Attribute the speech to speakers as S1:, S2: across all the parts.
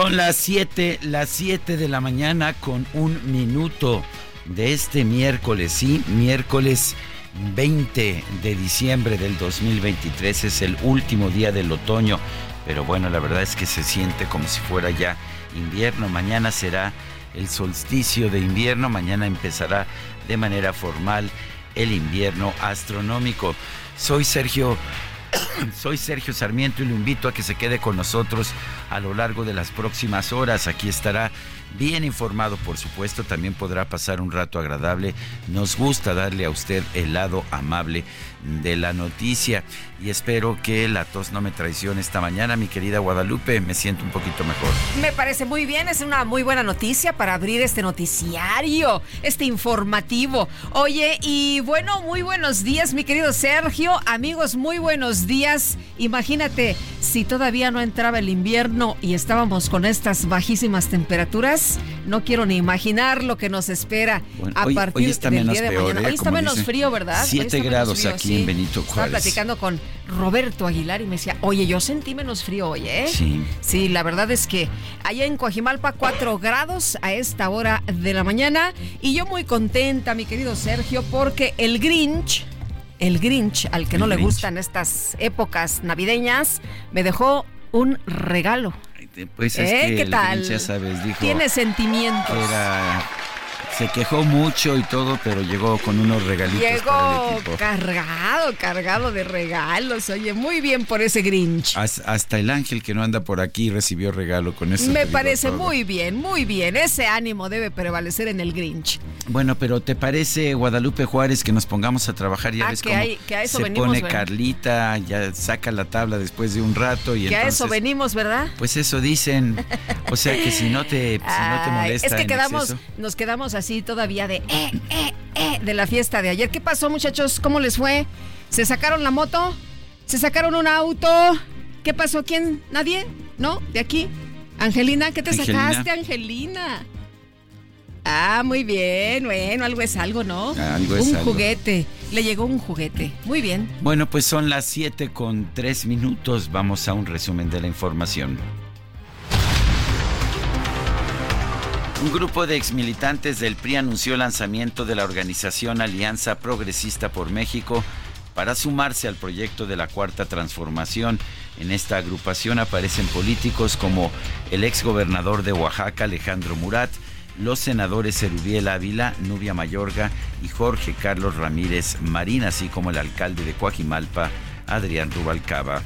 S1: Son las 7, las 7 de la mañana con un minuto de este miércoles, sí, miércoles 20 de diciembre del 2023, es el último día del otoño, pero bueno, la verdad es que se siente como si fuera ya invierno, mañana será el solsticio de invierno, mañana empezará de manera formal el invierno astronómico. Soy Sergio soy Sergio Sarmiento y lo invito a que se quede con nosotros a lo largo de las próximas horas. Aquí estará bien informado, por supuesto, también podrá pasar un rato agradable. Nos gusta darle a usted el lado amable de la noticia y espero que la tos no me traicione esta mañana, mi querida Guadalupe, me siento un poquito mejor.
S2: Me parece muy bien, es una muy buena noticia para abrir este noticiario, este informativo. Oye, y bueno, muy buenos días, mi querido Sergio, amigos, muy buenos días. Imagínate, si todavía no entraba el invierno y estábamos con estas bajísimas temperaturas, no quiero ni imaginar lo que nos espera a partir del día de mañana.
S1: ¿eh?
S2: Hoy está menos frío, ¿verdad?
S1: 7 grados aquí en Benito Juárez.
S2: Estaba platicando con Roberto Aguilar y me decía, oye, yo sentí menos frío hoy, ¿eh?
S1: Sí.
S2: Sí, la verdad es que allá en Coajimalpa 4 grados a esta hora de la mañana y yo muy contenta, mi querido Sergio, porque el Grinch, el Grinch, al que
S1: El
S2: no le gustan estas épocas navideñas, me dejó un regalo.
S1: Pues es
S2: ¿Eh?
S1: que
S2: ¿Qué
S1: el
S2: tal?
S1: Grinch, ya sabes, dijo
S2: Tiene sentimientos.
S1: era se quejó mucho y todo, pero llegó con unos regalitos para
S2: Llegó
S1: el equipo.
S2: cargado, cargado de regalos. Oye, muy bien por ese Grinch.
S1: Has- Hasta el ángel que no anda por aquí recibió regalo con eso.
S2: Me parece muy bien, muy bien. Ese ánimo debe prevalecer en el Grinch.
S1: Bueno, pero ¿te parece, Guadalupe Juárez, que nos pongamos a trabajar? Ya
S2: Ah,
S1: ves
S2: que
S1: cómo
S2: hay- que a eso
S1: se
S2: venimos,
S1: pone
S2: ¿verdad?
S1: Carlita, ya saca la tabla después de un rato y
S2: que a
S1: entonces...
S2: eso venimos, ¿verdad?
S1: Pues eso dicen. O sea que si no te, si no te molesta
S2: es que quedamos,
S1: exceso.
S2: nos quedamos así todavía de eh, eh, eh, de la fiesta de ayer. ¿Qué pasó, muchachos? ¿Cómo les fue? ¿Se sacaron la moto? ¿Se sacaron un auto? ¿Qué pasó? ¿Quién? ¿Nadie? ¿No? ¿De aquí? Angelina, ¿qué te
S1: Angelina.
S2: sacaste, Angelina? Ah, muy bien, bueno, algo es algo, ¿no?
S1: Algo es
S2: un
S1: algo.
S2: juguete. Le llegó un juguete. Muy bien.
S1: Bueno, pues son las 7 con 3 minutos. Vamos a un resumen de la información. Un grupo de exmilitantes del PRI anunció el lanzamiento de la organización Alianza Progresista por México para sumarse al proyecto de la Cuarta Transformación. En esta agrupación aparecen políticos como el exgobernador de Oaxaca, Alejandro Murat, los senadores Erubiel Ávila, Nubia Mayorga y Jorge Carlos Ramírez Marín, así como el alcalde de Coajimalpa, Adrián Rubalcaba.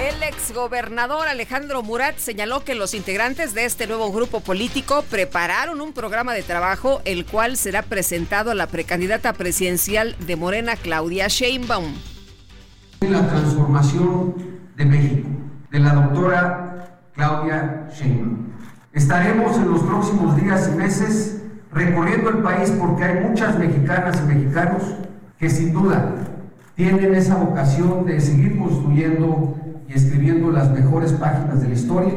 S2: El exgobernador Alejandro Murat señaló que los integrantes de este nuevo grupo político prepararon un programa de trabajo el cual será presentado a la precandidata presidencial de Morena, Claudia Sheinbaum.
S3: la transformación de México, de la doctora Claudia Sheinbaum. Estaremos en los próximos días y meses recorriendo el país porque hay muchas mexicanas y mexicanos que sin duda tienen esa vocación de seguir construyendo y escribiendo las mejores páginas de la historia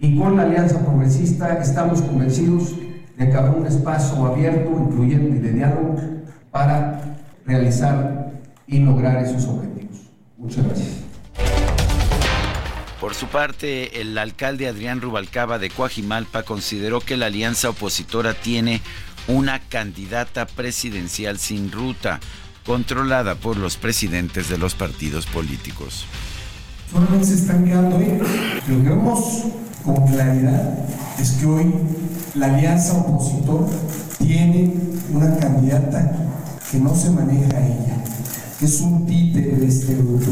S3: y con la Alianza Progresista estamos convencidos de que habrá un espacio abierto, incluyente y de diálogo para realizar y lograr esos objetivos. Muchas gracias.
S1: Por su parte, el alcalde Adrián Rubalcaba de Coajimalpa consideró que la alianza opositora tiene una candidata presidencial sin ruta, controlada por los presidentes de los partidos políticos.
S4: Solamente se están quedando ahí. Lo que vemos con claridad es que hoy la alianza opositor tiene una candidata que no se maneja ella, que es un títere de este grupo.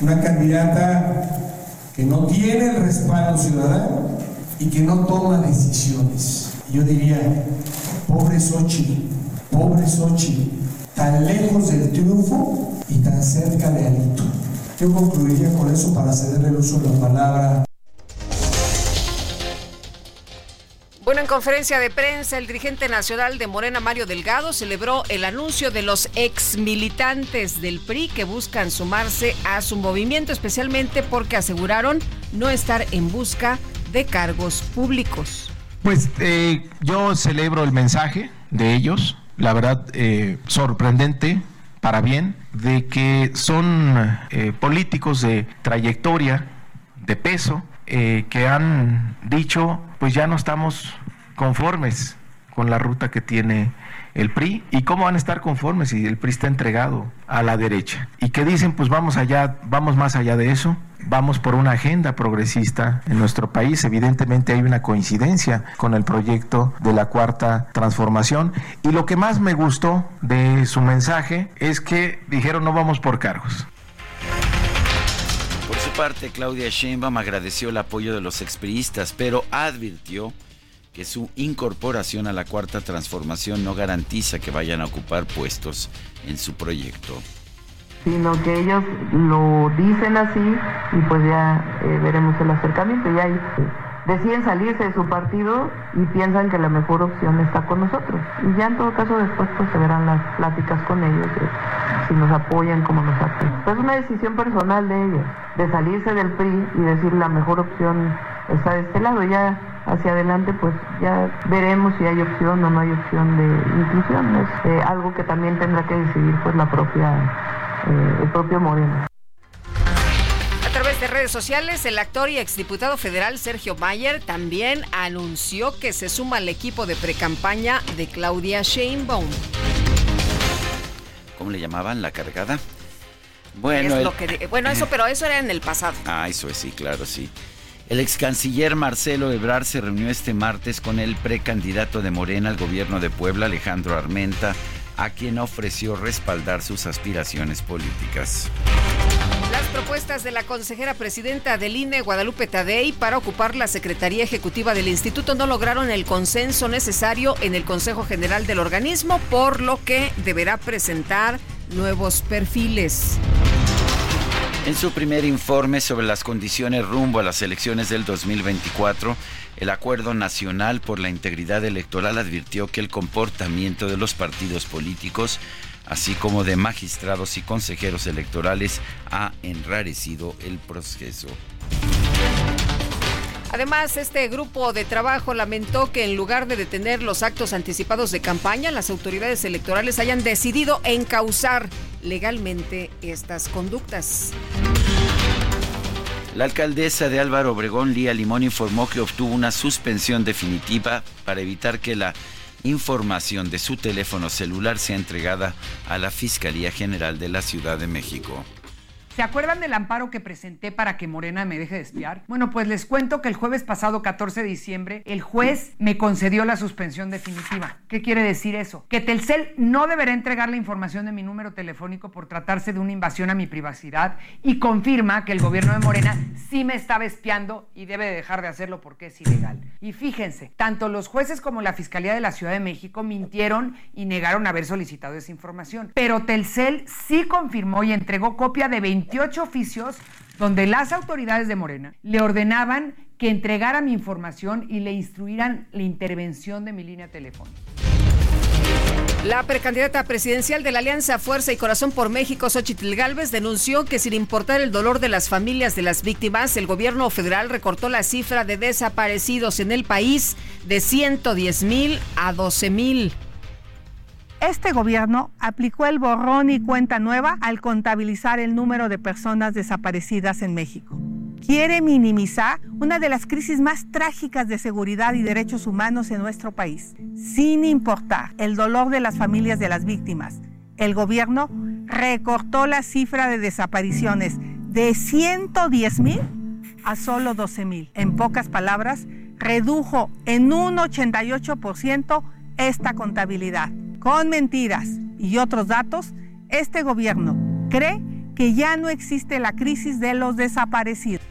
S4: Una candidata que no tiene el respaldo ciudadano y que no toma decisiones. Yo diría, pobre Sochi, pobre Sochi, tan lejos del triunfo y tan cerca de Alito. Yo concluiría con eso para ceder el uso de la palabra
S2: Bueno, en conferencia de prensa, el dirigente nacional de Morena, Mario Delgado, celebró el anuncio de los ex militantes del PRI que buscan sumarse a su movimiento, especialmente porque aseguraron no estar en busca de cargos públicos.
S5: Pues eh, yo celebro el mensaje de ellos, la verdad eh, sorprendente para bien, de que son eh, políticos de trayectoria, de peso, que han dicho pues ya no estamos conformes con la ruta que tiene el PRI y cómo van a estar conformes si el PRI está entregado a la derecha. Y que dicen pues vamos allá, vamos más allá de eso, vamos por una agenda progresista en nuestro país, evidentemente hay una coincidencia con el proyecto de la cuarta transformación. Y lo que más me gustó de su mensaje es que dijeron no vamos por cargos.
S1: Por su parte, Claudia Sheinbaum agradeció el apoyo de los expriistas, pero advirtió que su incorporación a la cuarta transformación no garantiza que vayan a ocupar puestos en su proyecto.
S6: Sino que ellos lo dicen así y pues ya eh, veremos el acercamiento. Ya deciden salirse de su partido y piensan que la mejor opción está con nosotros. Y ya en todo caso después pues se verán las pláticas con ellos, si nos apoyan como nos apoyan. Es una decisión personal de ellos, de salirse del PRI y decir la mejor opción está de este lado. Ya hacia adelante pues ya veremos si hay opción o no hay opción de inclusión. Es eh, algo que también tendrá que decidir pues la propia, eh, el propio Moreno.
S2: A través de redes sociales, el actor y exdiputado federal Sergio Mayer también anunció que se suma al equipo de precampaña de Claudia Sheinbaum.
S1: ¿Cómo le llamaban? ¿La cargada? Bueno,
S2: bueno, eso, pero eso era en el pasado.
S1: Ah, eso es, sí, claro, sí. El ex canciller Marcelo Ebrard se reunió este martes con el precandidato de Morena al gobierno de Puebla, Alejandro Armenta, a quien ofreció respaldar sus aspiraciones políticas.
S2: Las propuestas de la consejera presidenta del INE, Guadalupe Tadei, para ocupar la Secretaría Ejecutiva del Instituto no lograron el consenso necesario en el Consejo General del organismo, por lo que deberá presentar nuevos perfiles.
S1: En su primer informe sobre las condiciones rumbo a las elecciones del 2024, el Acuerdo Nacional por la Integridad Electoral advirtió que el comportamiento de los partidos políticos, así como de magistrados y consejeros electorales, ha enrarecido el proceso.
S2: Además, este grupo de trabajo lamentó que en lugar de detener los actos anticipados de campaña, las autoridades electorales hayan decidido encauzar legalmente estas conductas.
S1: La alcaldesa de Álvaro Obregón, Lía Limón, informó que obtuvo una suspensión definitiva para evitar que la información de su teléfono celular sea entregada a la Fiscalía General de la Ciudad de México.
S7: ¿Se acuerdan del amparo que presenté para que Morena me deje de espiar? Bueno, pues les cuento que el jueves pasado, 14 de diciembre, el juez me concedió la suspensión definitiva. ¿Qué quiere decir eso? Que Telcel no deberá entregar la información de mi número telefónico por tratarse de una invasión a mi privacidad y confirma que el gobierno de Morena sí me estaba espiando y debe dejar de hacerlo porque es ilegal. Y fíjense, tanto los jueces como la Fiscalía de la Ciudad de México mintieron y negaron haber solicitado esa información. Pero Telcel sí confirmó y entregó copia de 20 28 oficios donde las autoridades de Morena le ordenaban que entregara mi información y le instruiran la intervención de mi línea telefónica.
S2: La precandidata presidencial de la Alianza Fuerza y Corazón por México, Xochitl Gálvez, denunció que sin importar el dolor de las familias de las víctimas, el gobierno federal recortó la cifra de desaparecidos en el país de 110 mil a 12 mil.
S8: Este gobierno aplicó el borrón y cuenta nueva al contabilizar el número de personas desaparecidas en México. quiere minimizar una de las crisis más trágicas de seguridad y derechos humanos en nuestro país, sin importar el dolor de las familias de las víctimas. El gobierno recortó la cifra de desapariciones de 110 mil a solo 12 mil. En pocas palabras, redujo en un 88% esta contabilidad. Con mentiras y otros datos, este gobierno cree que ya no existe la crisis de los desaparecidos.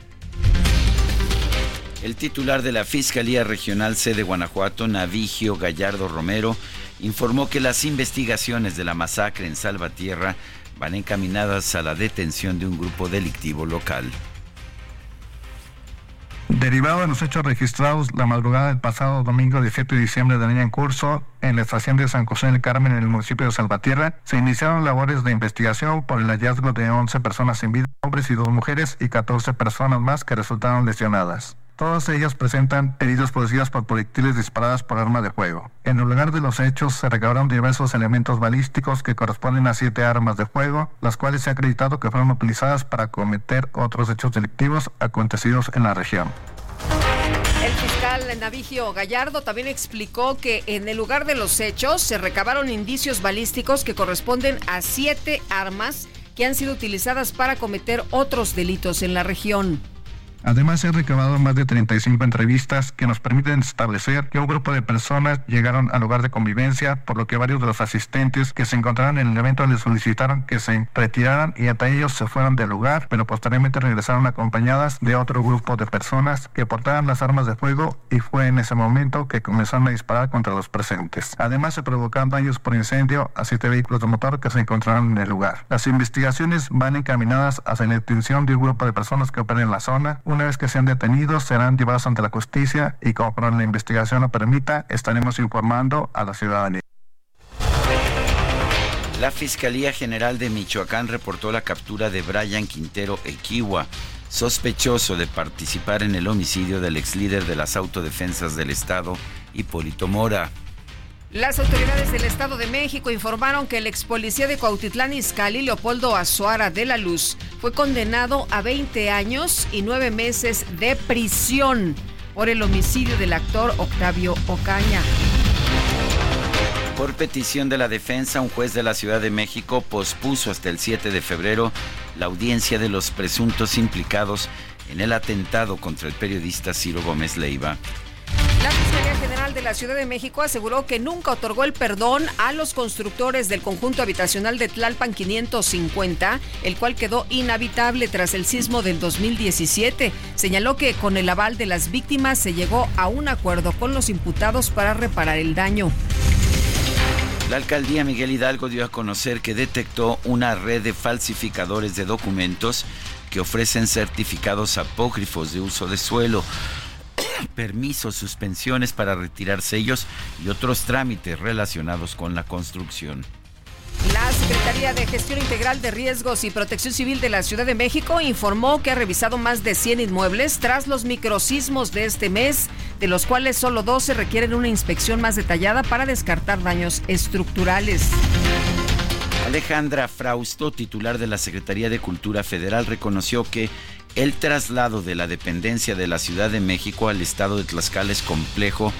S1: El titular de la Fiscalía Regional C de Guanajuato, Navigio Gallardo Romero, informó que las investigaciones de la masacre en Salvatierra van encaminadas a la detención de un grupo delictivo local.
S9: Derivado de los hechos registrados la madrugada del pasado domingo 17 de diciembre del año en curso en la estación de San José del Carmen en el municipio de Salvatierra, se iniciaron labores de investigación por el hallazgo de 11 personas sin vida, hombres y dos mujeres, y 14 personas más que resultaron lesionadas. Todos ellos presentan heridos producidos por proyectiles disparadas por arma de fuego. En el lugar de los hechos se recabaron diversos elementos balísticos que corresponden a siete armas de fuego, las cuales se ha acreditado que fueron utilizadas para cometer otros hechos delictivos acontecidos en la región.
S2: El fiscal Navigio Gallardo también explicó que en el lugar de los hechos se recabaron indicios balísticos que corresponden a siete armas que han sido utilizadas para cometer otros delitos en la región.
S9: Además, han recabado más de 35 entrevistas que nos permiten establecer que un grupo de personas llegaron al lugar de convivencia, por lo que varios de los asistentes que se encontraron en el evento les solicitaron que se retiraran y hasta ellos se fueron del lugar, pero posteriormente regresaron acompañadas de otro grupo de personas que portaban las armas de fuego y fue en ese momento que comenzaron a disparar contra los presentes. Además, se provocaron daños por incendio a siete vehículos de motor que se encontraron en el lugar. Las investigaciones van encaminadas hacia la detención de un grupo de personas que operan en la zona, vez que sean detenidos, serán llevados ante la justicia y como la investigación lo permita, estaremos informando a la ciudadanía.
S1: La Fiscalía General de Michoacán reportó la captura de Brian Quintero Equiwa, sospechoso de participar en el homicidio del ex líder de las autodefensas del Estado, Hipólito Mora.
S2: Las autoridades del Estado de México informaron que el ex policía de Cuautitlán Izcalli, Leopoldo Azuara de la Luz, fue condenado a 20 años y 9 meses de prisión por el homicidio del actor Octavio Ocaña.
S1: Por petición de la defensa, un juez de la Ciudad de México pospuso hasta el 7 de febrero la audiencia de los presuntos implicados en el atentado contra el periodista Ciro Gómez Leiva.
S2: La Fiscalía General de la Ciudad de México aseguró que nunca otorgó el perdón a los constructores del conjunto habitacional de Tlalpan 550, el cual quedó inhabitable tras el sismo del 2017. Señaló que con el aval de las víctimas se llegó a un acuerdo con los imputados para reparar el daño.
S1: La alcaldía Miguel Hidalgo dio a conocer que detectó una red de falsificadores de documentos que ofrecen certificados apócrifos de uso de suelo permisos, suspensiones para retirar sellos y otros trámites relacionados con la construcción.
S2: La Secretaría de Gestión Integral de Riesgos y Protección Civil de la Ciudad de México informó que ha revisado más de 100 inmuebles tras los microsismos de este mes, de los cuales solo 12 requieren una inspección más detallada para descartar daños estructurales.
S1: Alejandra Frausto, titular de la Secretaría de Cultura Federal, reconoció que el traslado de la dependencia de la Ciudad de México al estado de Tlaxcala es complejo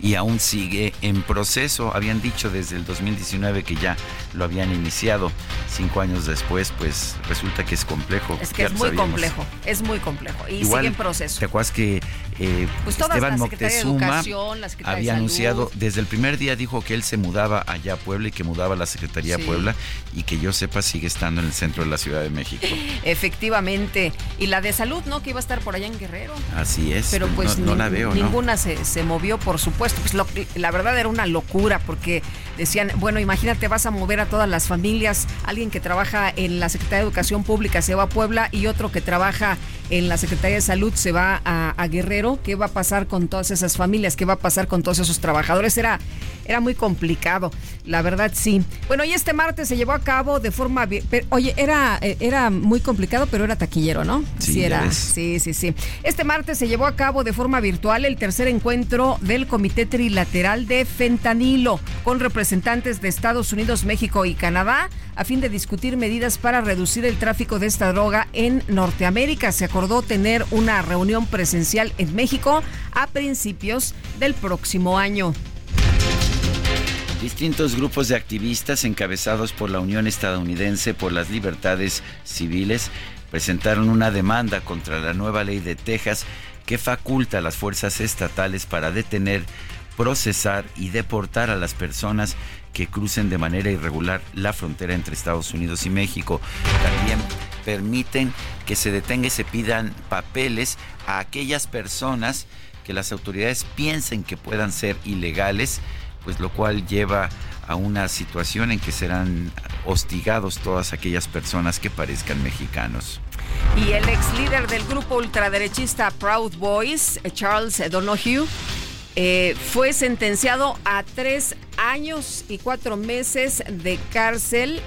S1: y aún sigue en proceso. Habían dicho desde el 2019 que ya lo habían iniciado. Cinco años después, pues resulta que es complejo.
S2: Es que es muy complejo, es muy complejo y sigue en proceso.
S1: ¿Te acuerdas que eh, pues Esteban Moctezuma había anunciado, desde el primer día dijo que él se mudaba allá a Puebla y que mudaba a la Secretaría Puebla y que yo sepa sigue estando en el centro de la Ciudad de México.
S2: Efectivamente. Y la de salud, ¿no? Que iba a estar por allá en Guerrero.
S1: Así es.
S2: Pero pues no, la veo. Ninguna se, se movió, por supuesto. Pues la verdad era una locura porque decían, bueno, imagínate, vas a mover a todas las familias, alguien que trabaja en la Secretaría de Educación Pública se va a Puebla y otro que trabaja en la Secretaría de Salud se va a, Guerrero. ¿Qué va a pasar con todas esas familias? ¿Qué va a pasar con todos esos trabajadores? Era, era muy complicado, la verdad sí. Bueno, y este martes se llevó a cabo de forma... Oye, era, eh, era muy complicado, pero era taquillero, ¿no?
S1: Sí,
S2: era. Sí, sí, sí. Este martes se llevó a cabo de forma virtual el tercer encuentro del Comité Trilateral de Fentanilo con representantes de Estados Unidos, México y Canadá a fin de discutir medidas para reducir el tráfico de esta droga en Norteamérica. Se acordó tener una reunión presencial en México a principios del próximo año.
S1: Distintos grupos de activistas encabezados por la Unión Estadounidense por las Libertades Civiles presentaron una demanda contra la nueva ley de Texas que faculta a las fuerzas estatales para detener, procesar y deportar a las personas que crucen de manera irregular la frontera entre Estados Unidos y México. También permiten que se detenga y se pidan papeles a aquellas personas que las autoridades piensen que puedan ser ilegales pues lo cual lleva a una situación en que serán hostigados todas aquellas personas que parezcan mexicanos.
S2: Y el ex líder del grupo ultraderechista Proud Boys, Charles Donoghue, eh, fue sentenciado a tres años y cuatro meses de cárcel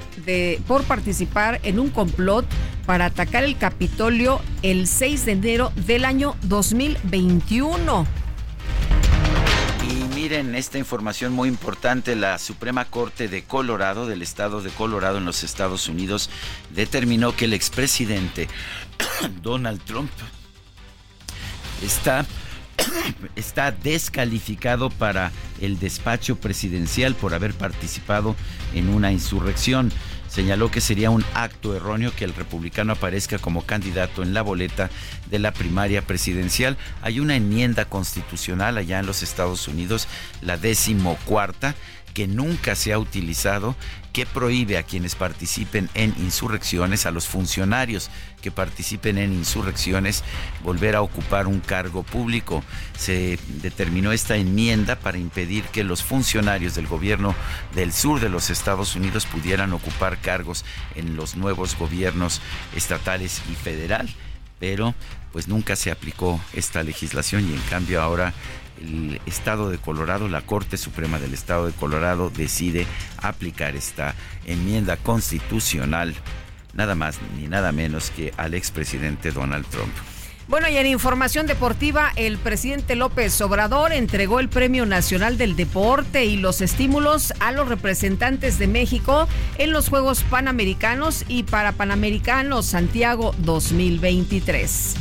S2: por participar en un complot para atacar el Capitolio el 6 de enero del año 2021
S1: miren esta información muy importante. La Suprema Corte de Colorado, del estado de Colorado en los Estados Unidos, determinó que el expresidente Donald Trump está, está descalificado para el despacho presidencial por haber participado en una insurrección señaló que sería un acto erróneo que el republicano aparezca como candidato en la boleta de la primaria presidencial. Hay una enmienda constitucional allá en los Estados Unidos, la décimo cuarta, que nunca se ha utilizado, que prohíbe a quienes participen en insurrecciones, a los funcionarios que participen en insurrecciones, volver a ocupar un cargo público. Se determinó esta enmienda para impedir que los funcionarios del gobierno del sur de los Estados Unidos pudieran ocupar cargos en los nuevos gobiernos estatales y federal, pero pues nunca se aplicó esta legislación y en cambio ahora el estado de Colorado, la Corte Suprema del estado de Colorado decide aplicar esta enmienda constitucional, nada más ni nada menos que al expresidente Donald Trump.
S2: Bueno, y en información deportiva, el presidente López Obrador entregó el Premio Nacional del Deporte y los estímulos a los representantes de México en los Juegos Panamericanos y para Panamericanos Santiago 2023.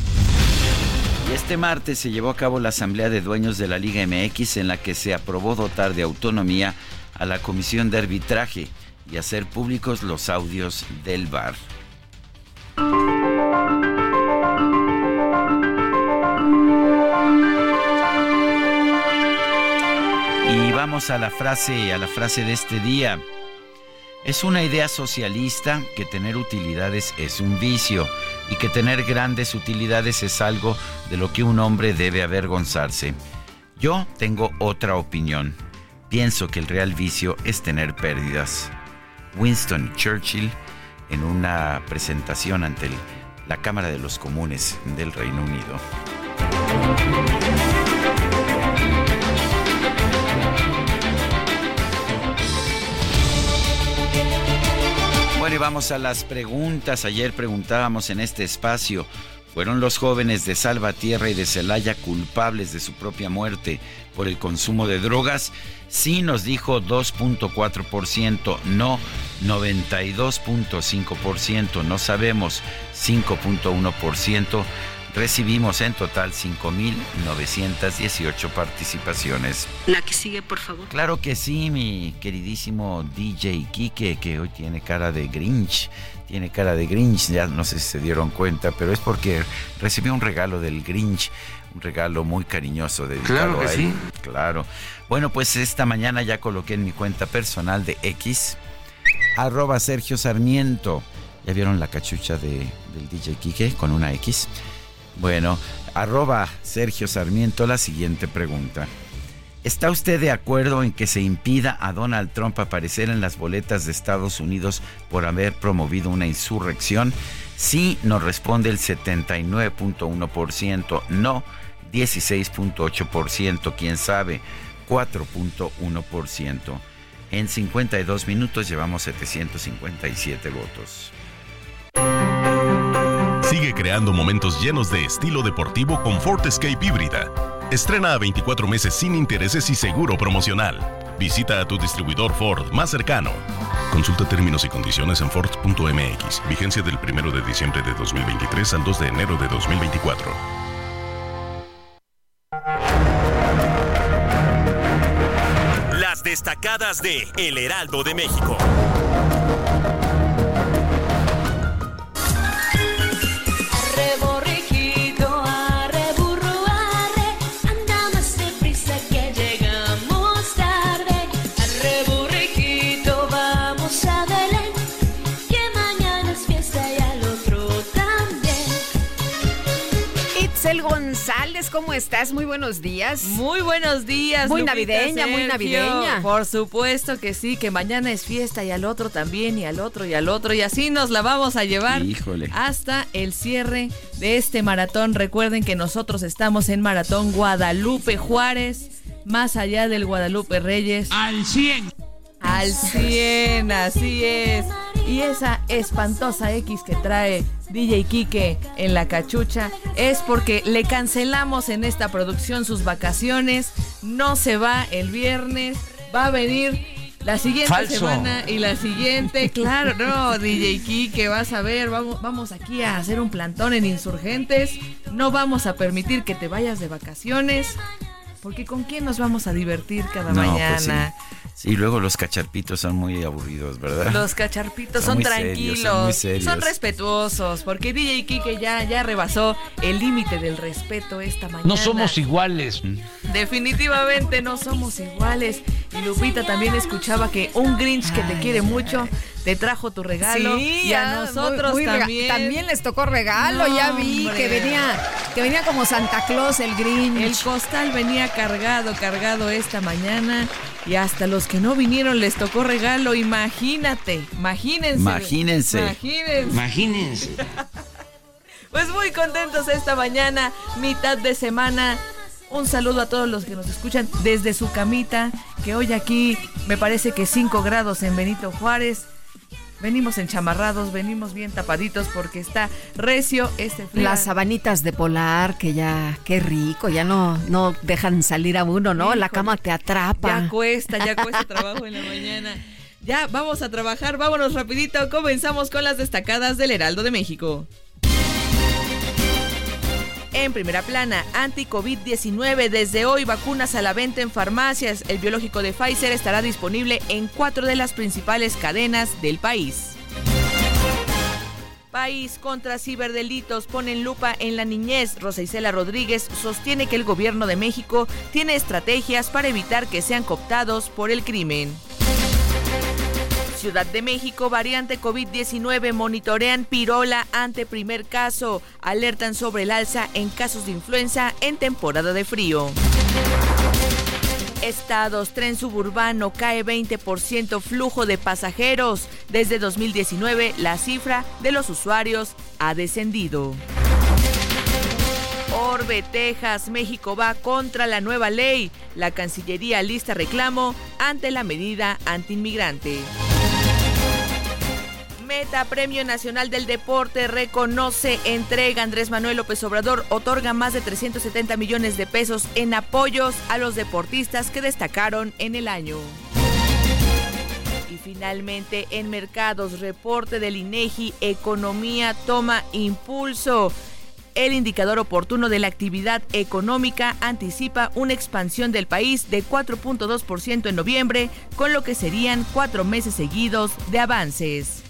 S1: Este martes se llevó a cabo la Asamblea de Dueños de la Liga MX en la que se aprobó dotar de autonomía a la Comisión de Arbitraje y hacer públicos los audios del VAR. Y vamos a la frase, a la frase de este día. Es una idea socialista que tener utilidades es un vicio y que tener grandes utilidades es algo de lo que un hombre debe avergonzarse. Yo tengo otra opinión. Pienso que el real vicio es tener pérdidas. Winston Churchill en una presentación ante la Cámara de los Comunes del Reino Unido. Vamos a las preguntas. Ayer preguntábamos en este espacio, ¿fueron los jóvenes de Salvatierra y de Celaya culpables de su propia muerte por el consumo de drogas? Sí nos dijo 2.4%, no 92.5%, no sabemos 5.1%. Recibimos en total 5.918 participaciones.
S10: La que sigue, por favor.
S1: Claro que sí, mi queridísimo DJ Kike, que hoy tiene cara de Grinch. Tiene cara de Grinch, ya no sé si se dieron cuenta, pero es porque recibió un regalo del Grinch, un regalo muy cariñoso de
S5: Claro que sí.
S1: Claro. Bueno, pues esta mañana ya coloqué en mi cuenta personal de X, arroba Sergio Sarmiento. ¿Ya vieron la cachucha de, del DJ Kike con una X? Bueno, arroba Sergio Sarmiento la siguiente pregunta. ¿Está usted de acuerdo en que se impida a Donald Trump aparecer en las boletas de Estados Unidos por haber promovido una insurrección? Sí, nos responde el 79.1%, no 16.8%, quién sabe, 4.1%. En 52 minutos llevamos 757 votos.
S11: Sigue creando momentos llenos de estilo deportivo con Ford Escape híbrida. Estrena a 24 meses sin intereses y seguro promocional. Visita a tu distribuidor Ford más cercano.
S10: Consulta términos y condiciones en Ford.mx. Vigencia del 1 de diciembre de 2023 al 2 de enero de 2024.
S11: Las destacadas de El Heraldo de México.
S2: ¿Cómo estás? Muy buenos días.
S12: Muy buenos días.
S2: Muy navideña, muy navideña.
S12: Por supuesto que sí, que mañana es fiesta y al otro también, y al otro y al otro, y así nos la vamos a llevar
S1: Híjole.
S12: hasta el cierre de este maratón. Recuerden que nosotros estamos en Maratón Guadalupe Juárez, más allá del Guadalupe Reyes.
S1: Al 100.
S12: Al 100, así es. Y esa espantosa X que trae DJ Kike en la cachucha es porque le cancelamos en esta producción sus vacaciones. No se va el viernes, va a venir la siguiente semana y la siguiente. Claro, no, DJ Kike, vas a ver, vamos, vamos aquí a hacer un plantón en insurgentes. No vamos a permitir que te vayas de vacaciones. Porque con quién nos vamos a divertir cada
S1: No, pues
S12: mañana.
S1: sí. Sí, luego los cacharpitos son muy aburridos, ¿verdad?
S12: Los cacharpitos
S1: Son
S12: son,
S1: muy serios,
S12: tranquilos,
S1: son muy serios.
S12: son respetuosos, porque DJ Kike ya, ya rebasó el límite del respeto esta mañana.
S13: No somos iguales.
S12: Definitivamente no somos iguales. Y Lupita también escuchaba que un Grinch que te quiere mucho te trajo tu regalo
S2: Sí,
S12: y a nosotros
S2: muy- muy rega-
S12: también.
S2: También les tocó regalo,
S12: No,
S2: ya vi
S12: hombre.
S2: que venía, que venía como Santa Claus el Grinch.
S12: El costal venía cargado, cargado esta mañana y hasta los que no vinieron les tocó regalo. Imagínate, imagínense.
S1: Imagínense.
S12: Imagínense.
S13: Imagínense.
S12: Pues muy contentos esta mañana, mitad de semana. Un saludo a todos los que nos escuchan desde su camita, que hoy aquí me parece que 5 grados en Benito Juárez. Venimos enchamarrados, venimos bien tapaditos porque está recio este frío.
S2: Las sabanitas de polar, que ya, qué rico, ya no, no dejan salir a uno, ¿no? La cama te atrapa.
S12: Ya cuesta, ya cuesta trabajo en la mañana. Ya vamos a trabajar, vámonos rapidito. Comenzamos con las destacadas del Heraldo de México. En primera plana, anti-COVID-19. Desde hoy, vacunas a la venta en farmacias. El biológico de Pfizer estará disponible en cuatro de las principales cadenas del país. País contra ciberdelitos ponen lupa en la niñez. Rosa Isela Rodríguez sostiene que el gobierno de México tiene estrategias para evitar que sean cooptados por el crimen. Ciudad de México, variante COVID-19, monitorean pirola ante primer caso. Alertan sobre el alza en casos de influenza en temporada de frío. Estados, tren suburbano cae 20% flujo de pasajeros. Desde 2019, la cifra de los usuarios ha descendido. Orbe, Texas, México va contra la nueva ley. La Cancillería lista reclamo ante la medida antiinmigrante. Premio Nacional del Deporte reconoce, entrega Andrés Manuel López Obrador, otorga más de 370 millones de pesos en apoyos a los deportistas que destacaron en el año. Y finalmente, en mercados, reporte del INEGI, economía toma impulso. El indicador oportuno de la actividad económica anticipa una expansión del país de 4.2% en noviembre, con lo que serían cuatro meses seguidos de avances.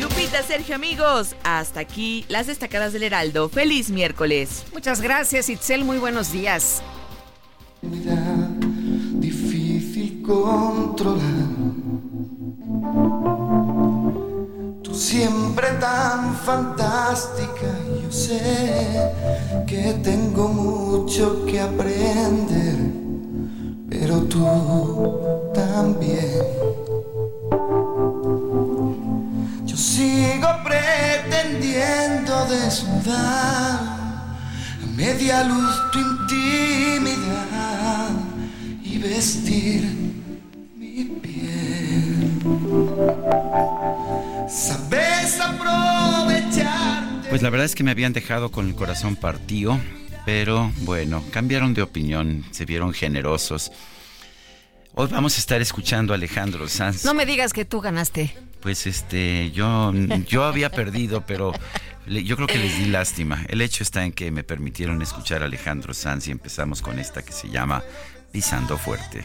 S12: Lupita, Sergio, amigos, hasta aquí las destacadas del Heraldo. Feliz miércoles.
S2: Muchas gracias, Itzel, muy buenos días.
S14: difícil controlar. Tú siempre tan fantástica, yo sé que tengo mucho que aprender, pero tú también. Sigo pretendiendo desnudar a media luz tu intimidad y vestir mi piel. Sabes aprovechar.
S1: Pues la verdad es que me habían dejado con el corazón partido, pero bueno, cambiaron de opinión, se vieron generosos. Hoy vamos a estar escuchando a Alejandro Sanz.
S2: No me digas que tú ganaste.
S1: Pues este, yo, yo había perdido, pero yo creo que les di lástima. El hecho está en que me permitieron escuchar a Alejandro Sanz y empezamos con esta que se llama Pisando Fuerte.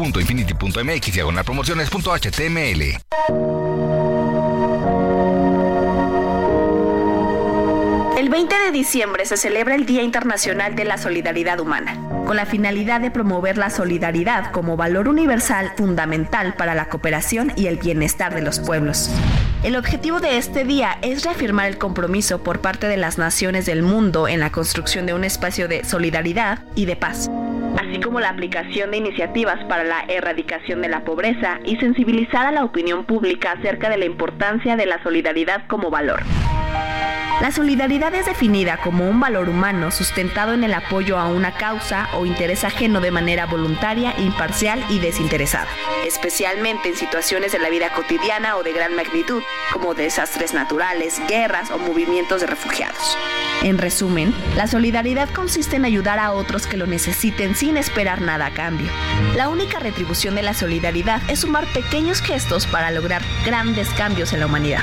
S15: www.infinity.mx diagonal promociones.html.
S16: El 20 de diciembre se celebra el Día Internacional de la Solidaridad Humana, con la finalidad de promover la solidaridad como valor universal fundamental para la cooperación y el bienestar de los pueblos. El objetivo de este día es reafirmar el compromiso por parte de las naciones del mundo en la construcción de un espacio de solidaridad y de paz, así como la aplicación de iniciativas para la erradicación de la pobreza y sensibilizar a la opinión pública acerca de la importancia de la solidaridad como valor. La solidaridad es definida como un valor humano sustentado en el apoyo a una causa o interés ajeno de manera voluntaria, imparcial y desinteresada, especialmente en situaciones de la vida cotidiana o de gran magnitud, como desastres naturales, guerras o movimientos de refugiados. En resumen, la solidaridad consiste en ayudar a otros que lo necesiten sin esperar nada a cambio. La única retribución de la solidaridad es sumar pequeños gestos para lograr grandes cambios en la humanidad.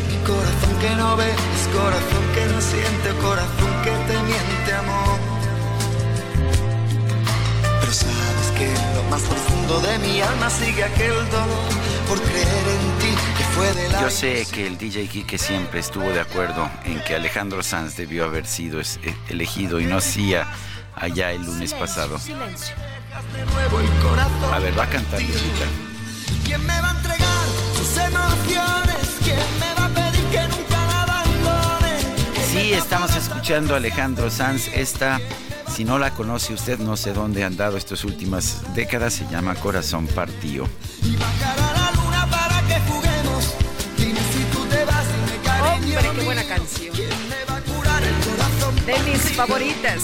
S14: corazón que no ves, corazón que no siente, corazón que te miente, amor. Pero sabes que en lo más profundo de mi alma sigue aquel dolor por creer en ti que fue de la
S1: Yo sé que el DJ Kike siempre estuvo de acuerdo en que Alejandro Sanz debió haber sido eh, elegido y no hacía allá el lunes pasado.
S14: Silencio. El corazón.
S1: A ver, va a cantar Lupita.
S14: ¿Quién me va a entregar sus emociones? ¿Quién me va
S1: Sí, estamos escuchando a Alejandro Sanz. Esta, si no la conoce usted, no sé dónde han dado estas últimas décadas, se llama Corazón Partido.
S2: Hombre, qué buena canción. De mis favoritas.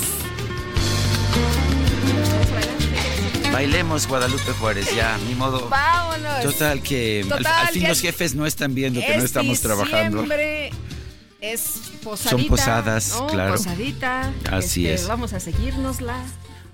S1: Bailemos Guadalupe Juárez, ya, ni modo.
S2: Vámonos.
S1: Total que al-
S2: Total
S1: al, fin
S2: que
S1: los jefes no están viendo que no
S2: Es
S1: estamos trabajando.
S2: diciembre, Es posadita.
S1: posadas,
S2: ¿no?
S1: claro.
S2: Posadita.
S1: Así
S2: Este,
S1: es.
S2: Vamos a seguírnosla.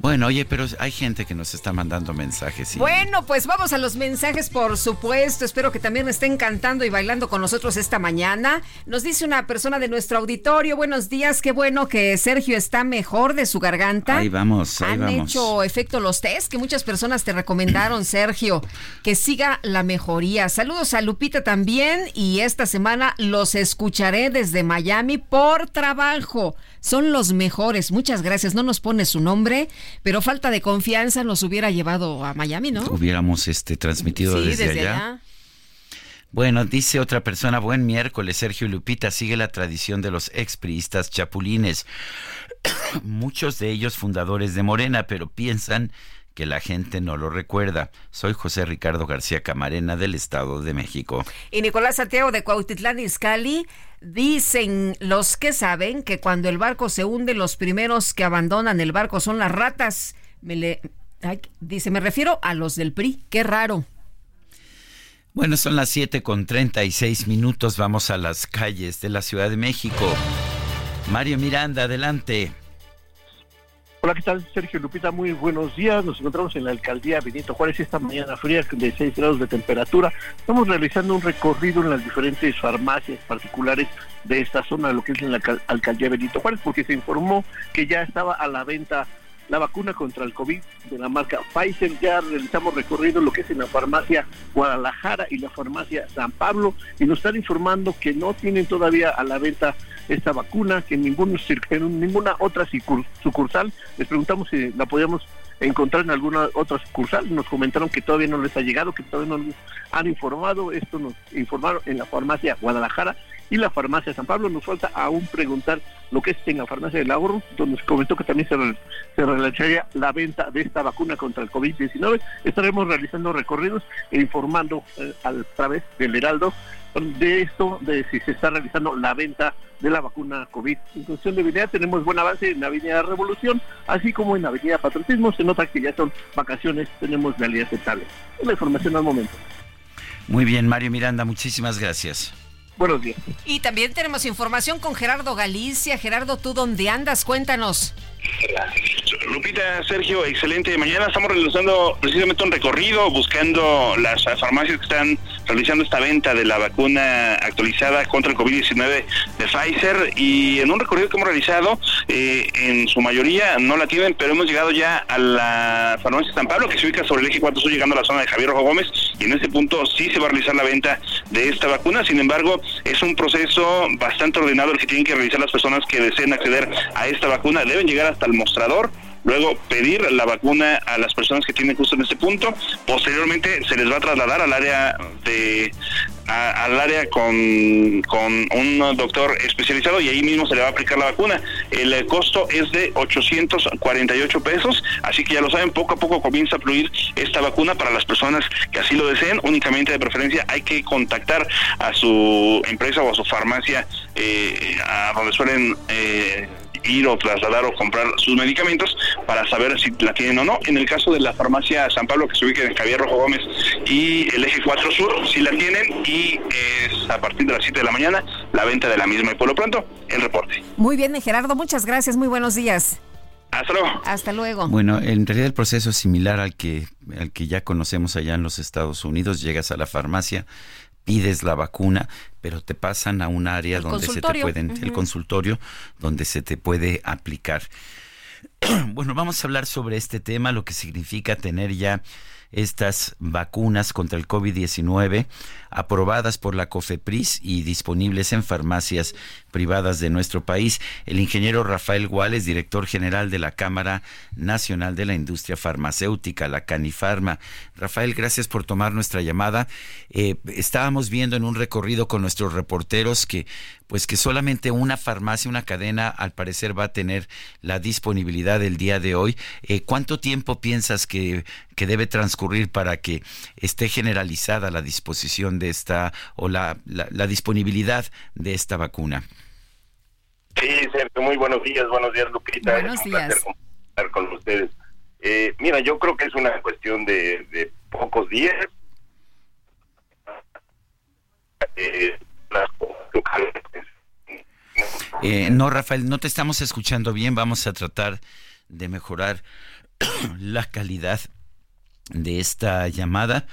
S1: Bueno, oye, pero hay gente que nos está mandando mensajes.
S2: Bueno, pues vamos a los mensajes, por supuesto. Espero que también estén cantando y bailando con nosotros esta mañana. Nos dice una persona de nuestro auditorio, buenos días, qué bueno que Sergio está mejor de su garganta.
S1: Ahí vamos, ahí
S2: Han hecho efecto los test que muchas personas te recomendaron, Sergio, que siga la mejoría. Saludos a Lupita también y esta semana los escucharé desde Miami por trabajo. Son los mejores. Muchas gracias. No nos pone su nombre pero falta de confianza nos hubiera llevado a Miami, ¿no?
S1: Hubiéramos este transmitido desde, allá. Bueno, dice otra persona, buen miércoles, Sergio Lupita, sigue la tradición de los expriistas chapulines. Muchos de ellos fundadores de Morena, pero piensan que la gente no lo recuerda. Soy José Ricardo García Camarena del Estado de México.
S2: Y Nicolás Santiago de Cuautitlán Izcalli dicen los que saben que cuando el barco se hunde los primeros que abandonan el barco son las ratas. Me le, dice, me refiero a los del PRI. Qué raro.
S1: Bueno, son las 7 con 36 minutos. Vamos a las calles de la Ciudad de México. Mario Miranda, adelante.
S17: Hola, ¿qué tal? Sergio Lupita, muy buenos días. Nos encontramos en la alcaldía Benito Juárez esta mañana fría de 6 grados de temperatura. Estamos realizando un recorrido en las diferentes farmacias particulares de esta zona, lo que es en la alcaldía Benito Juárez, porque se informó que ya estaba a la venta la vacuna contra el COVID de la marca Pfizer. Ya realizamos recorrido lo que es en la farmacia Guadalajara y la farmacia San Pablo y nos están informando que no tienen todavía a la venta esta vacuna, que en, ninguna otra sucursal. Les preguntamos si la podíamos encontrar en alguna otra sucursal. Nos comentaron que todavía no les ha llegado, que todavía no les han informado. Esto nos informaron en la farmacia Guadalajara y la farmacia San Pablo. Nos falta aún preguntar lo que es en la farmacia del ahorro, donde se comentó que también se, se la venta de esta vacuna contra el COVID-19. Estaremos realizando recorridos e informando eh, a través del Heraldo de esto, de si se está realizando la venta de la vacuna COVID. En cuestión de avenida tenemos buen avance en la Avenida Revolución, así como en la Avenida Patriotismo. Se nota que ya son vacaciones, tenemos realidad aceptable. Es la información al momento.
S1: Muy bien, Mario Miranda, muchísimas gracias.
S17: Buenos días.
S2: Y también tenemos información con Gerardo Galicia. Gerardo, ¿tú dónde andas? Cuéntanos.
S18: Lupita, Sergio, excelente. Mañana estamos realizando precisamente un recorrido buscando las farmacias que están realizando esta venta de la vacuna actualizada contra el COVID-19 de Pfizer y en un recorrido que hemos realizado, eh, en su mayoría no la tienen, pero hemos llegado ya a la farmacia San Pablo que se ubica sobre el eje 4 Sur llegando a la zona de Javier Rojo Gómez y en ese punto sí se va a realizar la venta de esta vacuna. Sin embargo, es un proceso bastante ordenado el que tienen que realizar las personas que deseen acceder a esta vacuna. Deben llegar hasta el mostrador luego pedir la vacuna a las personas que tienen justo en ese punto. Posteriormente se les va a trasladar al área de al área con, con un doctor especializado y ahí mismo se le va a aplicar la vacuna. El costo es de 848 pesos, así que ya lo saben, poco a poco comienza a fluir esta vacuna para las personas que así lo deseen. Únicamente de preferencia hay que contactar a su empresa o a su farmacia eh, a donde suelen eh, ir o trasladar o comprar sus medicamentos para saber si la tienen o no. En el caso de la farmacia San Pablo, que se ubica en Javier Rojo Gómez y el eje 4 Sur, si la tienen y es a partir de las 7 de la mañana la venta de la misma. Y por lo pronto, el reporte.
S2: Muy bien, Gerardo, muchas gracias, muy buenos días.
S18: Hasta luego.
S2: Hasta luego.
S1: Bueno, en realidad el proceso es similar al que, al que ya conocemos allá en los Estados Unidos. Llegas a la farmacia, pides la vacuna, pero te pasan a un área donde se te pueden, el consultorio, donde se te puede aplicar. bueno, vamos a hablar sobre este tema, lo que significa tener ya estas vacunas contra el COVID-19 aprobadas por la COFEPRIS y disponibles en farmacias privadas de nuestro país. El ingeniero Rafael Guales, director general de la Cámara Nacional de la Industria Farmacéutica, la Canifarma. Rafael, gracias por tomar nuestra llamada. Eh, estábamos viendo en un recorrido con nuestros reporteros que pues que solamente una farmacia, una cadena, al parecer va a tener la disponibilidad el día de hoy. Eh, ¿Cuánto tiempo piensas que, que debe transcurrir para que esté generalizada la disposición de esta o la, la, disponibilidad de esta vacuna?
S18: Sí, Sergio, muy buenos días, buenos días, Lupita.
S2: Buenos días.
S18: Estar con ustedes. Eh, mira, yo creo que es una cuestión de, de pocos días.
S1: Eh, eh, no, Rafael, no te estamos escuchando bien. Vamos a tratar de mejorar la calidad de esta llamada.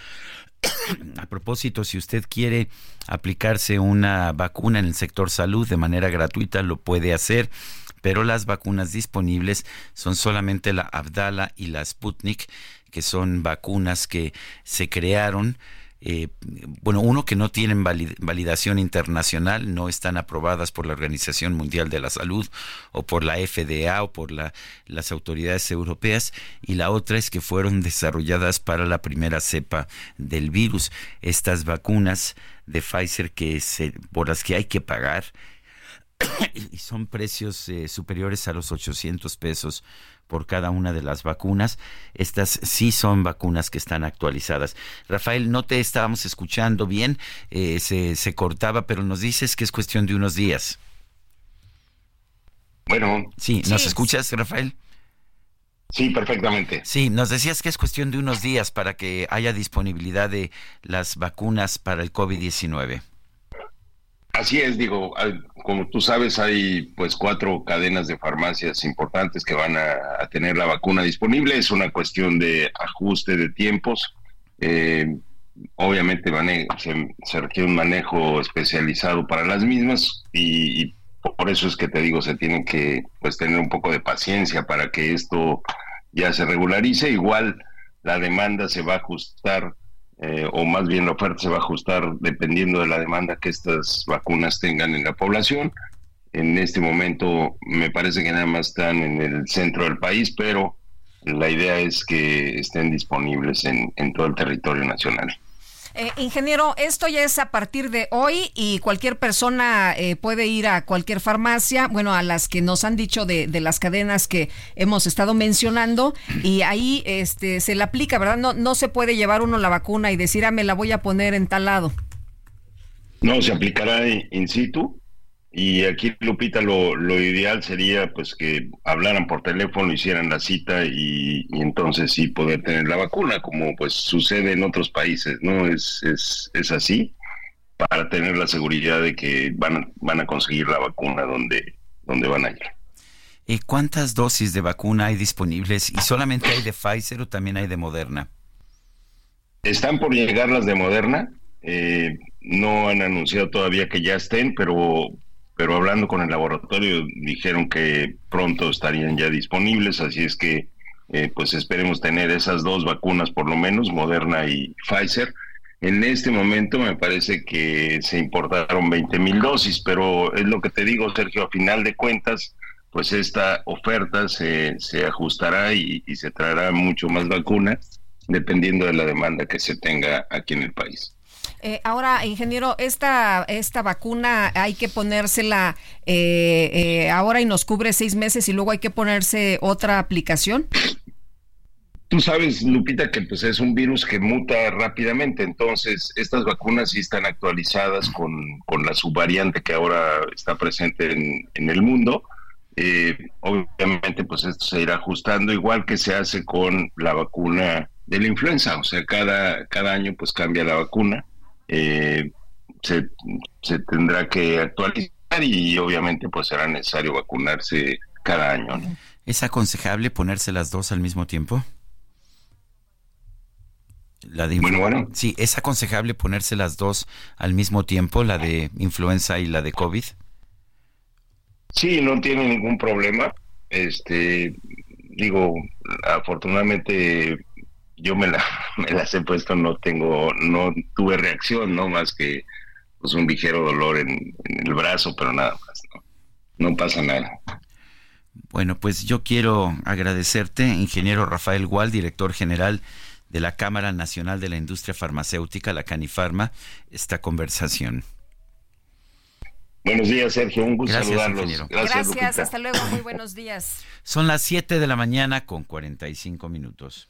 S1: A propósito, si usted quiere aplicarse una vacuna en el sector salud de manera gratuita, lo puede hacer, pero las vacunas disponibles son solamente la Abdala y la Sputnik, que son vacunas que se crearon eh, bueno, uno que no tienen validación internacional, no están aprobadas por la Organización Mundial de la Salud o por la FDA o por la, las autoridades europeas, y la otra es que fueron desarrolladas para la primera cepa del virus. Estas vacunas de Pfizer que por las que hay que pagar y son precios eh, superiores a los 800 pesos por cada una de las vacunas. Estas sí son vacunas que están actualizadas. Rafael, no te estábamos escuchando bien, eh, se, se cortaba, pero nos dices que es cuestión de unos días.
S19: Bueno.
S1: Sí, ¿nos escuchas, Rafael?
S19: Sí, perfectamente.
S1: Sí, nos decías que es cuestión de unos días para que haya disponibilidad de las vacunas para el COVID-19.
S19: Así es, digo, como tú sabes, hay pues cuatro cadenas de farmacias importantes que van a, tener la vacuna disponible. Es una cuestión de ajuste de tiempos. Eh, obviamente se, se, requiere un manejo especializado para las mismas y, por eso es que te digo, se tiene que pues tener un poco de paciencia para que esto ya se regularice. Igual la demanda se va a ajustar eh, o más bien la oferta se va a ajustar dependiendo de la demanda que estas vacunas tengan en la población. En este momento me parece que nada más están en el centro del país, pero la idea es que estén disponibles en, en todo el territorio nacional.
S2: Eh, ingeniero, esto ya es a partir de hoy y cualquier persona eh, puede ir a cualquier farmacia, bueno, a las que nos han dicho de, de, las cadenas que hemos estado mencionando y ahí este, se le aplica, ¿verdad? No, no se puede llevar uno la vacuna y decir, ah, me la voy a poner en tal lado.
S19: No, se aplicará in situ y aquí, Lupita, lo, lo, ideal sería pues que hablaran por teléfono, hicieran la cita y, entonces sí poder tener la vacuna, como pues sucede en otros países, ¿no? Es, es, es así, para tener la seguridad de que van, a, van a conseguir la vacuna donde, donde van a ir.
S1: ¿Y cuántas dosis de vacuna hay disponibles? ¿Y solamente hay de Pfizer o también hay de Moderna?
S19: Están por llegar las de Moderna. Eh, no han anunciado todavía que ya estén, pero pero hablando con el laboratorio dijeron que pronto estarían ya disponibles, así es que eh, pues esperemos tener esas dos vacunas por lo menos, Moderna y Pfizer. En este momento me parece que se importaron 20 mil dosis, pero es lo que te digo, Sergio, a final de cuentas, pues esta oferta se, se ajustará y, y se traerá mucho más vacunas dependiendo de la demanda que se tenga aquí en el país.
S2: Eh, ahora, ingeniero, esta, esta vacuna hay que ponérsela eh, eh, ahora y nos cubre seis meses y luego hay que ponerse otra aplicación.
S19: Tú sabes, Lupita, que pues es un virus que muta rápidamente, entonces estas vacunas sí están actualizadas con, con la subvariante que ahora está presente en, en el mundo. obviamente, pues esto se irá ajustando, igual que se hace con la vacuna de la influenza, o sea, cada, cada año pues cambia la vacuna eh, se, tendrá que actualizar y obviamente pues será necesario vacunarse cada año.
S1: ¿Es aconsejable ponerse las dos al mismo tiempo? La de
S19: bueno, bueno.
S1: Sí, ¿es aconsejable ponerse las dos al mismo tiempo, la de influenza y la de COVID?
S19: Sí, no tiene ningún problema. Este, digo, afortunadamente yo me, la, me las he puesto, no tengo, no tuve reacción, no más que pues un ligero dolor en, el brazo, pero nada más, no, no pasa nada.
S1: Bueno, pues yo quiero agradecerte, ingeniero Rafael Gual, director general de la Cámara Nacional de la Industria Farmacéutica, la Canifarma, esta conversación.
S19: Buenos días, Sergio. Un gusto
S2: Gracias,
S19: saludarlos.
S2: Gracias, Gracias hasta luego. Muy buenos días.
S1: Son las 7 de la mañana con 45 minutos.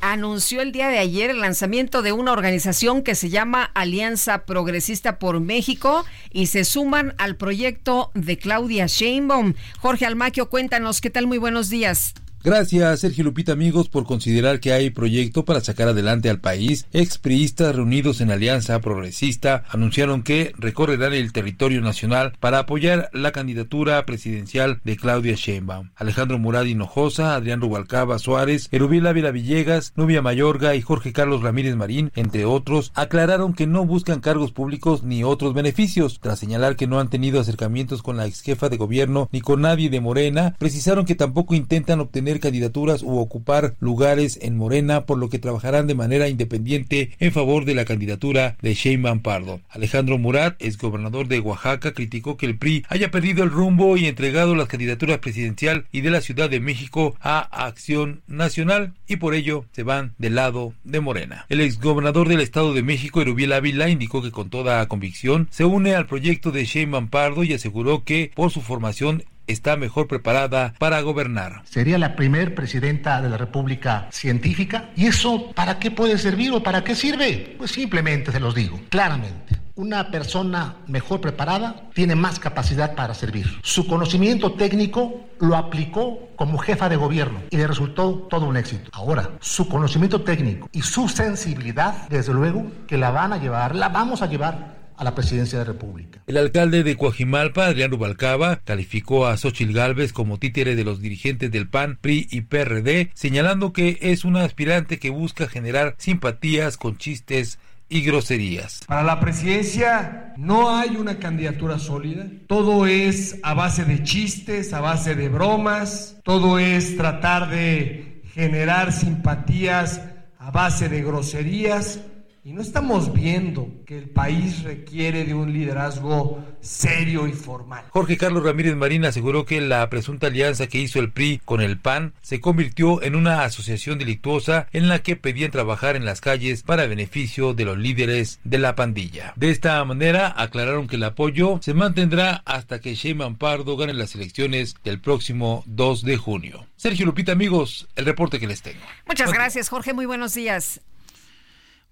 S2: anunció el día de ayer el lanzamiento de una organización que se llama Alianza Progresista por México y se suman al proyecto de Claudia Sheinbaum. Jorge Almaquio, cuéntanos, ¿qué tal? Muy buenos días.
S20: Gracias, Sergio Lupita, amigos, por considerar que hay proyecto para sacar adelante al país. Expriistas reunidos en Alianza Progresista anunciaron que recorrerán el territorio nacional para apoyar la candidatura presidencial de Claudia Sheinbaum. Alejandro Murad Hinojosa, Adrián Rubalcaba Suárez, Erubiel Ávila Villegas, Nubia Mayorga y Jorge Carlos Ramírez Marín, entre otros, aclararon que no buscan cargos públicos ni otros beneficios. Tras señalar que no han tenido acercamientos con la ex jefa de gobierno ni con nadie de Morena, precisaron que tampoco intentan obtener candidaturas u ocupar lugares en Morena, por lo que trabajarán de manera independiente en favor de la candidatura de Sheinbaum Pardo. Alejandro Murat, ex gobernador de Oaxaca, criticó que el PRI haya perdido el rumbo y entregado las candidaturas presidencial y de la Ciudad de México a Acción Nacional y por ello se van del lado de Morena. El ex gobernador del Estado de México, Erubiel Ávila, indicó que con toda convicción se une al proyecto de Sheinbaum Pardo y aseguró que por su formación está mejor preparada para gobernar.
S21: Sería la primer presidenta de la República científica. ¿Y eso para qué puede servir o para qué sirve? Pues simplemente se los digo, claramente. Una persona mejor preparada tiene más capacidad para servir. Su conocimiento técnico lo aplicó como jefa de gobierno y le resultó todo un éxito. Ahora, su conocimiento técnico y su sensibilidad, desde luego, que la van a llevar, la vamos a llevar a la presidencia de la República.
S20: El alcalde de Coajimalpa, Adrián Rubalcaba, calificó a Xochil Gálvez como títere de los dirigentes del PAN, PRI y PRD, señalando que es una aspirante que busca generar simpatías con chistes y groserías.
S22: Para la presidencia no hay una candidatura sólida, todo es a base de chistes, a base de bromas, todo es tratar de generar simpatías a base de groserías y no estamos viendo que el país requiere de un liderazgo serio y formal.
S20: Jorge Carlos Ramírez Marín aseguró que la presunta alianza que hizo el PRI con el PAN se convirtió en una asociación delictuosa en la que pedían trabajar en las calles para beneficio de los líderes de la pandilla. De esta manera aclararon que el apoyo se mantendrá hasta que Sheyman Pardo gane las elecciones del próximo 2 de junio. Sergio Lupita, amigos, el reporte que les tengo.
S2: Muchas gracias, Jorge. Muy buenos días.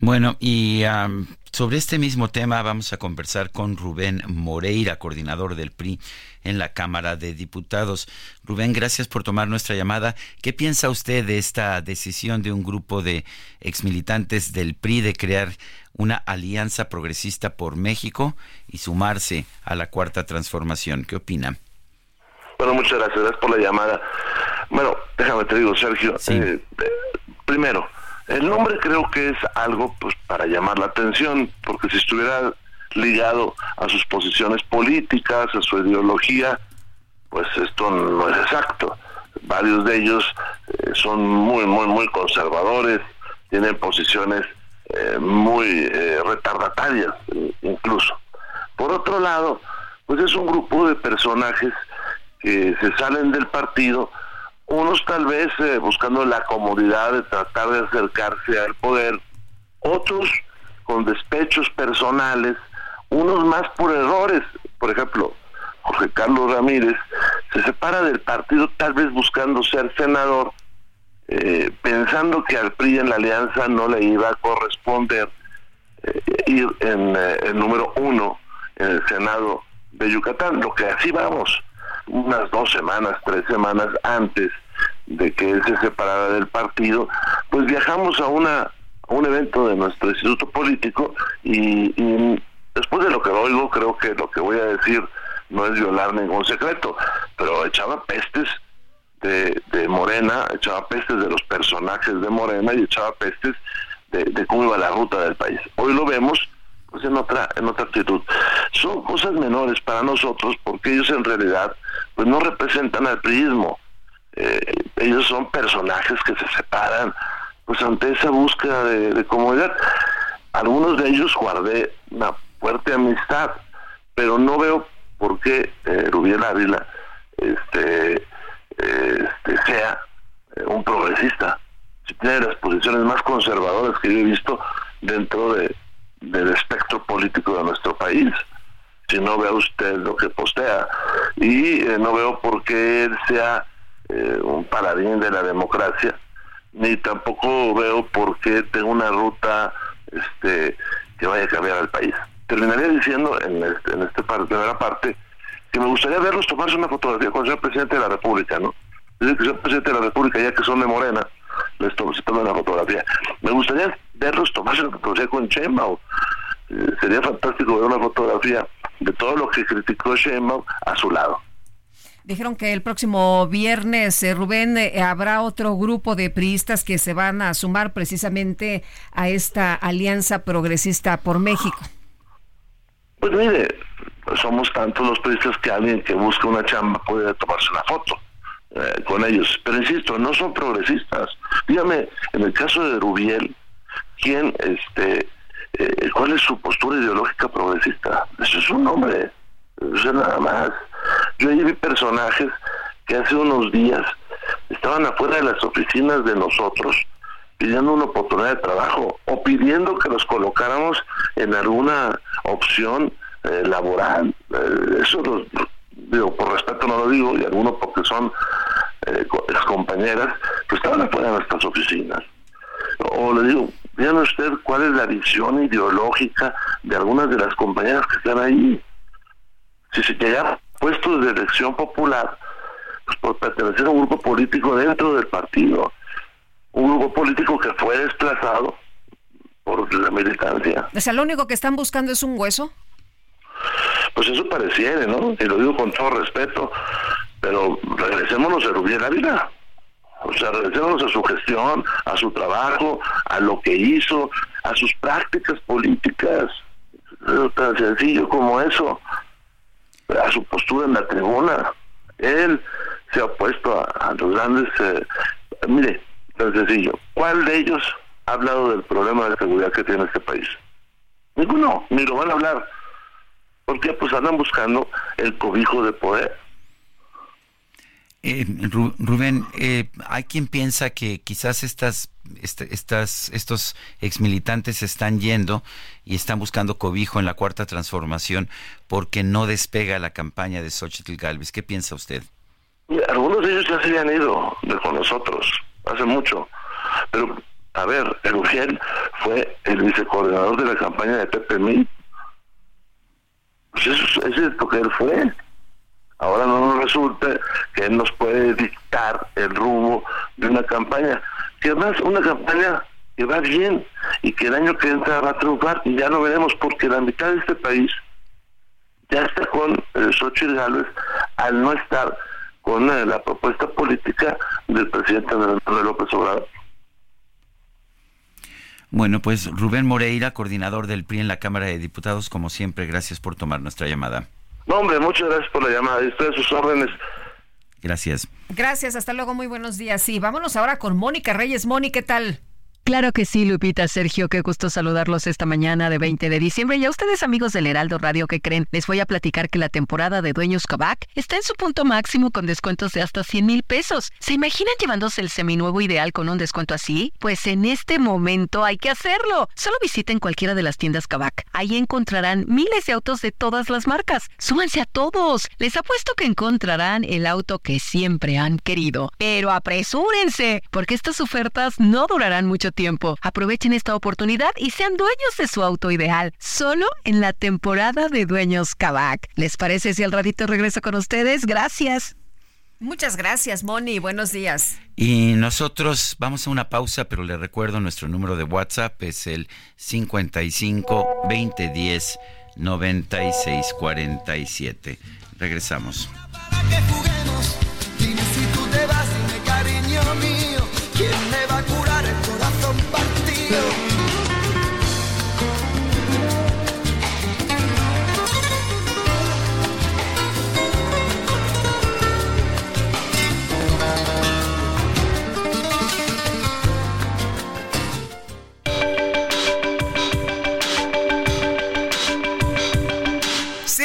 S1: Bueno, y sobre este mismo tema vamos a conversar con Rubén Moreira, coordinador del PRI en la Cámara de Diputados. Rubén, gracias por tomar nuestra llamada. ¿Qué piensa usted de esta decisión de un grupo de exmilitantes del PRI de crear una alianza progresista por México y sumarse a la cuarta transformación? ¿Qué opina?
S23: Bueno, muchas gracias, gracias por la llamada. Bueno, déjame te digo, Sergio. Eh, primero, el nombre creo que es algo pues para llamar la atención, porque si estuviera ligado a sus posiciones políticas, a su ideología, pues esto no es exacto. Varios de ellos eh, son muy, muy, muy conservadores, tienen posiciones eh, muy eh, retardatarias incluso. Por otro lado, pues es un grupo de personajes que se salen del partido unos tal vez eh, buscando la comodidad de tratar de acercarse al poder, otros con despechos personales, unos más por errores. Por ejemplo, Jorge Carlos Ramírez se separa del partido tal vez buscando ser senador, eh, pensando que al PRI en la alianza no le iba a corresponder eh, ir en el número uno en el Senado de Yucatán, lo que así vamos unas dos semanas, tres semanas antes de que él se separara del partido, pues viajamos a una un evento de nuestro instituto político y, después de lo que oigo creo que lo que voy a decir no es violar ningún secreto, pero echaba pestes de, de Morena, echaba pestes de los personajes de Morena y echaba pestes de, de cómo iba la ruta del país. Hoy lo vemos pues en otra en otra actitud. Son cosas menores para nosotros porque ellos en realidad pues no representan al priismo. Eh, ellos son personajes que se separan pues ante esa búsqueda de, comodidad. Algunos de ellos guardé una fuerte amistad, pero no veo por qué eh, Rubiel Ávila este, este sea eh, un progresista. Si tiene las posiciones más conservadoras que yo he visto dentro de, del espectro político de nuestro país. Si no vea usted lo que postea. Y eh, no veo por qué él sea eh, un paladín de la democracia, ni tampoco veo por qué tengo una ruta este que vaya a cambiar al país. Terminaría diciendo en, este, en esta primera parte que me gustaría verlos tomarse una fotografía con el señor presidente de la República, ¿no? Es que el presidente de la República, ya que son de Morena, les toman una fotografía. Me gustaría verlos tomarse una fotografía con Sheinbaum. Eh, sería fantástico ver una fotografía de todo lo que criticó Sheinbaum a su lado.
S2: Dijeron que el próximo viernes, eh, Rubén, eh, habrá otro grupo de priistas que se van a sumar precisamente a esta alianza progresista por México.
S23: Pues mire, somos tantos los priistas que alguien que busca una chamba puede tomarse una foto eh, con ellos. Pero insisto, no son progresistas. Dígame, en el caso de Rubiel, ¿quién, este, cuál es su postura ideológica progresista? Eso es un nombre, eso es nada más. Yo ahí vi personajes que hace unos días estaban afuera de las oficinas de nosotros pidiendo una oportunidad de trabajo o pidiendo que los colocáramos en alguna opción eh, laboral. Eh, eso digo, por respeto no lo digo, y algunos porque son eh, compañeras, que estaban afuera de nuestras oficinas. O le digo, vean usted cuál es la visión ideológica de algunas de las compañeras que están ahí. Si se llegara puestos de elección popular pues por pertenecer a un grupo político dentro del partido, un grupo político que fue desplazado por la militancia.
S2: O sea, lo único que están buscando es un hueso.
S23: Pues eso pareciera, ¿no? Y lo digo con todo respeto, pero regresémonos a Rubén Ávila. O sea, regresémonos a su gestión, a su trabajo, a lo que hizo, a sus prácticas políticas. Es tan sencillo como eso a su postura en la tribuna. Él se ha opuesto a, los grandes... Eh, mire, tan sencillo, ¿cuál de ellos ha hablado del problema de seguridad que tiene este país? Ninguno, ni lo van a hablar. Porque pues andan buscando el cobijo de poder.
S1: Eh, Rubén, eh, hay quien piensa que quizás estas, este, estas, estos exmilitantes están yendo y están buscando cobijo en la cuarta transformación porque no despega la campaña de Xochitl Galvez. ¿Qué piensa usted?
S23: algunos de ellos ya se habían ido con nosotros hace mucho, pero a ver, el fue el vicecoordinador de la campaña de Pepe Mil. Pues eso, ese es lo que él fue. Ahora no nos resulta que él nos puede dictar el rumbo de una campaña, que además una campaña que va bien y que el año que entra va a triunfar y ya lo veremos porque la mitad de este país ya está con el Xochitl Gálvez al no estar con eh, la propuesta política del presidente Andrés López Obrador.
S1: Bueno, pues Rubén Moreira, coordinador del PRI en la Cámara de Diputados, como siempre, gracias por tomar nuestra llamada.
S23: No, hombre, muchas gracias por la llamada. Y ustedes sus órdenes.
S1: Gracias.
S2: Gracias, hasta luego, muy buenos días. Sí, vámonos ahora con Mónica Reyes. Mónica, ¿qué tal?
S24: Claro que sí, Lupita, Sergio, qué gusto saludarlos esta mañana de 20 de diciembre. Y a ustedes, amigos del Heraldo Radio, ¿qué creen? Les voy a platicar que la temporada de Dueños Kavak está en su punto máximo con descuentos de hasta 100 mil pesos. ¿Se imaginan llevándose el seminuevo ideal con un descuento así? Pues en este momento hay que hacerlo. Solo visiten cualquiera de las tiendas Kavak. Ahí encontrarán miles de autos de todas las marcas. Súbanse a todos. Les apuesto que encontrarán el auto que siempre han querido. Pero apresúrense, porque estas ofertas no durarán mucho tiempo tiempo. Aprovechen esta oportunidad y sean dueños de su auto ideal, solo en la temporada de Dueños Kavak. ¿Les parece si al ratito regreso con ustedes? Gracias.
S2: Muchas gracias, Moni. Buenos días.
S1: Y nosotros vamos a una pausa, pero le recuerdo nuestro número de WhatsApp es el 55 2010 9647. Regresamos. Para que partido?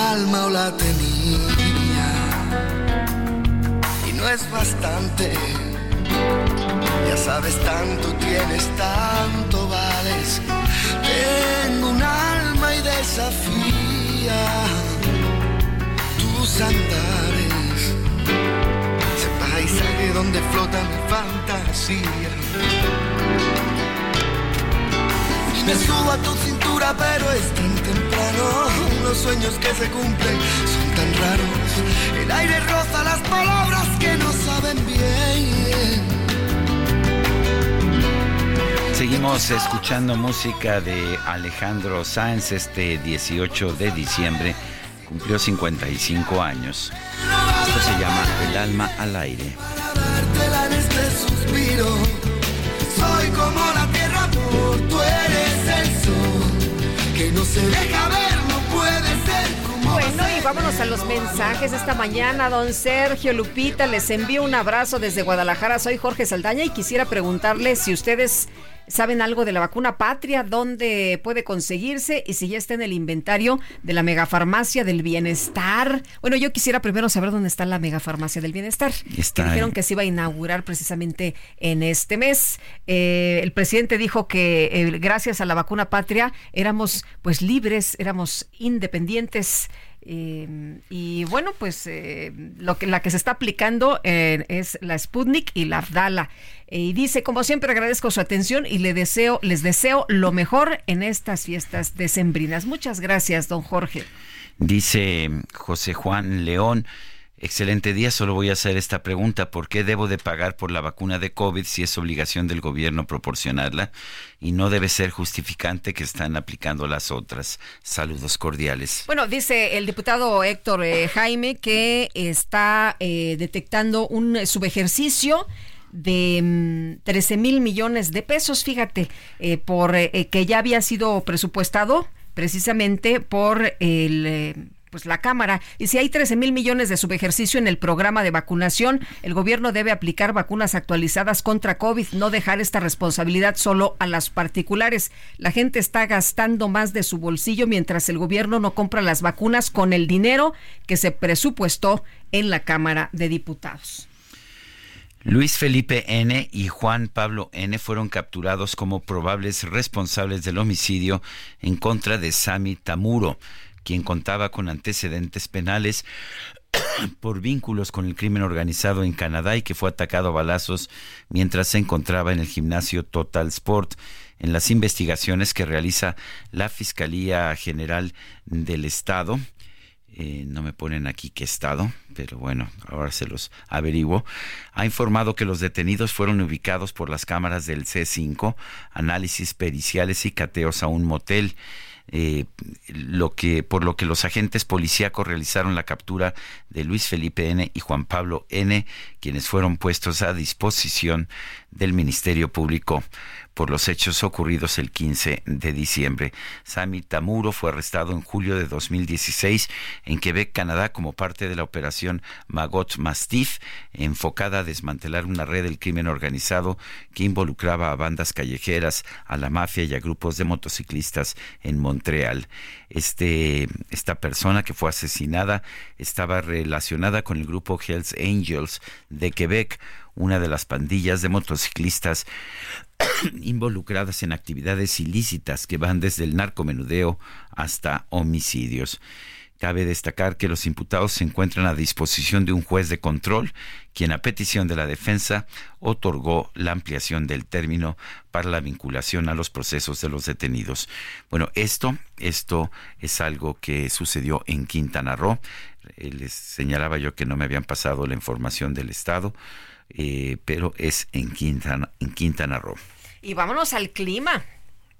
S14: alma o la tenía y no es bastante. Ya sabes tanto tienes, tanto vales. Tengo un alma y desafía tus andares. Ese paisaje donde flota mi fantasía. Me subo a tu cintura, pero es tan temprano. Los sueños que se cumplen son tan raros. El aire roza las palabras que no saben bien.
S1: Seguimos escuchando música de Alejandro Sáenz este 18 de diciembre. Cumplió 55 años. Esto se llama El alma al aire.
S14: Dártela en este suspiro. Soy como Que no se deja ver, no puede ser como
S2: Bueno, y vámonos a los mensajes esta mañana. Don Sergio Lupita, les envío un abrazo desde Guadalajara. Soy Jorge Saldaña y quisiera preguntarles si ustedes saben algo de la vacuna patria, dónde puede conseguirse y si ya está en el inventario de la megafarmacia del bienestar. Bueno, yo quisiera primero saber dónde está la megafarmacia del bienestar.
S1: Está
S2: que dijeron
S1: en-
S2: que se iba a inaugurar precisamente en este mes. Eh, el presidente dijo que eh, gracias a la vacuna patria éramos pues libres, éramos independientes. eh, y bueno, pues eh, lo que, la que se está aplicando eh, es la Sputnik y la Abdala. Eh, y dice, como siempre agradezco su atención y le deseo, les deseo lo mejor en estas fiestas decembrinas. Muchas gracias, don Jorge.
S1: Dice José Juan León, excelente día, solo voy a hacer esta pregunta, ¿por qué debo de pagar por la vacuna de COVID si es obligación del gobierno proporcionarla y no debe ser justificante que están aplicando las otras? Saludos cordiales.
S2: Bueno, dice el diputado Héctor eh, Jaime que está eh, detectando un subejercicio de mm, 13 mil millones de pesos, fíjate, eh, por eh, eh, que ya había sido presupuestado precisamente por el... pues la Cámara. Y si hay 13 mil millones de subejercicio en el programa de vacunación, el gobierno debe aplicar vacunas actualizadas contra COVID, no dejar esta responsabilidad solo a las particulares. La gente está gastando más de su bolsillo mientras el gobierno no compra las vacunas con el dinero que se presupuestó en la Cámara de Diputados.
S1: Luis Felipe N. y Juan Pablo N. fueron capturados como probables responsables del homicidio en contra de Sami Tamuro, quien contaba con antecedentes penales por vínculos con el crimen organizado en Canadá y que fue atacado a balazos mientras se encontraba en el gimnasio Total Sport. En las investigaciones que realiza la Fiscalía General del Estado, eh, no me ponen aquí qué estado, pero bueno, ahora se los averiguo. Ha informado que los detenidos fueron ubicados por las cámaras del C5, análisis periciales y cateos a un motel. eh, lo que por lo que los agentes policíacos realizaron la captura de Luis Felipe N y Juan Pablo N, quienes fueron puestos a disposición del Ministerio Público por los hechos ocurridos el 15 de diciembre. Sami Tamuro fue arrestado en julio de 2016 en Quebec, Canadá, como parte de la operación Magot Mastiff, enfocada a desmantelar una red del crimen organizado que involucraba a bandas callejeras, a la mafia y a grupos de motociclistas en Montreal. Este, esta persona que fue asesinada estaba relacionada con el grupo Hells Angels de Quebec, una de las pandillas de motociclistas involucradas en actividades ilícitas que van desde el narcomenudeo hasta homicidios. Cabe destacar que los imputados se encuentran a disposición de un juez de control, quien a petición de la defensa otorgó la ampliación del término para la vinculación a los procesos de los detenidos. Bueno, esto, esto es algo que sucedió en Quintana Roo. Eh, les señalaba yo que no me habían pasado la información del Estado, eh, pero es en Quintana, en Quintana Roo.
S2: Y vámonos al clima.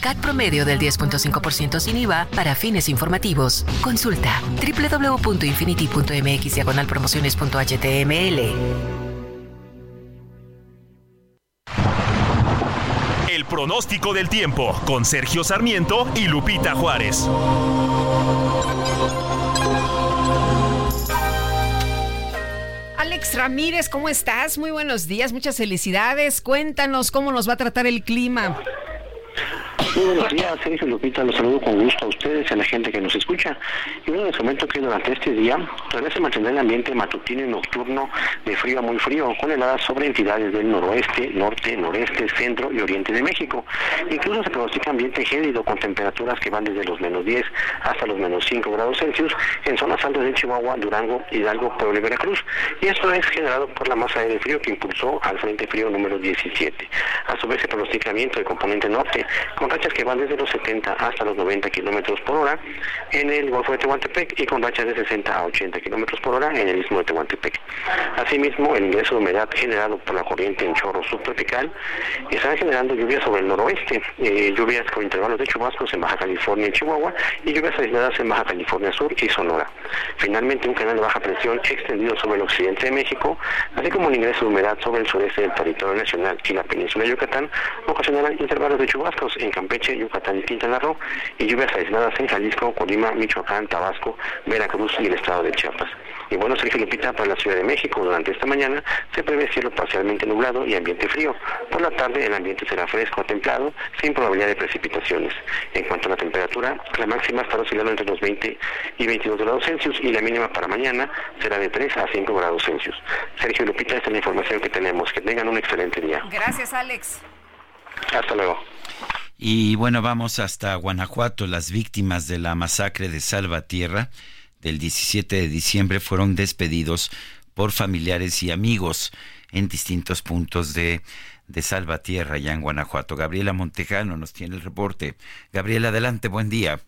S25: CAT promedio del 10.5% sin IVA para fines informativos. Consulta www.infinity.mx promociones.html.
S11: El pronóstico del tiempo con Sergio Sarmiento y Lupita Juárez.
S2: Alex Ramírez, ¿cómo estás? Muy buenos días, muchas felicidades. Cuéntanos cómo nos va a tratar el clima.
S26: Muy buenos días, Sergio Lupita, los saludo con gusto a ustedes y a la gente que nos escucha. Y bueno, les comento que durante este día todavía se mantendrá el ambiente matutino y nocturno de frío a muy frío, con heladas sobre entidades del noroeste, norte, noreste, centro y oriente de México. Incluso se pronostica ambiente gélido con temperaturas que van desde los menos 10 hasta los menos 5 grados Celsius en zonas altas de Chihuahua, Durango, Hidalgo, Puebla y Veracruz. Y esto es generado por la masa de frío que impulsó al Frente Frío número 17. A su vez se pronostica ambiente de componente norte, con que van desde los 70 hasta los 90 kilómetros por hora en el Golfo de Tehuantepec y con rachas de 60 a 80 kilómetros por hora en el Istmo de Tehuantepec. Asimismo, el ingreso de humedad generado por la corriente en chorro subtropical está generando lluvias sobre el noroeste, eh, lluvias con intervalos de chubascos en Baja California y Chihuahua y lluvias aisladas en Baja California Sur y Sonora. Finalmente, un canal de baja presión extendido sobre el occidente de México, así como el ingreso de humedad sobre el sureste del territorio nacional y la península de Yucatán, ocasionarán intervalos de chubascos en Campeche Campeche, Yucatán y Quintana Roo, y lluvias aisladas en Jalisco, Colima, Michoacán, Tabasco, Veracruz y el estado de Chiapas. Y bueno, Sergio Lupita, para la Ciudad de México durante esta mañana se prevé cielo parcialmente nublado y ambiente frío. Por la tarde el ambiente será fresco a templado, sin probabilidad de precipitaciones. En cuanto a la temperatura, la máxima estará oscilando entre los 20 y 22 grados Celsius y la mínima para mañana será de 3 a 5 grados Celsius. Sergio Lupita, esta es la información que tenemos. Que tengan un excelente día.
S2: Gracias, Alex.
S26: Hasta luego.
S1: Y bueno, vamos hasta Guanajuato. Las víctimas de la masacre de Salvatierra del 17 de diciembre fueron despedidos por familiares y amigos en distintos puntos de, de Salvatierra, allá en Guanajuato. Gabriela Montejano nos tiene el reporte. Gabriela, adelante, buen día.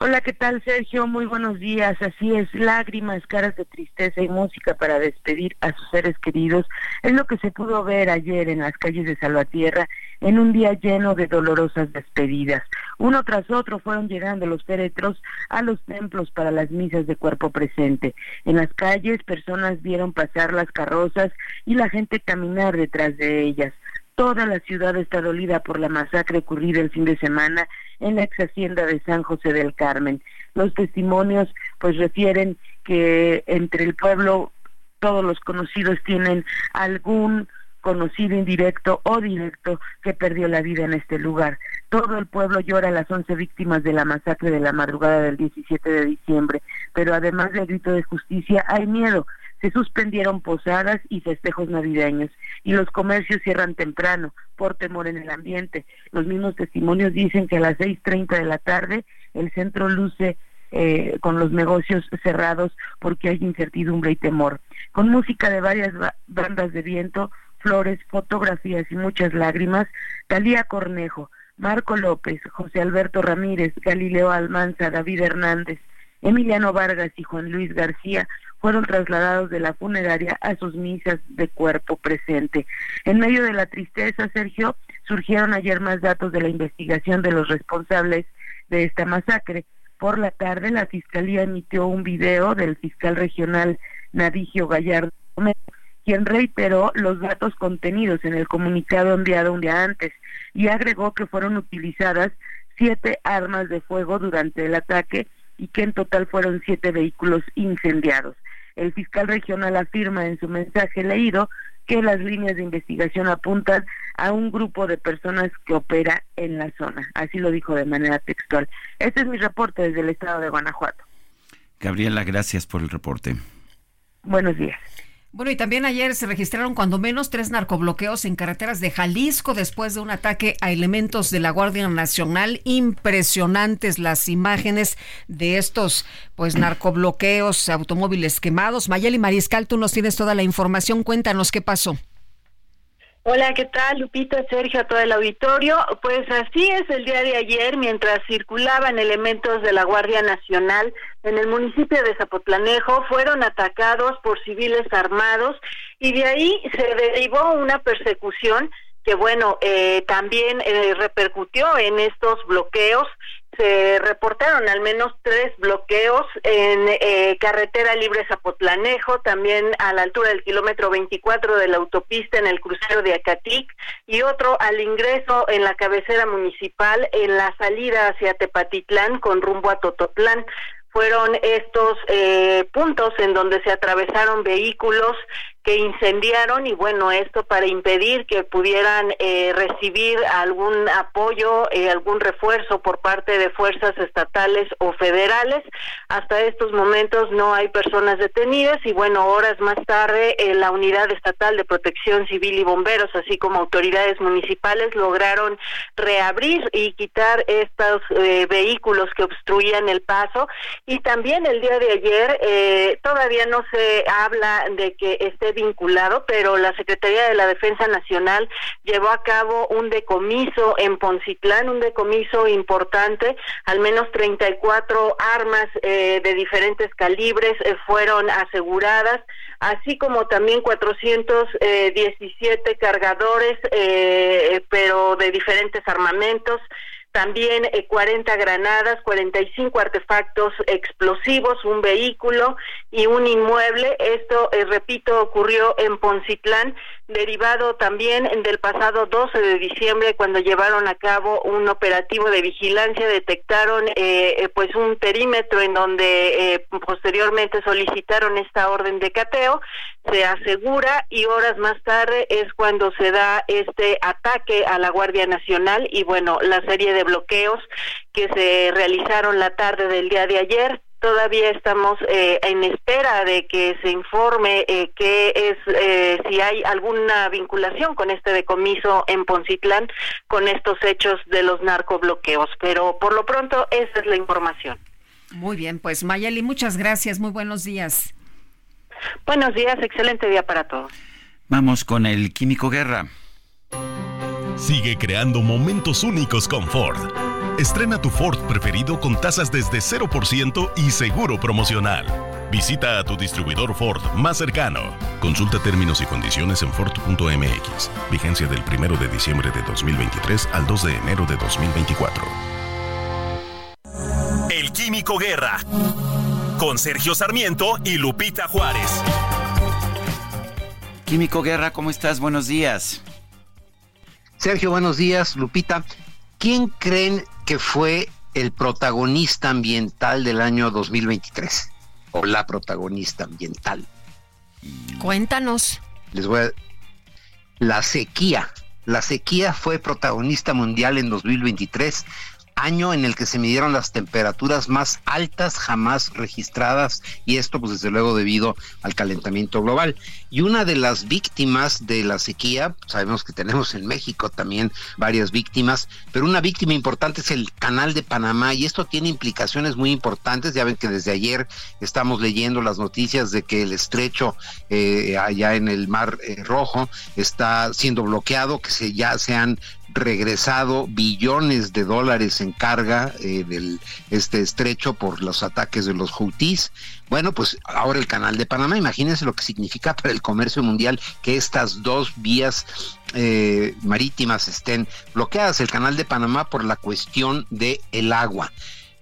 S27: Hola, ¿qué tal Sergio? Muy buenos días. Así es, lágrimas, caras de tristeza y música para despedir a sus seres queridos. Es lo que se pudo ver ayer en las calles de Salvatierra en un día lleno de dolorosas despedidas. Uno tras otro fueron llegando los féretros a los templos para las misas de cuerpo presente. En las calles personas vieron pasar las carrozas y la gente caminar detrás de ellas. Toda la ciudad está dolida por la masacre ocurrida el fin de semana en la ex hacienda de San José del Carmen. Los testimonios pues refieren que entre el pueblo todos los conocidos tienen algún conocido indirecto o directo que perdió la vida en este lugar. Todo el pueblo llora a las 11 víctimas de la masacre de la madrugada del 17 de diciembre, pero además del grito de justicia hay miedo. Se suspendieron posadas y festejos navideños y los comercios cierran temprano por temor en el ambiente. Los mismos testimonios dicen que a las 6.30 de la tarde el centro luce eh, con los negocios cerrados porque hay incertidumbre y temor. Con música de varias bandas de viento, flores, fotografías y muchas lágrimas, Talía Cornejo, Marco López, José Alberto Ramírez, Galileo Almanza, David Hernández, Emiliano Vargas y Juan Luis García fueron trasladados de la funeraria a sus misas de cuerpo presente. En medio de la tristeza, Sergio, surgieron ayer más datos de la investigación de los responsables de esta masacre. Por la tarde, la Fiscalía emitió un video del fiscal regional Nadigio Gallardo, quien reiteró los datos contenidos en el comunicado enviado un día antes y agregó que fueron utilizadas siete armas de fuego durante el ataque y que en total fueron siete vehículos incendiados. El fiscal regional afirma en su mensaje leído que las líneas de investigación apuntan a un grupo de personas que opera en la zona. Así lo dijo de manera textual. Este es mi reporte desde el estado de Guanajuato.
S1: Gabriela, gracias por el reporte.
S27: Buenos días.
S2: Bueno, y también ayer se registraron cuando menos tres narcobloqueos en carreteras de Jalisco después de un ataque a elementos de la Guardia Nacional. Impresionantes las imágenes de estos pues narcobloqueos, automóviles quemados. Mayeli Mariscal, tú nos tienes toda la información. Cuéntanos qué pasó.
S28: Hola, ¿qué tal? Lupita, Sergio, a todo el auditorio. Pues así es el día de ayer, mientras circulaban elementos de la Guardia Nacional en el municipio de Zapotlanejo, fueron atacados por civiles armados y de ahí se derivó una persecución que, bueno, eh, también eh, repercutió en estos bloqueos se reportaron al menos tres bloqueos en eh, carretera libre Zapotlanejo, también a la altura del kilómetro 24 de la autopista en el crucero de Acatic y otro al ingreso en la cabecera municipal en la salida hacia Tepatitlán con rumbo a Tototlán. Fueron estos eh, puntos en donde se atravesaron vehículos que incendiaron y bueno, esto para impedir que pudieran eh, recibir algún apoyo, eh, algún refuerzo por parte de fuerzas estatales o federales. Hasta estos momentos no hay personas detenidas y bueno, horas más tarde eh, la Unidad Estatal de Protección Civil y Bomberos, así como autoridades municipales, lograron reabrir y quitar estos vehículos que obstruían el paso y también el día de ayer todavía no se habla de que esté vinculado, pero la Secretaría de la Defensa Nacional llevó a cabo un decomiso en Poncitlán, un decomiso importante, al menos 34 armas eh, de diferentes calibres eh, fueron aseguradas, así como también 417 cargadores, eh, pero de diferentes armamentos. También 40 granadas, 45 artefactos explosivos, un vehículo y un inmueble. Esto, repito, ocurrió en Poncitlán derivado también del pasado 12 de diciembre cuando llevaron a cabo un operativo de vigilancia. Detectaron eh, eh, pues un perímetro en donde eh, posteriormente solicitaron esta orden de cateo. Se asegura y horas más tarde es cuando se da este ataque a la Guardia Nacional y bueno la serie de bloqueos que se realizaron la tarde del día de ayer todavía estamos eh, en espera de que se informe eh, qué es eh, si hay alguna vinculación con este decomiso en Poncitlán con estos hechos de los narcobloqueos, pero por lo pronto esa es la información.
S2: Muy bien, pues Mayeli, muchas gracias, muy buenos días.
S28: Buenos días, excelente día para todos.
S1: Vamos con el Químico Guerra.
S11: Sigue creando momentos únicos con Ford. Estrena tu Ford preferido con tasas desde 0% y seguro promocional. Visita a tu distribuidor Ford más cercano. Consulta términos y condiciones en Ford.mx. Vigencia del 1 de diciembre de 2023 al 2 de enero de 2024. El Químico Guerra. Con Sergio Sarmiento y Lupita Juárez.
S1: Químico Guerra, ¿cómo estás? Buenos días.
S29: Sergio, buenos días. Lupita, ¿quién creen que fue el protagonista ambiental del año 2023 o la protagonista ambiental.
S2: Cuéntanos.
S29: Les voy a... La sequía. La sequía fue protagonista mundial en 2023 año en el que se midieron las temperaturas más altas jamás registradas y esto pues desde luego debido al calentamiento global. Y una de las víctimas de la sequía, sabemos que tenemos en México también varias víctimas, pero una víctima importante es el canal de Panamá y esto tiene implicaciones muy importantes. Ya ven que desde ayer estamos leyendo las noticias de que el estrecho eh, allá en el Mar eh, Rojo está siendo bloqueado, que se, ya se han regresado billones de dólares en carga eh, del este estrecho por los ataques de los Houthis. Bueno, pues ahora el canal de Panamá, imagínense lo que significa para el comercio mundial que estas dos vías eh, marítimas estén bloqueadas. El canal de Panamá por la cuestión de el agua.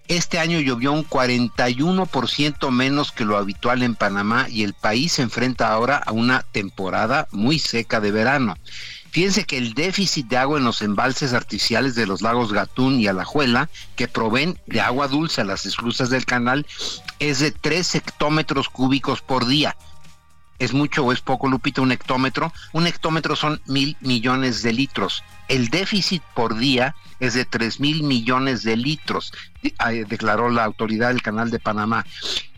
S29: Este año llovió un 41% menos que lo habitual en Panamá y el país se enfrenta ahora a una temporada muy seca de verano. Fíjense que el déficit de agua en los embalses artificiales de los lagos Gatún y Alajuela, que proveen de agua dulce a las esclusas del canal, es de 3 hectómetros cúbicos por día. ¿Es mucho o es poco, Lupita, un hectómetro? Un hectómetro son mil millones de litros. El déficit por día es de 3 mil millones de litros, eh, declaró la autoridad del Canal de Panamá.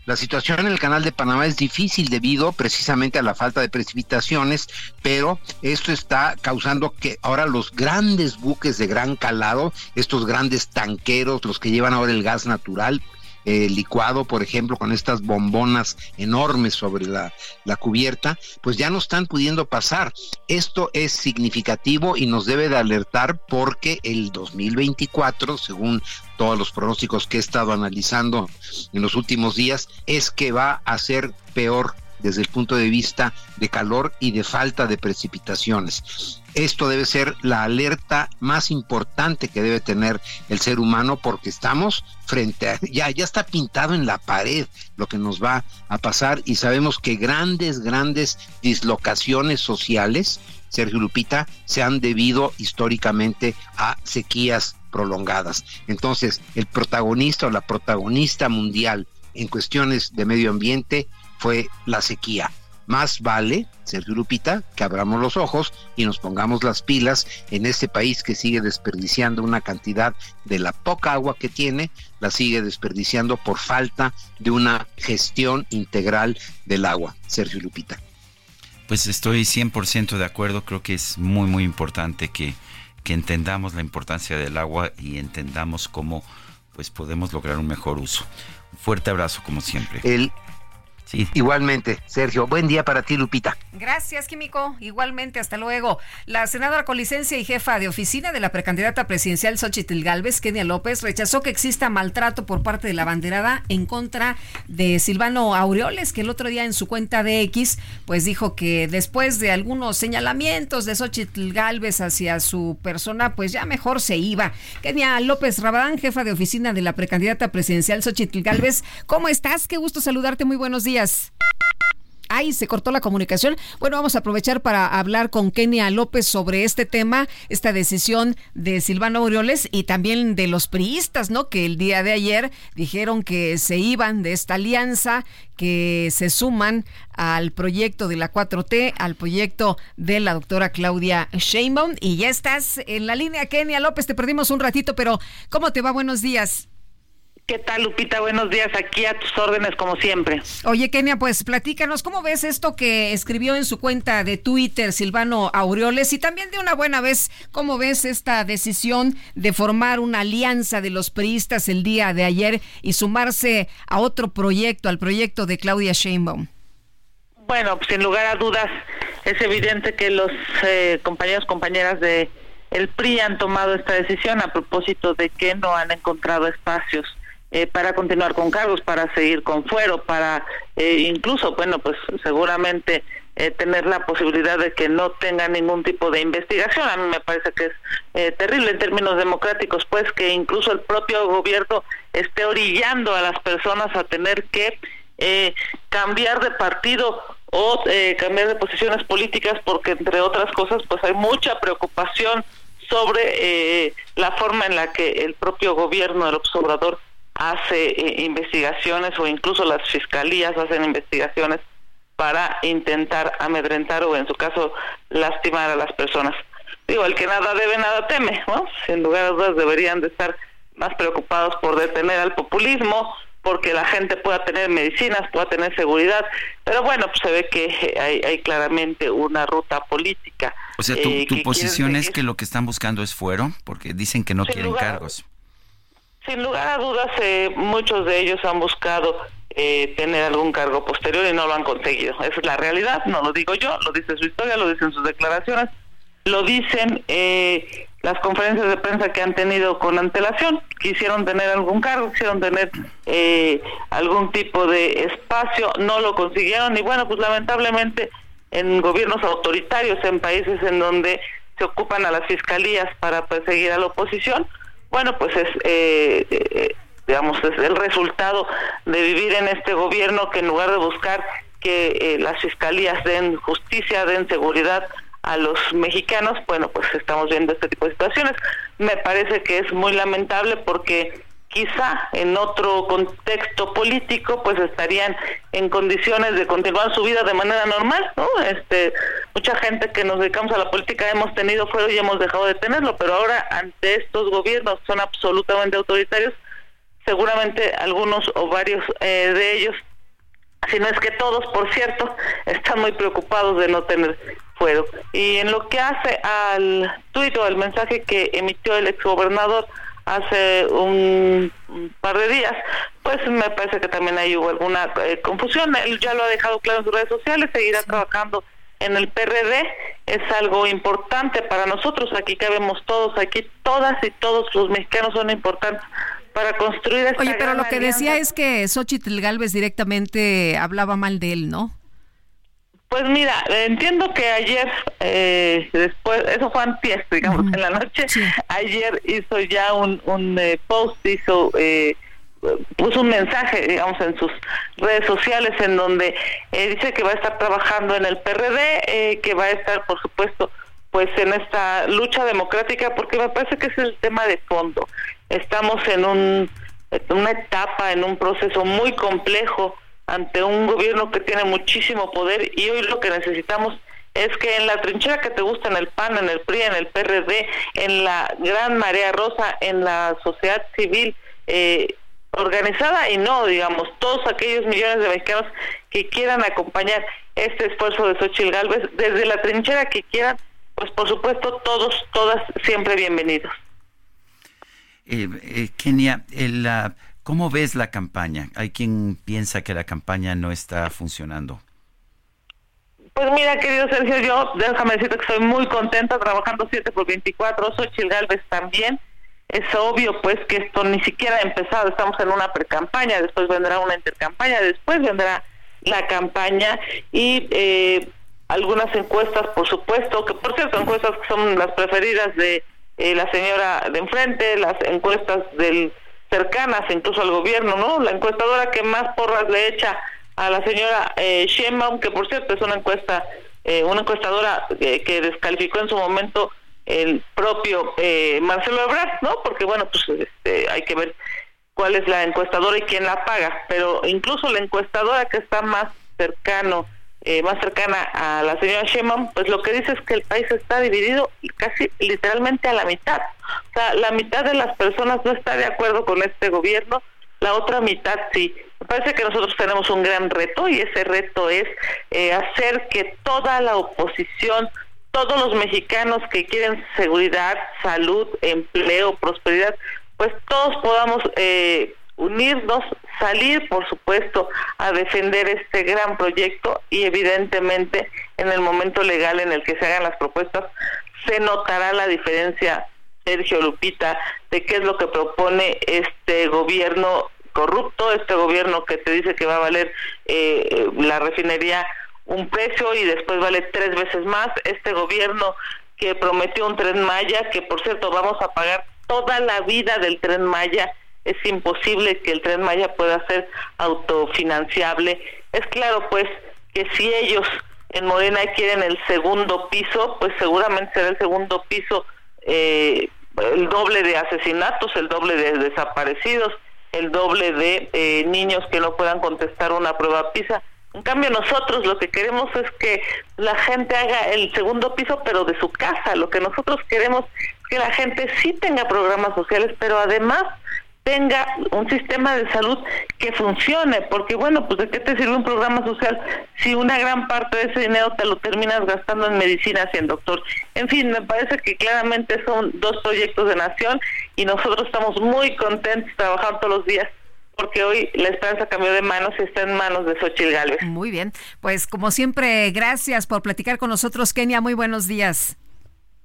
S29: La situación en el canal de Panamá es difícil debido precisamente a la falta de precipitaciones, pero esto está causando que ahora los grandes buques de gran calado, estos grandes tanqueros, los que llevan ahora el gas natural, eh, licuado, por ejemplo, con estas bombonas enormes sobre la, la, cubierta, pues ya no están pudiendo pasar. Esto es significativo y nos debe de alertar porque el 2024, según todos los pronósticos que he estado analizando en los últimos días, es que va a ser peor desde el punto de vista de calor y de falta de precipitaciones. Esto debe ser la alerta más importante que debe tener el ser humano porque estamos frente a, ya, ya está pintado en la pared lo que nos va a pasar y sabemos que grandes, grandes dislocaciones sociales, Sergio Lupita, se han debido históricamente a sequías prolongadas. Entonces, el protagonista o la protagonista mundial en cuestiones de medio ambiente fue la sequía. Más vale, Sergio Lupita, que abramos los ojos y nos pongamos las pilas en este país que sigue desperdiciando una cantidad de la poca agua que tiene, la sigue desperdiciando por falta de una gestión integral del agua. Sergio Lupita.
S1: Pues estoy 100% de acuerdo, creo que es muy, muy importante que, que entendamos la importancia del agua y entendamos cómo pues podemos lograr un mejor uso. Un fuerte abrazo como siempre.
S29: El Igualmente, Sergio. Buen día para ti, Lupita.
S2: Gracias, Químico. Igualmente, hasta luego. La senadora con licencia y jefa de oficina de la precandidata presidencial Xochitl Galvez, Kenia López, rechazó que exista maltrato por parte de la banderada en contra de Silvano Aureoles, que el otro día en su cuenta de X, pues dijo que después de algunos señalamientos de Xochitl Galvez hacia su persona, pues ya mejor se iba. Kenia López Rabadán, jefa de oficina de la precandidata presidencial Xochitl Galvez, ¿cómo estás? Qué gusto saludarte. Muy buenos días. Ay, se cortó la comunicación. Bueno, vamos a aprovechar para hablar con Kenia López sobre este tema, esta decisión de Silvano Aureoles y también de los priistas, ¿no? Que el día de ayer dijeron que se iban de esta alianza, que se suman al proyecto de la 4T, al proyecto de la doctora Claudia Sheinbaum. Y ya estás en la línea, Kenia López. Te perdimos un ratito, pero ¿cómo te va? Buenos días.
S30: ¿Qué tal, Lupita? Buenos días, aquí a tus órdenes como siempre.
S2: Oye, Kenia, pues platícanos, ¿cómo ves esto que escribió en su cuenta de Twitter Silvano Aureoles? Y también de una buena vez, ¿cómo ves esta decisión de formar una alianza de los priistas el día de ayer y sumarse a otro proyecto, al proyecto de Claudia Sheinbaum?
S30: Bueno, pues sin lugar a dudas, es evidente que los eh, compañeros, compañeras de el PRI han tomado esta decisión a propósito de que no han encontrado espacios eh, para continuar con cargos, para seguir con fuero, para eh, incluso, bueno, pues seguramente eh, tener la posibilidad de que no tenga ningún tipo de investigación. A mí me parece que es terrible en términos democráticos, pues que incluso el propio gobierno esté orillando a las personas a tener que cambiar de partido o cambiar de posiciones políticas porque entre otras cosas pues hay mucha preocupación sobre la forma en la que el propio gobierno del observador hace eh, investigaciones o incluso las fiscalías hacen investigaciones para intentar amedrentar o en su caso lastimar a las personas. Digo, el que nada debe, nada teme, ¿no? Sin lugar a dudas deberían de estar más preocupados por detener al populismo, porque la gente pueda tener medicinas, pueda tener seguridad, pero bueno, pues se ve que hay, hay claramente una ruta política.
S1: O sea, tu, eh, posición es que lo que están buscando es fuero, porque dicen que no quieren cargos.
S30: Sin lugar a dudas, eh, muchos de ellos han buscado eh, tener algún cargo posterior y no lo han conseguido. Esa es la realidad, no lo digo yo, lo dice su historia, lo dicen sus declaraciones, lo dicen eh, las conferencias de prensa que han tenido con antelación. Quisieron tener algún cargo, quisieron tener algún tipo de espacio, no lo consiguieron y bueno, pues lamentablemente en gobiernos autoritarios, en países en donde se ocupan a las fiscalías para perseguir a la oposición, bueno, pues es, eh, eh, digamos, es el resultado de vivir en este gobierno que en lugar de buscar que eh, las fiscalías den justicia, den seguridad a los mexicanos, bueno, pues estamos viendo este tipo de situaciones. Me parece que es muy lamentable porque quizá en otro contexto político pues estarían en condiciones de continuar su vida de manera normal, ¿no? Este, mucha gente que nos dedicamos a la política hemos tenido fuero y hemos dejado de tenerlo, pero ahora ante estos gobiernos son absolutamente autoritarios, seguramente algunos o varios eh, de ellos, si no es que todos, por cierto, están muy preocupados de no tener fuero. Y en lo que hace al tuit o al mensaje que emitió el exgobernador, hace un, par de días, pues me parece que también ahí hubo alguna eh, confusión. Él ya lo ha dejado claro en sus redes sociales, seguirá trabajando en el PRD, es algo importante para nosotros, aquí cabemos todos, aquí todas y todos los mexicanos son importantes para construir esta
S2: Oye, pero lo que decía es que Xochitl Galvez directamente hablaba mal de él, ¿no?
S30: Pues mira, entiendo que ayer, eh, después, eso fue antes, digamos, en la noche, ayer hizo ya un, un eh, post, hizo, eh, puso un mensaje, digamos, en sus redes sociales en donde dice que va a estar trabajando en el PRD, que va a estar, por supuesto, pues en esta lucha democrática, porque me parece que es el tema de fondo. Estamos en un, una etapa, en un proceso muy complejo, ante un gobierno que tiene muchísimo poder y hoy lo que necesitamos es que en la trinchera que te gusta, en el PAN, en el PRI, en el PRD, en la gran marea rosa, en la sociedad civil eh, organizada y no, digamos, todos aquellos millones de mexicanos que quieran acompañar este esfuerzo de Xochitl Galvez, desde la trinchera que quieran, pues por supuesto todos, todas siempre bienvenidos.
S1: Eh, eh, Kenia, la ¿Cómo ves la campaña? Hay quien piensa que la campaña no está funcionando.
S30: Pues mira, querido Sergio, yo déjame decirte que soy muy contenta trabajando 7 por 24, Xochitl Galvez también. Es obvio pues que esto ni siquiera ha empezado, estamos en una precampaña, después vendrá una intercampaña, después vendrá la campaña y eh, algunas encuestas, por supuesto, que por cierto, encuestas que son las preferidas de eh, la señora de enfrente, las encuestas del cercanas incluso al gobierno, ¿no? La encuestadora que más porras le echa a la señora eh, Sheinbaum, que por cierto es una encuesta, eh, una encuestadora eh, que descalificó en su momento el propio eh, Marcelo Ebrard, ¿no? Porque bueno, pues este, hay que ver cuál es la encuestadora y quién la paga, pero incluso la encuestadora que está más cercano eh, más cercana a la señora Sheinbaum, pues lo que dice es que el país está dividido casi literalmente a la mitad. O sea, la mitad de las personas no está de acuerdo con este gobierno, la otra mitad sí. Me parece que nosotros tenemos un gran reto y ese reto es eh, hacer que toda la oposición, todos los mexicanos que quieren seguridad, salud, empleo, prosperidad, pues todos podamos eh, unirnos, salir, por supuesto, a defender este gran proyecto y evidentemente en el momento legal en el que se hagan las propuestas se notará la diferencia, Sergio Lupita, de qué es lo que propone este gobierno corrupto, este gobierno que te dice que va a valer eh, la refinería un precio y después vale tres veces más, este gobierno que prometió un tren Maya, que por cierto vamos a pagar toda la vida del tren Maya, es imposible que el tren Maya pueda ser autofinanciable. Es claro, pues, que si ellos en Morena quieren el segundo piso, pues seguramente será el segundo piso eh, el doble de asesinatos, el doble de desaparecidos, el doble de eh, niños que no puedan contestar una prueba PISA. En cambio, nosotros lo que queremos es que la gente haga el segundo piso, pero de su casa. Lo que nosotros queremos es que la gente sí tenga programas sociales, pero además tenga un sistema de salud que funcione, porque bueno, pues de qué te sirve un programa social si una gran parte de ese dinero te lo terminas gastando en medicinas y en doctor. En fin, me parece que claramente son dos proyectos de nación y nosotros estamos muy contentos trabajando todos los días porque hoy la esperanza cambió de manos y está en manos de Xochitl Gálvez.
S2: Muy bien, pues como siempre, gracias por platicar con nosotros, Kenia, muy buenos días.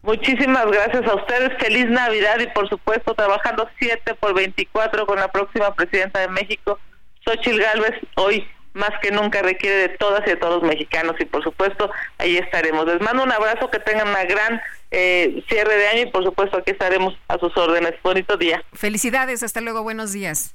S30: Muchísimas gracias a ustedes, feliz Navidad y por supuesto trabajando 7 por 24 con la próxima presidenta de México, Xochitl Gálvez, hoy más que nunca requiere de todas y de todos los mexicanos y por supuesto ahí estaremos. Les mando un abrazo, que tengan una gran eh, cierre de año y por supuesto aquí estaremos a sus órdenes. Bonito día.
S2: Felicidades, hasta luego, buenos días.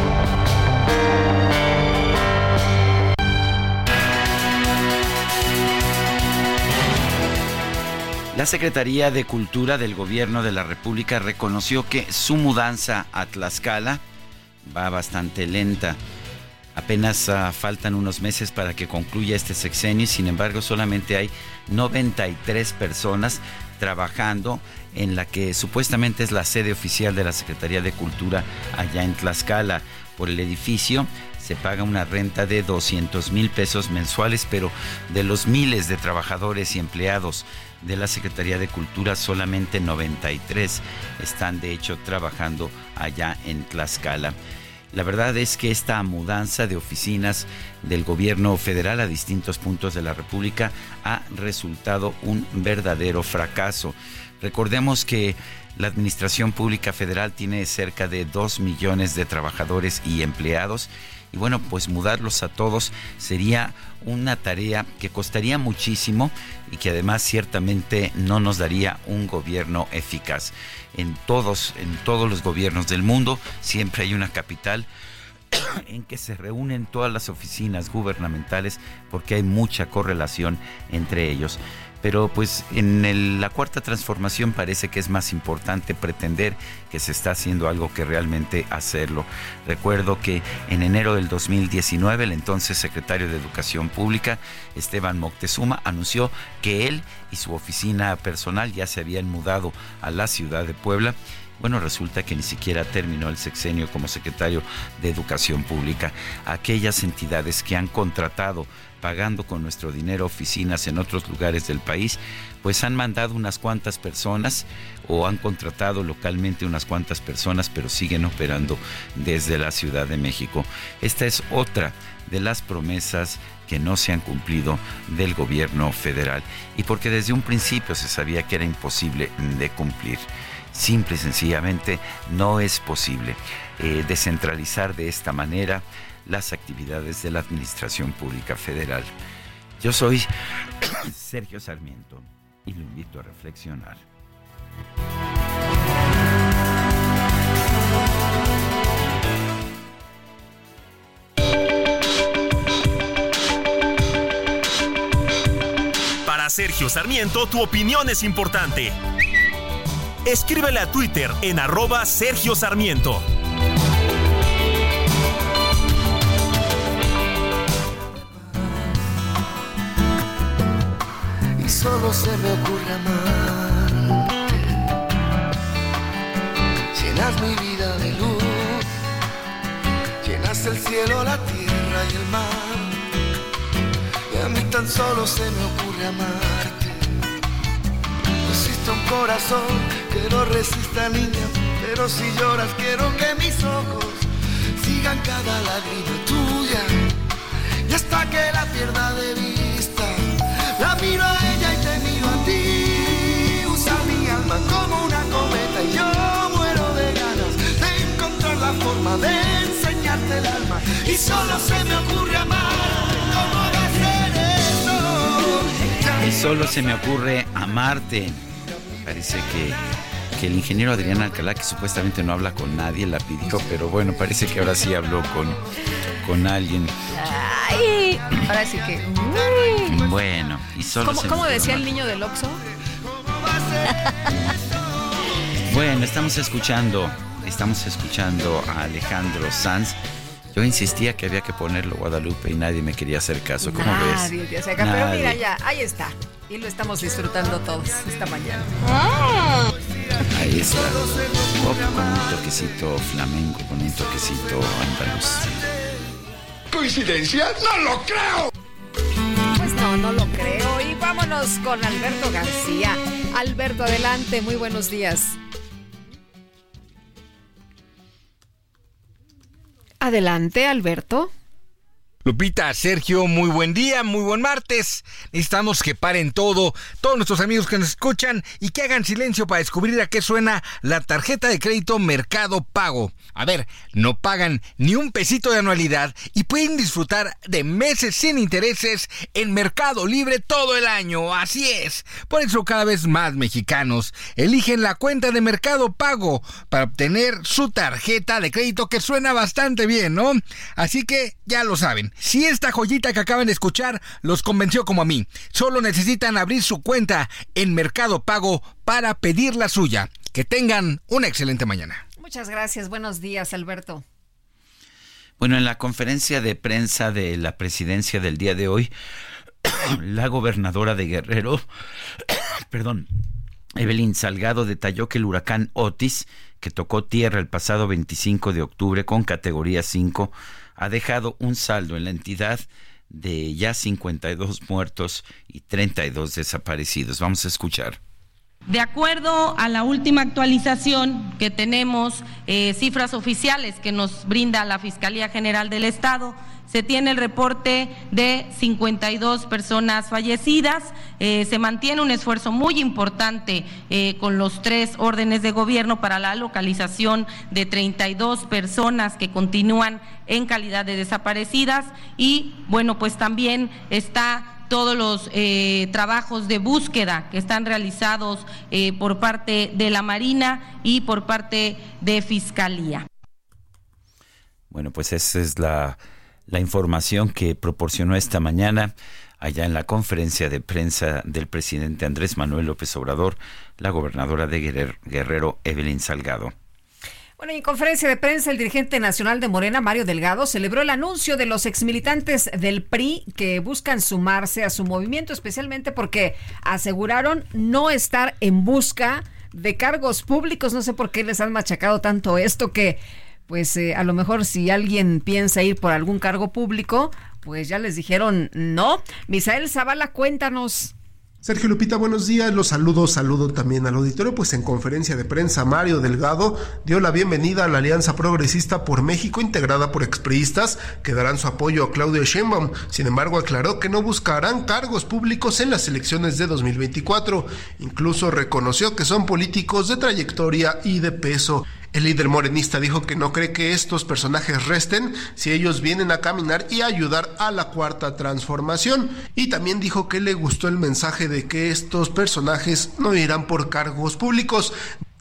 S1: La Secretaría de Cultura del Gobierno de la República reconoció que su mudanza a Tlaxcala va bastante lenta. Apenas uh, faltan unos meses para que concluya este sexenio, sin embargo solamente hay 93 personas trabajando en la que supuestamente es la sede oficial de la Secretaría de Cultura allá en Tlaxcala. Por el edificio se paga una renta de 200 mil pesos mensuales, pero de los miles de trabajadores y empleados de la Secretaría de Cultura, solamente 93 están de hecho trabajando allá en Tlaxcala. La verdad es que esta mudanza de oficinas del gobierno federal a distintos puntos de la República ha resultado un verdadero fracaso. Recordemos que la Administración Pública Federal tiene cerca de 2 millones de trabajadores y empleados y bueno, pues mudarlos a todos sería una tarea que costaría muchísimo y que además ciertamente no nos daría un gobierno eficaz. En todos, en todos los gobiernos del mundo siempre hay una capital en que se reúnen todas las oficinas gubernamentales porque hay mucha correlación entre ellos pero pues en la cuarta transformación parece que es más importante pretender que se está haciendo algo que realmente hacerlo. Recuerdo que en enero del 2019 el entonces secretario de Educación Pública, Esteban Moctezuma, anunció que él y su oficina personal ya se habían mudado a la ciudad de Puebla bueno, resulta que ni siquiera terminó el sexenio como secretario de Educación Pública. Aquellas entidades que han contratado pagando con nuestro dinero oficinas en otros lugares del país, pues han mandado unas cuantas personas o han contratado localmente unas cuantas personas, pero siguen operando desde la Ciudad de México. Esta es otra de las promesas que no se han cumplido del gobierno federal y porque desde un principio se sabía que era imposible de cumplir. Simple y sencillamente no es posible eh, descentralizar de esta manera las actividades de la Administración Pública Federal. Yo soy Sergio Sarmiento y lo invito a reflexionar.
S11: Para Sergio Sarmiento, tu opinión es importante. Escríbele a Twitter en arroba Sergio Sarmiento.
S14: solo se me ocurre amarte. Llenas mi vida de luz, llenas el cielo, la tierra y el mar. Y a mí tan solo se me ocurre amarte. Existe un corazón no resista, niña, pero si lloras quiero que mis ojos sigan cada lágrima tuya. Y hasta que la pierda de vista, la miro a ella y te miro a ti. Usa mi alma como una cometa y yo muero de ganas de encontrar la forma de enseñarte el alma. Y solo se me ocurre amar. ¿Cómo hacer eso?
S1: Y solo se me ocurre amarte. Parece que que el ingeniero Adrián Alcalá, que supuestamente no habla con nadie, la pidió, pero bueno, parece que ahora sí habló con, con alguien.
S2: Ay, ahora sí que.
S1: Bueno, y solo
S2: ¿Cómo, decía el niño del Oxxo?
S1: Bueno, estamos escuchando, estamos escuchando a Alejandro Sanz. Yo insistía que había que ponerlo Guadalupe y nadie me quería hacer caso. ¿Cómo ves?
S2: Pero mira ya, ahí está. Y lo estamos disfrutando todos esta mañana.
S1: Ahí está. con un toquecito flamenco, con un toquecito andaluz.
S14: ¿Coincidencia? ¡No lo creo!
S2: Pues no, no lo creo. Y vámonos con Alberto García. Alberto, adelante. Muy buenos días. Adelante, Alberto.
S15: Lupita, Sergio, muy buen día, muy buen martes. Necesitamos que paren todo, todos nuestros amigos que nos escuchan y que hagan silencio para descubrir a qué suena la tarjeta de crédito Mercado Pago. A ver, no pagan ni un pesito de anualidad y pueden disfrutar de meses sin intereses en Mercado Libre todo el año. Así es. Por eso cada vez más mexicanos eligen la cuenta de Mercado Pago para obtener su tarjeta de crédito que suena bastante bien, ¿no? Así que ya lo saben. Si esta joyita que acaban de escuchar los convenció como a mí, solo necesitan abrir su cuenta en Mercado Pago para pedir la suya. Que tengan una excelente mañana.
S2: Muchas gracias. Buenos días, Alberto.
S1: Bueno, en la conferencia de prensa de la presidencia del día de hoy, la gobernadora de Guerrero, perdón, Evelyn Salgado detalló que el huracán Otis, que tocó tierra el pasado 25 de octubre con categoría 5, ha dejado un saldo en la entidad de ya 52 muertos y 32 desaparecidos. Vamos a escuchar.
S31: De acuerdo a la última actualización que tenemos, eh, cifras oficiales que nos brinda la Fiscalía General del Estado, se tiene el reporte de 52 personas fallecidas. Eh, se mantiene un esfuerzo muy importante eh, con los tres órdenes de gobierno para la localización de 32 personas que continúan en calidad de desaparecidas y bueno, pues también está todos los eh, trabajos de búsqueda que están realizados por parte de la Marina y por parte de Fiscalía.
S1: Bueno, pues esa es la la información que proporcionó esta mañana allá en la conferencia de prensa del presidente Andrés Manuel López Obrador, la gobernadora de Guerrero, Evelyn Salgado.
S2: Bueno, en conferencia de prensa, el dirigente nacional de Morena, Mario Delgado, celebró el anuncio de los exmilitantes del PRI que buscan sumarse a su movimiento, especialmente porque aseguraron no estar en busca de cargos públicos. No sé por qué les han machacado tanto esto que pues eh, a lo mejor si alguien piensa ir por algún cargo público, pues ya les dijeron no. Misael Zavala, cuéntanos.
S32: Sergio Lupita, buenos días. Los saludo, saludo también al auditorio. Pues en conferencia de prensa, Mario Delgado dio la bienvenida a la Alianza Progresista por México, integrada por expriistas, que darán su apoyo a Claudio Sheinbaum. Sin embargo, aclaró que no buscarán cargos públicos en las elecciones de 2024. Incluso reconoció que son políticos de trayectoria y de peso. El líder morenista dijo que no cree que estos personajes resten si ellos vienen a caminar y ayudar a la cuarta transformación. Y también dijo que le gustó el mensaje de que estos personajes no irán por cargos públicos.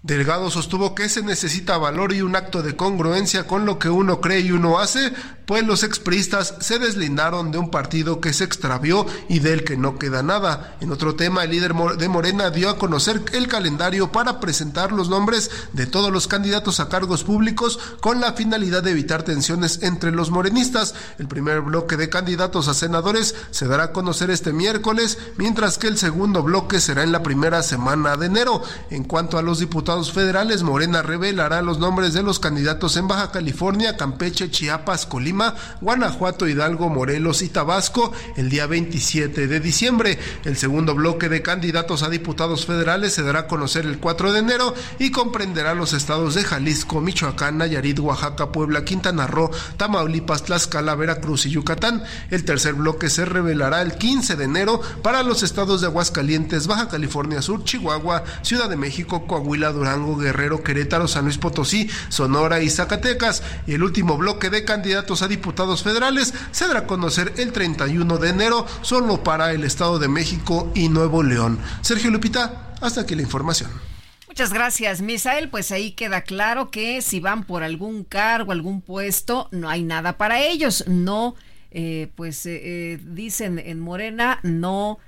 S32: Delgado sostuvo que se necesita valor y un acto de congruencia con lo que uno cree y uno hace, pues los expristas se deslindaron de un partido que se extravió y del que no queda nada. En otro tema, el líder de Morena dio a conocer el calendario para presentar los nombres de todos los candidatos a cargos públicos con la finalidad de evitar tensiones entre los morenistas. El primer bloque de candidatos a senadores se dará a conocer este miércoles, mientras que el segundo bloque será en la primera semana de enero. En cuanto a los diputados, federales, Morena revelará los nombres de los candidatos en Baja California, Campeche, Chiapas, Colima, Guanajuato, Hidalgo, Morelos y Tabasco el día 27 de diciembre. El segundo bloque de candidatos a diputados federales se dará a conocer el 4 de enero y comprenderá los estados de Jalisco, Michoacán, Nayarit, Oaxaca, Puebla, Quintana Roo, Tamaulipas, Tlaxcala, Veracruz y Yucatán. El tercer bloque se revelará el 15 de enero para los estados de Aguascalientes, Baja California Sur, Chihuahua, Ciudad de México, Coahuila, Durango, Guerrero, Querétaro, San Luis Potosí, Sonora y Zacatecas. El último bloque de candidatos a diputados federales se dará a conocer el 31 de enero solo para el Estado de México y Nuevo León. Sergio Lupita, hasta aquí la información.
S2: Muchas gracias, Misael. Pues ahí queda claro que si van por algún cargo, algún puesto, no hay nada para ellos. No, eh, pues eh, eh, dicen en Morena, no.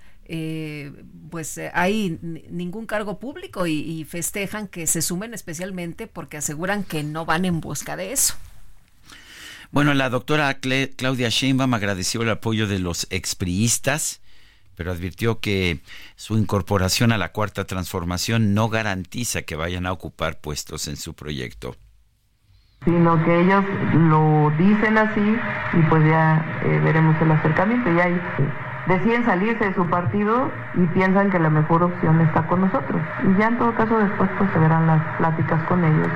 S2: pues hay ningún cargo público y festejan que se sumen especialmente porque aseguran que no van en busca de eso.
S1: Bueno, la doctora Claudia Sheinbaum agradeció el apoyo de los expriistas, pero advirtió que su incorporación a la cuarta transformación no garantiza que vayan a ocupar puestos en su proyecto.
S33: Sino que ellos lo dicen así y pues ya eh, veremos el acercamiento. Ya hay deciden salirse de su partido y piensan que la mejor opción está con nosotros. Y ya en todo caso después pues se verán las pláticas con ellos,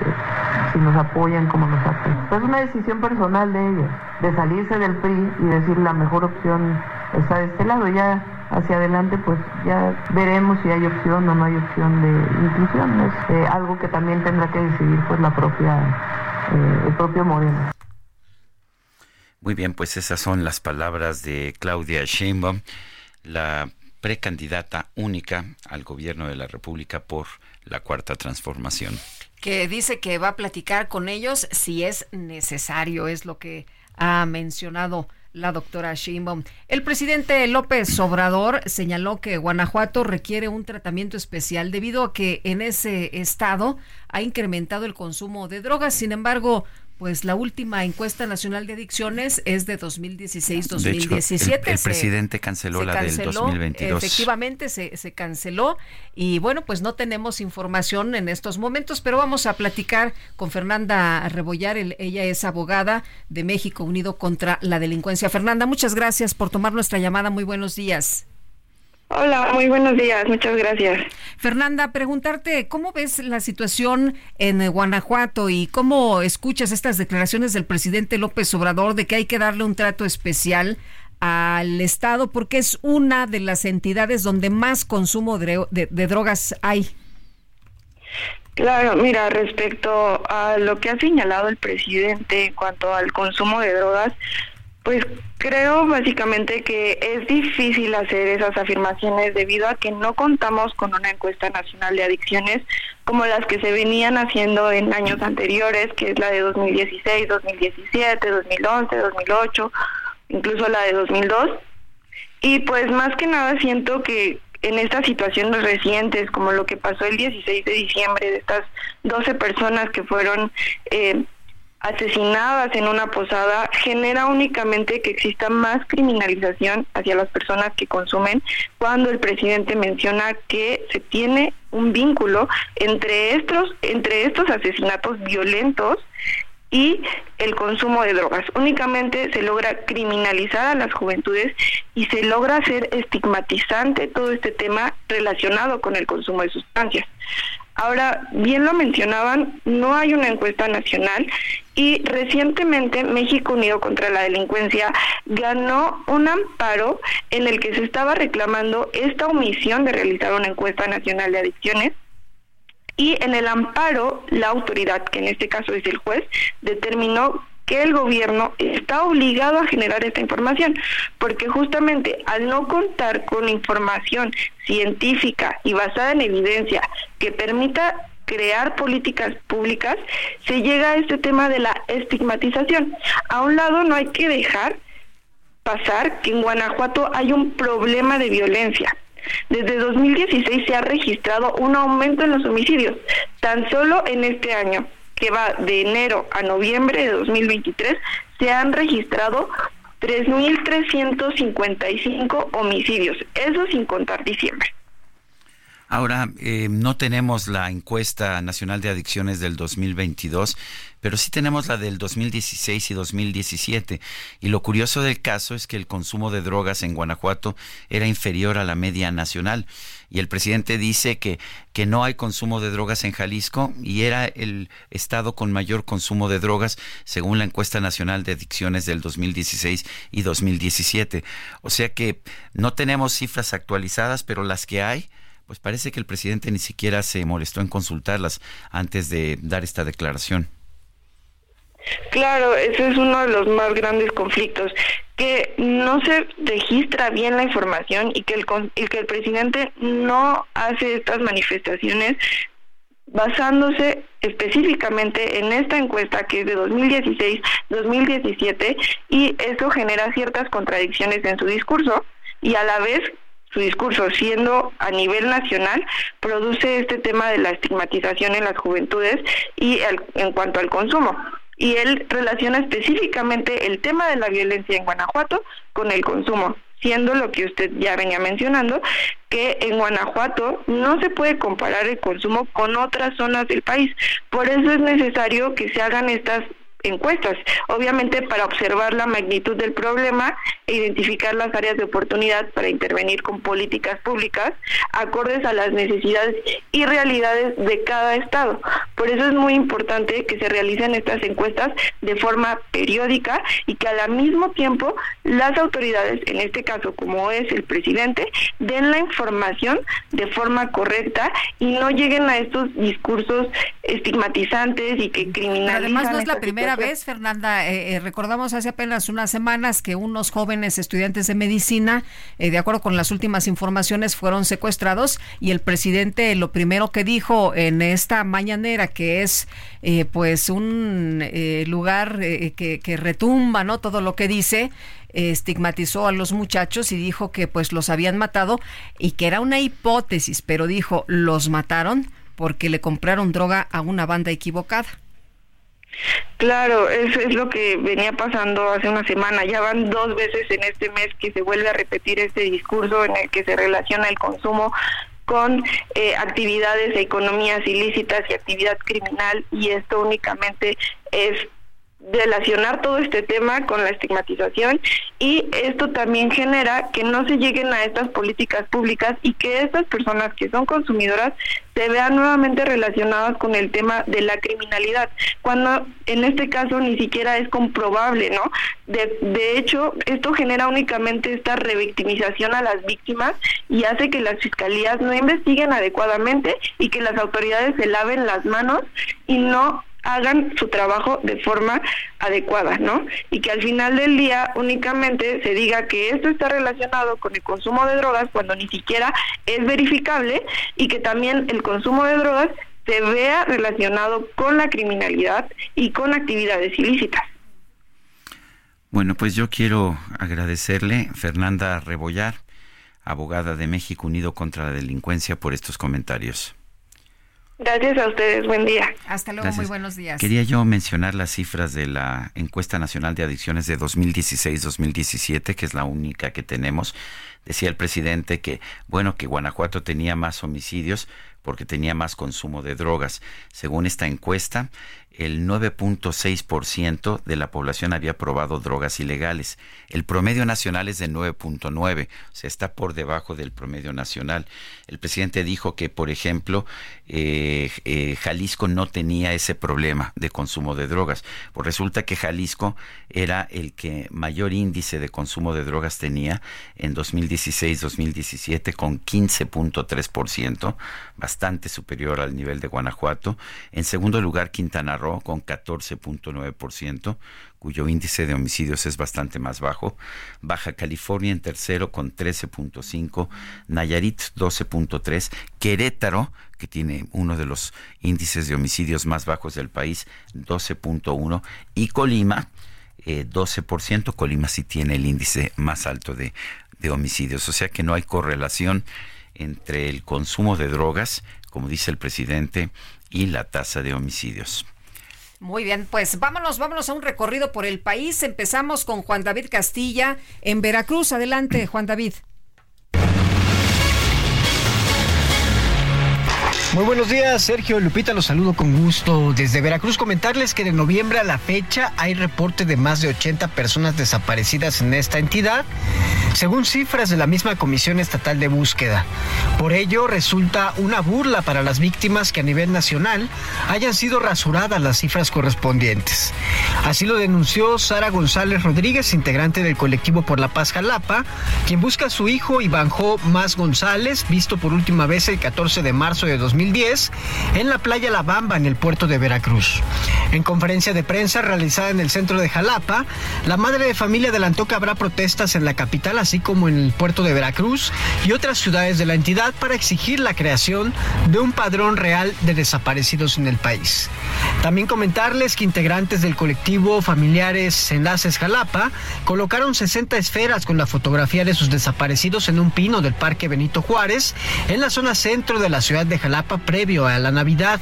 S33: si nos apoyan, como nos apoyan. Pues es una decisión personal de ellos, de salirse del PRI y decir la mejor opción está de este lado. Ya hacia adelante pues ya veremos si hay opción o no hay opción de inclusión. Es eh, algo que también tendrá que decidir pues la propia, eh, el propio Moreno.
S1: Muy bien, pues esas son las palabras de Claudia Sheinbaum, la precandidata única al gobierno de la República por la Cuarta Transformación.
S2: Que dice que va a platicar con ellos si es necesario, es lo que ha mencionado la doctora Sheinbaum. El presidente López Obrador señaló que Guanajuato requiere un tratamiento especial debido a que en ese estado ha incrementado el consumo de drogas. Sin embargo, pues la última encuesta nacional de adicciones es de 2016-2017.
S1: El, presidente canceló la del 2022.
S2: Efectivamente, se, se canceló y bueno, pues no tenemos información en estos momentos, pero vamos a platicar con Fernanda Rebollar. ella es abogada de México Unido contra la Delincuencia. Fernanda, muchas gracias por tomar nuestra llamada. Muy buenos días.
S34: Hola, muy buenos días, muchas gracias.
S2: Fernanda, preguntarte, ¿cómo ves la situación en Guanajuato y cómo escuchas estas declaraciones del presidente López Obrador de que hay que darle un trato especial al Estado porque es una de las entidades donde más consumo de, de drogas hay?
S34: Claro, mira, respecto a lo que ha señalado el presidente en cuanto al consumo de drogas, pues creo básicamente que es difícil hacer esas afirmaciones debido a que no contamos con una encuesta nacional de adicciones como las que se venían haciendo en años anteriores, que es la de 2016, 2017, 2011, 2008, incluso la de 2002. Y pues más que nada siento que en estas situaciones recientes, como lo que pasó el 16 de diciembre, de estas 12 personas que fueron eh, asesinadas en una posada genera únicamente que exista más criminalización hacia las personas que consumen cuando el presidente menciona que se tiene un vínculo entre estos entre estos asesinatos violentos y el consumo de drogas. Únicamente se logra criminalizar a las juventudes y se logra hacer estigmatizante todo este tema relacionado con el consumo de sustancias. Ahora, bien lo mencionaban, no hay una encuesta nacional y recientemente México Unido contra la Delincuencia ganó un amparo en el que se estaba reclamando esta omisión de realizar una encuesta nacional de adicciones y en el amparo la autoridad, que en este caso es el juez, determinó que el gobierno está obligado a generar esta información, porque justamente al no contar con información científica y basada en evidencia que permita crear políticas públicas, se llega a este tema de la estigmatización. A un lado no hay que dejar pasar que en Guanajuato hay un problema de violencia. Desde 2016 se ha registrado un aumento en los homicidios, tan solo en este año que va de enero a noviembre de 2023, se han registrado 3.355 homicidios, eso sin contar diciembre.
S1: Ahora, eh, no tenemos la encuesta nacional de adicciones del 2022, pero sí tenemos la del 2016 y 2017. Y lo curioso del caso es que el consumo de drogas en Guanajuato era inferior a la media nacional. Y el presidente dice que, que no hay consumo de drogas en Jalisco y era el estado con mayor consumo de drogas según la encuesta nacional de adicciones del 2016 y 2017. O sea que no tenemos cifras actualizadas, pero las que hay pues parece que el presidente ni siquiera se molestó en consultarlas antes de dar esta declaración.
S34: Claro, ese es uno de los más grandes conflictos, que no se registra bien la información y que el, que el presidente no hace estas manifestaciones basándose específicamente en esta encuesta que es de 2016-2017 y eso genera ciertas contradicciones en su discurso y a la vez su discurso siendo a nivel nacional produce este tema de la estigmatización en las juventudes y en cuanto al consumo y él relaciona específicamente el tema de la violencia en Guanajuato con el consumo siendo lo que usted ya venía mencionando, que en Guanajuato no se puede comparar el consumo con otras zonas del país. Por eso es necesario que se hagan estas encuestas, obviamente para observar la magnitud del problema e identificar las áreas de oportunidad para intervenir con políticas públicas acordes a las necesidades y realidades de cada estado. Por eso es muy importante que se realicen estas encuestas de forma periódica y que al mismo tiempo las autoridades, en este caso como es el presidente, den la información de forma correcta y no lleguen a estos discursos estigmatizantes y que criminalizan.
S2: Además no es la primera vez, Fernanda. Eh, eh, recordamos hace apenas unas semanas que unos jóvenes estudiantes de medicina, eh, de acuerdo con las últimas informaciones, fueron secuestrados y el presidente lo primero que dijo en esta mañanera, que es pues un lugar que, que retumba, ¿no? Todo lo que dice estigmatizó a los muchachos y dijo que pues los habían matado y que era una hipótesis, pero dijo, los mataron porque le compraron droga a una banda equivocada.
S34: Claro, eso es lo que venía pasando hace una semana. Ya van dos veces en este mes que se vuelve a repetir este discurso en el que se relaciona el consumo con eh, actividades e economías ilícitas y actividad criminal y esto únicamente es relacionar todo este tema con la estigmatización y esto también genera que no se lleguen a estas políticas públicas y que estas personas que son consumidoras se vean nuevamente relacionadas con el tema de la criminalidad, cuando en este caso ni siquiera es comprobable, ¿no? De, de hecho, esto genera únicamente esta revictimización a las víctimas y hace que las fiscalías no investiguen adecuadamente y que las autoridades se laven las manos y no hagan su trabajo de forma adecuada, ¿no? Y que al final del día únicamente se diga que esto está relacionado con el consumo de drogas cuando ni siquiera es verificable y que también el consumo de drogas se vea relacionado con la criminalidad y con actividades ilícitas.
S1: Bueno, pues yo quiero agradecerle, Fernanda Rebollar, abogada de México Unido contra la Delincuencia, por estos comentarios.
S34: Gracias a ustedes, buen día.
S2: Hasta luego, muy buenos días.
S1: Quería yo mencionar las cifras de la encuesta nacional de adicciones de 2016-2017, que es la única que tenemos. Decía el presidente que, bueno, que Guanajuato tenía más homicidios porque tenía más consumo de drogas. Según esta encuesta, el 9.6% de la población había probado drogas ilegales. El promedio nacional es de 9.9, o sea, está por debajo del promedio nacional. El presidente dijo que, por ejemplo, eh, eh, Jalisco no tenía ese problema de consumo de drogas. Pues resulta que Jalisco era el que mayor índice de consumo de drogas tenía en 2016-2017 con 15.3%, bastante superior al nivel de Guanajuato. En segundo lugar, Quintana Roo con 14.9%, cuyo índice de homicidios es bastante más bajo. Baja California en tercero con 13.5, Nayarit 12.3, Querétaro, que tiene uno de los índices de homicidios más bajos del país, 12.1, y Colima, 12%. Eh, Colima sí tiene el índice más alto de, de homicidios, o sea que no hay correlación entre el consumo de drogas, como dice el presidente, y la tasa de homicidios.
S2: Muy bien, pues vámonos, vámonos a un recorrido por el país. Empezamos con Juan David Castilla en Veracruz. Adelante, Juan David.
S35: Muy buenos días, Sergio Lupita, los saludo con gusto. Desde Veracruz comentarles que de noviembre a la fecha hay reporte de más de 80 personas desaparecidas en esta entidad, según cifras de la misma Comisión Estatal de Búsqueda. Por ello, resulta una burla para las víctimas que a nivel nacional hayan sido rasuradas las cifras correspondientes. Así lo denunció Sara González Rodríguez, integrante del colectivo por la Paz Jalapa, quien busca a su hijo Ivanjo Más González, visto por última vez el 14 de marzo de 2000 en la playa La Bamba, en el puerto de Veracruz. En conferencia de prensa realizada en el centro de Jalapa, la madre de familia adelantó que habrá protestas en la capital, así como en el puerto de Veracruz y otras ciudades de la entidad para exigir la creación de un padrón real de desaparecidos en el país. También comentarles que integrantes del colectivo Familiares Enlaces Jalapa colocaron 60 esferas con la fotografía de sus desaparecidos en un pino del Parque Benito Juárez en la zona centro de la ciudad de Jalapa previo a la Navidad.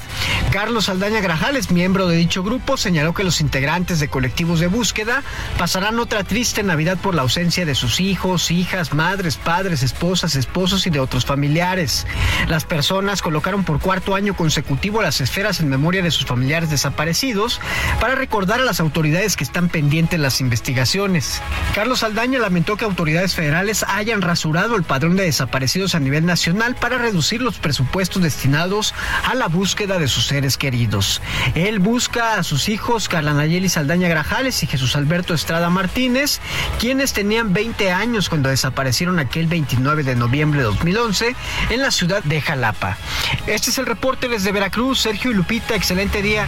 S35: Carlos Aldaña Grajales, miembro de dicho grupo, señaló que los integrantes de colectivos de búsqueda pasarán otra triste Navidad por la ausencia de sus hijos, hijas, madres, padres, esposas, esposos y de otros familiares. Las personas colocaron por cuarto año consecutivo las esferas en memoria de sus familiares desaparecidos para recordar a las autoridades que están pendientes las investigaciones. Carlos Aldaña lamentó que autoridades federales hayan rasurado el padrón de desaparecidos a nivel nacional para reducir los presupuestos destinados a la búsqueda de sus seres queridos. Él busca a sus hijos Carla Nayeli Saldaña Grajales y Jesús Alberto Estrada Martínez, quienes tenían 20 años cuando desaparecieron aquel 29 de noviembre de 2011 en la ciudad de Jalapa. Este es el reporte desde Veracruz. Sergio y Lupita, excelente día.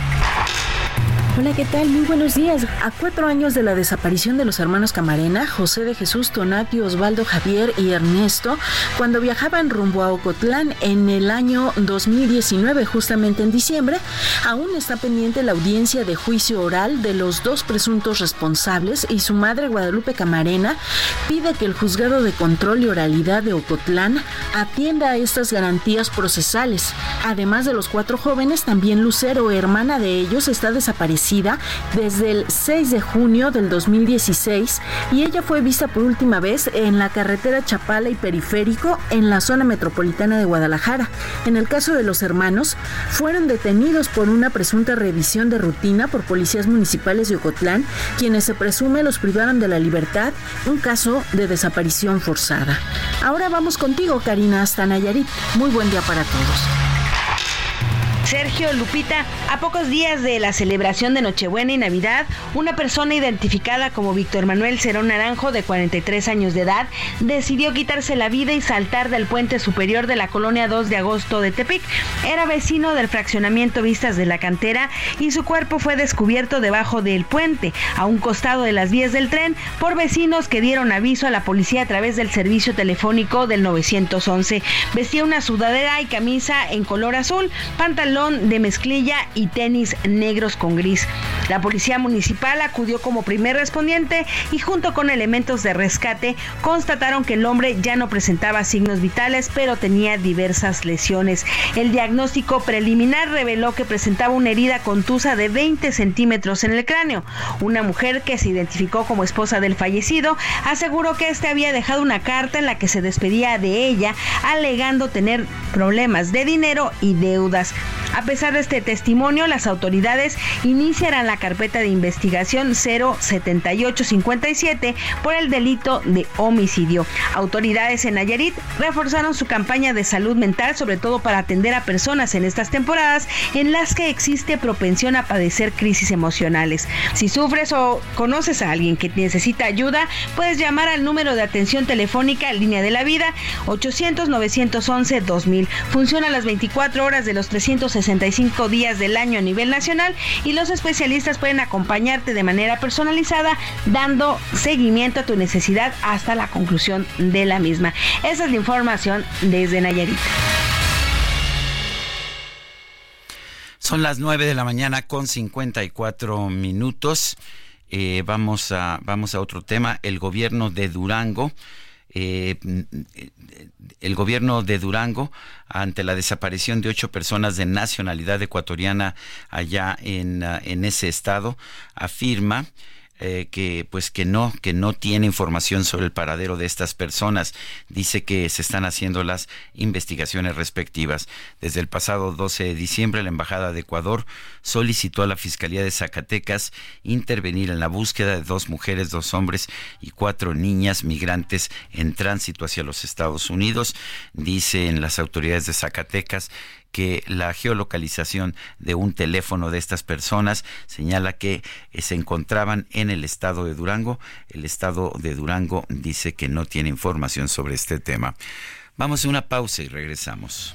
S36: Hola, ¿qué tal? Muy buenos días. A cuatro años de la desaparición de los hermanos Camarena, José de Jesús, Tonati, Osvaldo Javier y Ernesto, cuando viajaban rumbo a Ocotlán en el año 2019, justamente en diciembre, aún está pendiente la audiencia de juicio oral de los dos presuntos responsables y su madre, Guadalupe Camarena, pide que el juzgado de control y oralidad de Ocotlán atienda a estas garantías procesales. Además de los cuatro jóvenes, también Lucero, hermana de ellos, está desaparecida desde el 6 de junio del 2016 y ella fue vista por última vez en la carretera Chapala y Periférico en la zona metropolitana de Guadalajara. En el caso de los hermanos, fueron detenidos por una presunta revisión de rutina por policías municipales de Ocotlán, quienes se presume los privaron de la libertad, un caso de desaparición forzada. Ahora vamos contigo, Karina, hasta Nayarit. Muy buen día para todos.
S37: Sergio Lupita, a pocos días de la celebración de Nochebuena y Navidad, una persona identificada como Víctor Manuel Cerón Naranjo, de 43 años de edad, decidió quitarse la vida y saltar del puente superior de la colonia 2 de agosto de Tepic. Era vecino del fraccionamiento Vistas de la Cantera y su cuerpo fue descubierto debajo del puente, a un costado de las vías del tren, por vecinos que dieron aviso a la policía a través del servicio telefónico del 911. Vestía una sudadera y camisa en color azul, pantalón de mezclilla y tenis negros con gris. La policía municipal acudió como primer respondiente y junto con elementos de rescate constataron que el hombre ya no presentaba signos vitales, pero tenía diversas lesiones. El diagnóstico preliminar reveló que presentaba una herida contusa de 20 centímetros en el cráneo. Una mujer que se identificó como esposa del fallecido aseguró que este había dejado una carta en la que se despedía de ella, alegando tener problemas de dinero y deudas. A pesar de este testimonio, las autoridades iniciarán la carpeta de investigación 07857 por el delito de homicidio. Autoridades en Nayarit reforzaron su campaña de salud mental, sobre todo para atender a personas en estas temporadas en las que existe propensión a padecer crisis emocionales. Si sufres o conoces a alguien que necesita ayuda, puedes llamar al número de atención telefónica línea de la vida 800 911 2000. Funciona las 24 horas de los 360 65 días del año a nivel nacional y los especialistas pueden acompañarte de manera personalizada dando seguimiento a tu necesidad hasta la conclusión de la misma. Esa es la información desde Nayarit.
S1: Son las 9 de la mañana con 54 minutos. Eh, vamos, a, vamos a otro tema. El gobierno de Durango eh, el gobierno de Durango, ante la desaparición de ocho personas de nacionalidad ecuatoriana allá en, ah, en ese estado, afirma eh, que pues que no que no tiene información sobre el paradero de estas personas. Dice que se están haciendo las investigaciones respectivas. Desde el pasado 12 de diciembre la embajada de Ecuador solicitó a la fiscalía de Zacatecas intervenir en la búsqueda de dos mujeres dos hombres y cuatro niñas migrantes en tránsito hacia los Estados Unidos. Dicen las autoridades de Zacatecas que la geolocalización de un teléfono de estas personas señala que eh, se encontraban en el estado de Durango. El estado de Durango dice que no tiene información sobre este tema. Vamos a una pausa y regresamos.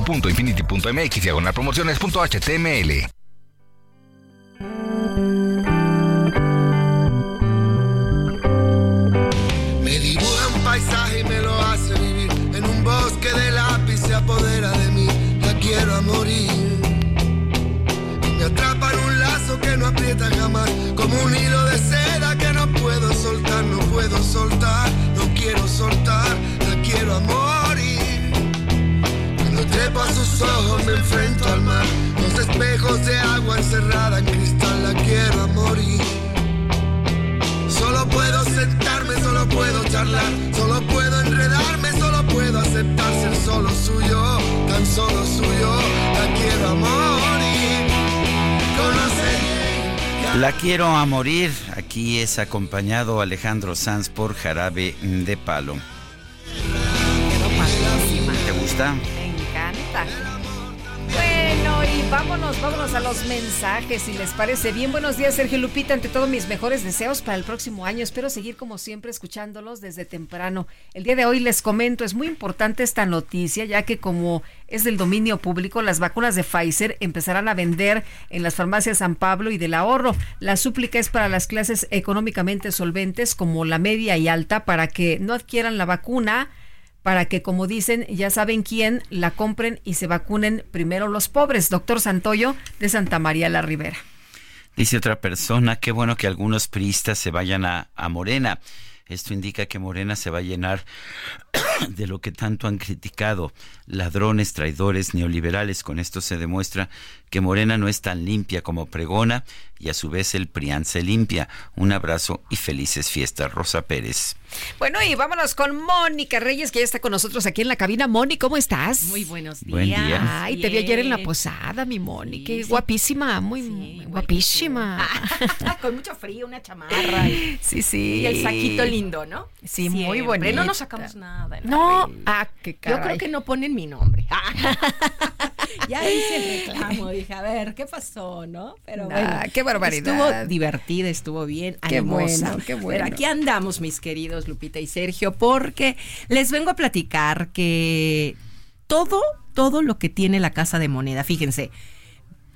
S11: www.infinity.mx diagonal promociones.html.
S14: Me dibuja un paisaje y me lo hace vivir. En un bosque de lápiz se apodera de mí. La quiero a morir. Me atrapa en un lazo que no aprieta jamás. Como un hilo de seda que no puedo soltar, no puedo soltar. No quiero soltar, la quiero a morir. Cuando trepo a sus ojos me enfrento al mar. Los espejos de agua encerrada en cristal, la quiero a morir. Solo puedo sentarme, solo puedo charlar, solo puedo enredarme, solo puedo aceptar ser solo suyo, tan solo suyo, la quiero a morir. Conocer
S1: La quiero a morir. Aquí es acompañado Alejandro Sanz por Jarabe de Palo. ¿Te gusta?
S2: Bueno, y vámonos, vámonos a los mensajes, si les parece bien. Buenos días, Sergio Lupita. Ante todo, mis mejores deseos para el próximo año. Espero seguir, como siempre, escuchándolos desde temprano. El día de hoy les comento, es muy importante esta noticia, ya que como es del dominio público, las vacunas de Pfizer empezarán a vender en las farmacias San Pablo y del ahorro. La súplica es para las clases económicamente solventes, como la media y alta, para que no adquieran la vacuna para que, como dicen, ya saben quién, la compren y se vacunen primero los pobres. Doctor Santoyo de Santa María la Ribera.
S1: Dice otra persona, qué bueno que algunos priistas se vayan a, a Morena. Esto indica que Morena se va a llenar de lo que tanto han criticado, ladrones, traidores, neoliberales. Con esto se demuestra que Morena no es tan limpia como pregona y a su vez el PRIAN se limpia. Un abrazo y felices fiestas, Rosa Pérez.
S2: Bueno, y vámonos con Mónica Reyes, que ya está con nosotros aquí en la cabina. Moni, ¿cómo estás?
S24: Muy buenos días.
S1: Buen día.
S2: Ay, te vi ayer en la posada, mi Moni. Qué guapísima, muy guapísima.
S24: con mucho frío, una chamarra. Y,
S2: sí, sí.
S24: Y el saquito lindo, ¿no?
S2: Sí, muy
S24: Siempre.
S2: bonito.
S24: No nos sacamos nada. En
S2: No, ah, qué caray.
S24: Yo creo que no ponen mi nombre. ya hice el reclamo. Dije, a ver, ¿qué pasó, no? Pero
S2: Nah,
S24: bueno.
S2: qué barbaridad.
S24: Estuvo divertida, estuvo bien.
S2: Qué
S24: animosa.
S2: bueno, qué bueno.
S24: Pero aquí andamos, mis queridos Lupita y Sergio, porque les vengo a platicar que todo, todo lo que tiene la Casa de Moneda, fíjense,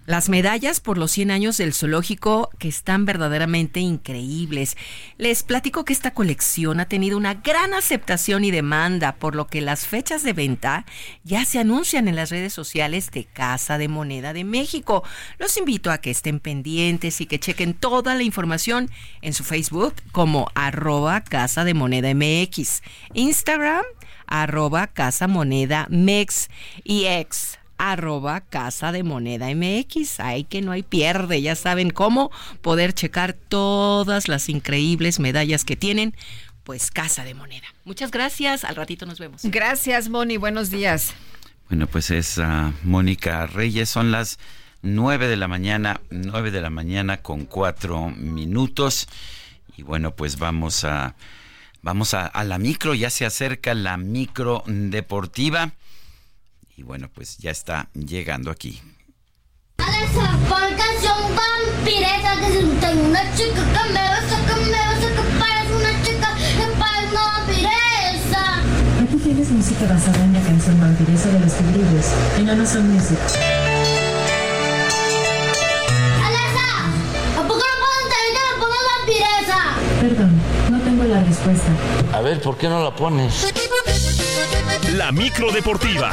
S24: las medallas por los 100 años del zoológico que están verdaderamente increíbles. Les platico que esta colección ha tenido una gran aceptación y demanda, por lo que las fechas de venta ya se anuncian en las redes sociales de Casa de Moneda de México. Los invito a que estén pendientes y que chequen toda la información en su Facebook como arroba Casa de Moneda MX, Instagram arroba Casa Moneda Mex y ex arroba Casa de Moneda MX. Ay, que no hay pierde, ya saben cómo poder checar todas las increíbles medallas que tienen, pues Casa de Moneda. Muchas gracias, al ratito nos vemos.
S2: Gracias, Moni, buenos días.
S1: Bueno, pues es ah, Mónica Reyes, son las 9 de la mañana, 9 de la mañana con 4 minutos. Y bueno, pues vamos a vamos a, a la micro, ya se acerca la micro deportiva. Y bueno, pues ya está llegando aquí.
S38: Aquí tienes música basada en la canción Vampiresa de los Tigrillos, en Amazon Music.
S39: ¡Alexa! ¿A poco puedo entender? Perdón, no tengo la
S38: respuesta.
S1: A ver, ¿por qué no la pones?
S11: La micro deportiva.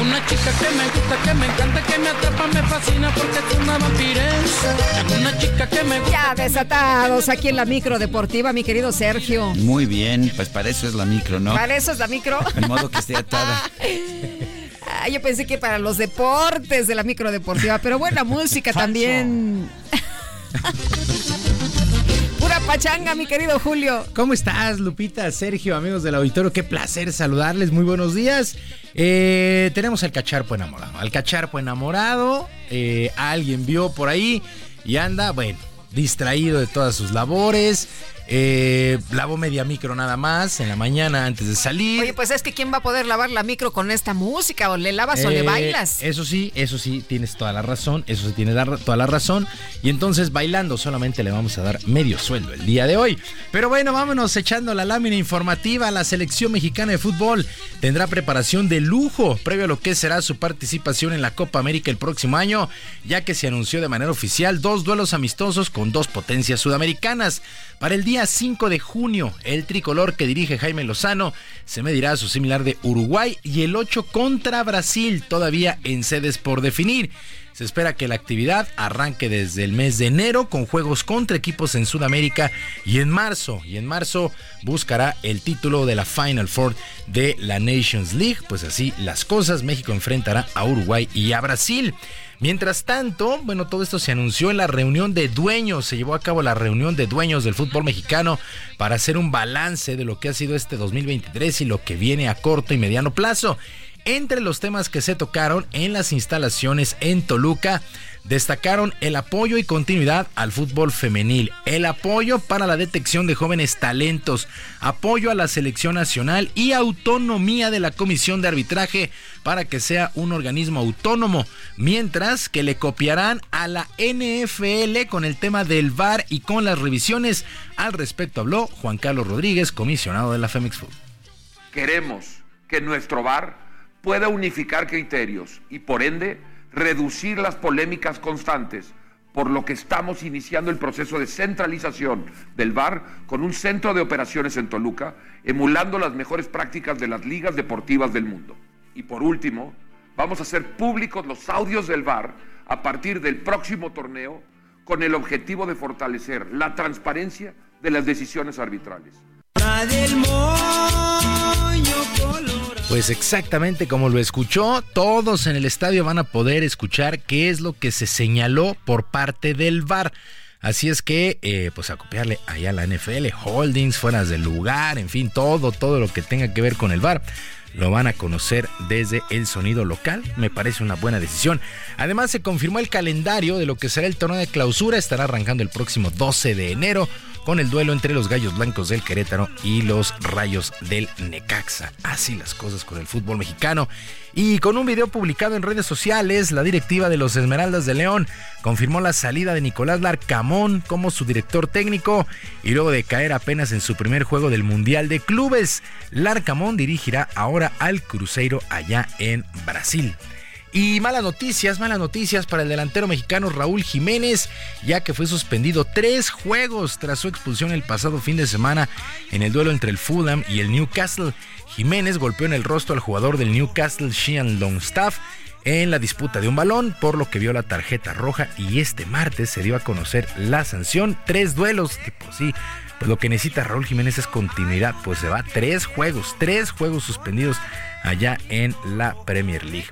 S40: Una chica que me gusta, que me encanta, que me atrapa, me fascina porque es una vampiresa. Una chica que me gusta.
S2: Ya desatados aquí en la micro deportiva, mi querido Sergio.
S1: Muy bien, pues para eso es la micro, ¿no?
S2: Para eso es la micro.
S1: En modo que esté atada.
S2: Ah, yo pensé que para los deportes de la micro deportiva, pero buena música también. Pura pachanga, mi querido Julio.
S41: ¿Cómo estás, Lupita, Sergio, amigos del auditorio? Qué placer saludarles, muy buenos días. Eh, tenemos al cacharpo enamorado. Al cacharpo enamorado, eh, alguien vio por ahí y anda, bueno, distraído de todas sus labores. Eh, lavó media micro nada más en la mañana antes de salir.
S2: Oye, pues es que ¿quién va a poder lavar la micro con esta música? ¿O le lavas o le
S41: Eh,
S2: bailas?
S41: Eso sí, eso sí, tienes toda la razón, eso sí tiene la- toda la razón. Y entonces bailando solamente le vamos a dar medio sueldo el día de hoy. Pero bueno, vámonos echando la lámina informativa. La selección mexicana de fútbol tendrá preparación de lujo previo a lo que será su participación en la Copa América el próximo año, ya que se anunció de manera oficial dos duelos amistosos con dos potencias sudamericanas. Para el día 5 de junio, el tricolor que dirige Jaime Lozano se medirá a su similar de Uruguay y el 8 contra Brasil, todavía en sedes por definir. Se espera que la actividad arranque desde el mes de enero con juegos contra equipos en Sudamérica y en marzo. Y en marzo buscará el título de la Final Four de la Nations League. Pues así las cosas, México enfrentará a Uruguay y a Brasil. Mientras tanto, bueno, todo esto se anunció en la reunión de dueños, se llevó a cabo la reunión de dueños del fútbol mexicano para hacer un balance de lo que ha sido este 2023 y lo que viene a corto y mediano plazo. Entre los temas que se tocaron en las instalaciones en Toluca, destacaron el apoyo y continuidad al fútbol femenil, el apoyo para la detección de jóvenes talentos, apoyo a la selección nacional y autonomía de la comisión de arbitraje para que sea un organismo autónomo, mientras que le copiarán a la NFL con el tema del VAR y con las revisiones. Al respecto habló Juan Carlos Rodríguez, comisionado de la Femex Food.
S42: Queremos que nuestro VAR pueda unificar criterios y por ende reducir las polémicas constantes, por lo que estamos iniciando el proceso de centralización del VAR con un centro de operaciones en Toluca, emulando las mejores prácticas de las ligas deportivas del mundo. Y por último, vamos a hacer públicos los audios del VAR a partir del próximo torneo con el objetivo de fortalecer la transparencia de las decisiones arbitrales.
S41: Pues exactamente como lo escuchó, todos en el estadio van a poder escuchar qué es lo que se señaló por parte del VAR. Así es que, eh, pues a copiarle allá a la NFL, holdings, fueras del lugar, en fin, todo, todo lo que tenga que ver con el VAR. Lo van a conocer desde el sonido local. Me parece una buena decisión. Además, se confirmó el calendario de lo que será el torneo de clausura. Estará arrancando el próximo 12 de enero con el duelo entre los Gallos Blancos del Querétaro y los Rayos del Necaxa. Así las cosas con el fútbol mexicano. Y con un video publicado en redes sociales, la directiva de los Esmeraldas de León confirmó la salida de Nicolás Larcamón como su director técnico y luego de caer apenas en su primer juego del Mundial de Clubes, Larcamón dirigirá ahora al Cruzeiro allá en Brasil. Y malas noticias, malas noticias para el delantero mexicano Raúl Jiménez, ya que fue suspendido tres juegos tras su expulsión el pasado fin de semana en el duelo entre el Fulham y el Newcastle. Jiménez golpeó en el rostro al jugador del Newcastle, Sheehan Longstaff, en la disputa de un balón, por lo que vio la tarjeta roja y este martes se dio a conocer la sanción. Tres duelos, por sí, pues lo que necesita Raúl Jiménez es continuidad, pues se va tres juegos, tres juegos suspendidos allá en la Premier League.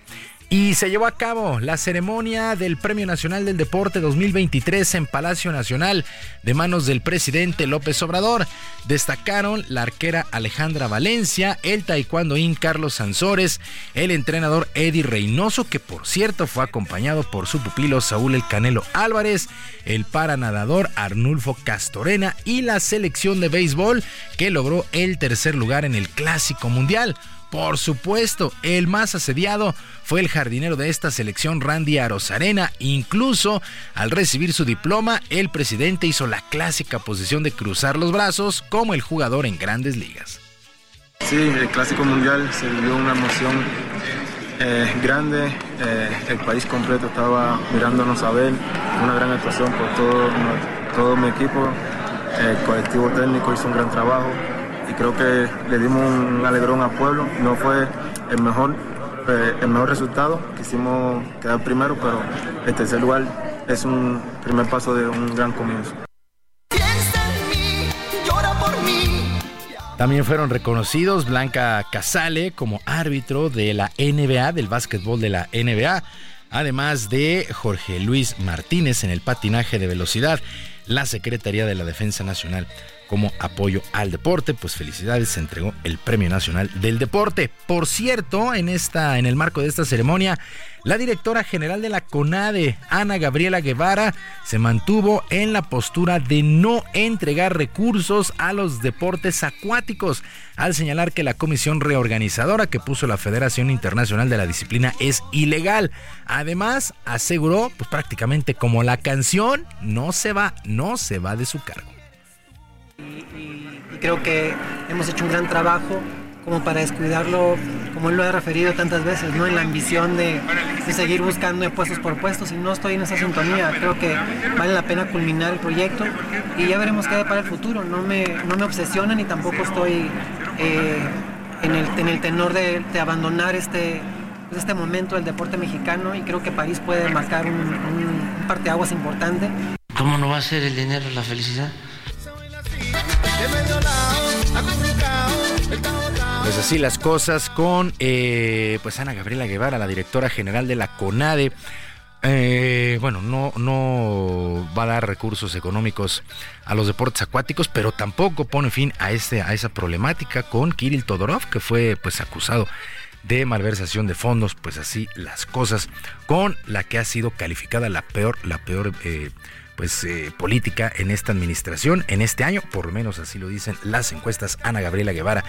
S41: Y se llevó a cabo la ceremonia del Premio Nacional del Deporte 2023 en Palacio Nacional de manos del presidente López Obrador. Destacaron la arquera Alejandra Valencia, el taekwondoín Carlos Sansores, el entrenador Eddie Reynoso, que por cierto fue acompañado por su pupilo Saúl El Canelo Álvarez, el paranadador Arnulfo Castorena y la selección de béisbol que logró el tercer lugar en el Clásico Mundial. Por supuesto, el más asediado fue el jardinero de esta selección, Randy Arozarena. Incluso al recibir su diploma, el presidente hizo la clásica posición de cruzar los brazos como el jugador en grandes ligas.
S43: Sí, el Clásico Mundial se vivió una emoción
S44: eh, grande, eh, el país completo estaba mirándonos a ver, una gran actuación por todo, todo mi equipo, el colectivo técnico hizo un gran trabajo creo que le dimos un alegrón al pueblo, no fue el mejor, eh, el mejor resultado, quisimos quedar primero, pero el tercer lugar es un primer paso de un gran comienzo.
S41: También fueron reconocidos Blanca Casale como árbitro de la NBA, del básquetbol de la NBA, además de Jorge Luis Martínez en el patinaje de velocidad, la Secretaría de la Defensa Nacional como apoyo al deporte. Pues felicidades, se entregó el Premio Nacional del Deporte. Por cierto, en esta, en el marco de esta ceremonia, la directora general de la CONADE, Ana Gabriela Guevara, se mantuvo en la postura de no entregar recursos a los deportes acuáticos, al señalar que la comisión reorganizadora que puso la Federación Internacional de la Disciplina es ilegal. Además, aseguró, pues prácticamente como la canción, no se va, no se va de su cargo
S45: y, creo que hemos hecho un gran trabajo como para descuidarlo, como él lo ha referido tantas veces, ¿no? En la ambición de, seguir buscando puestos por puestos y no estoy en esa sintonía. Creo que vale la pena culminar el proyecto y ya veremos qué hay para el futuro. No me, no me obsesiona ni tampoco estoy eh, en, el, en el tenor de, abandonar este, este momento del deporte mexicano y creo que París puede marcar un, un parteaguas importante.
S46: ¿Cómo no va a ser el dinero la felicidad?
S41: Pues así las cosas con eh, pues Ana Gabriela Guevara, la directora general de la CONADE. Eh, bueno, no, no va a dar recursos económicos a los deportes acuáticos, pero tampoco pone fin a, este, a esa problemática con Kirill Todorov, que fue pues acusado de malversación de fondos, pues así las cosas, con la que ha sido calificada la peor, la peor eh, pues eh, política en esta administración en este año, por lo menos así lo dicen las encuestas Ana Gabriela Guevara.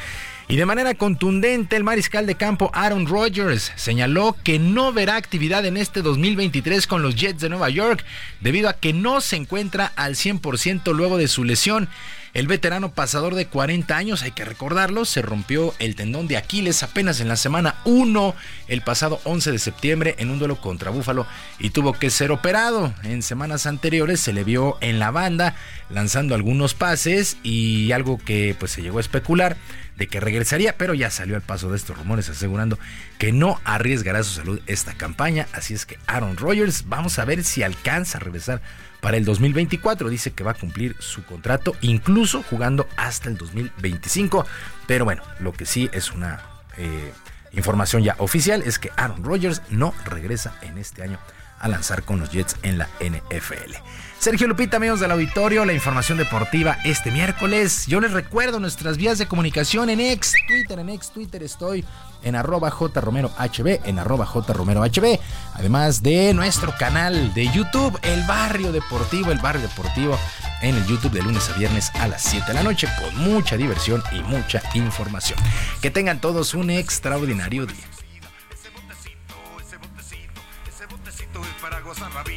S41: Y de manera contundente, el mariscal de campo Aaron Rodgers señaló que no verá actividad en este 2023 con los Jets de Nueva York debido a que no se encuentra al 100% luego de su lesión. El veterano pasador de 40 años, hay que recordarlo, se rompió el tendón de Aquiles apenas en la semana 1, el pasado 11 de septiembre, en un duelo contra Búfalo y tuvo que ser operado. En semanas anteriores se le vio en la banda lanzando algunos pases y algo que pues se llegó a especular de que regresaría, pero ya salió al paso de estos rumores asegurando que no arriesgará su salud esta campaña. Así es que Aaron Rodgers, vamos a ver si alcanza a regresar para el 2024. Dice que va a cumplir su contrato, incluso jugando hasta el 2025. Pero bueno, lo que sí es una eh, información ya oficial es que Aaron Rodgers no regresa en este año a lanzar con los Jets en la NFL. Sergio Lupita, amigos del auditorio, la información deportiva este miércoles. Yo les recuerdo nuestras vías de comunicación en ex Twitter. En ex Twitter estoy en arroba jromerohb, en arroba jromerohb. Además de nuestro canal de YouTube, El Barrio Deportivo, El Barrio Deportivo, en el YouTube de lunes a viernes a las 7 de la noche, con mucha diversión y mucha información. Que tengan todos un extraordinario día.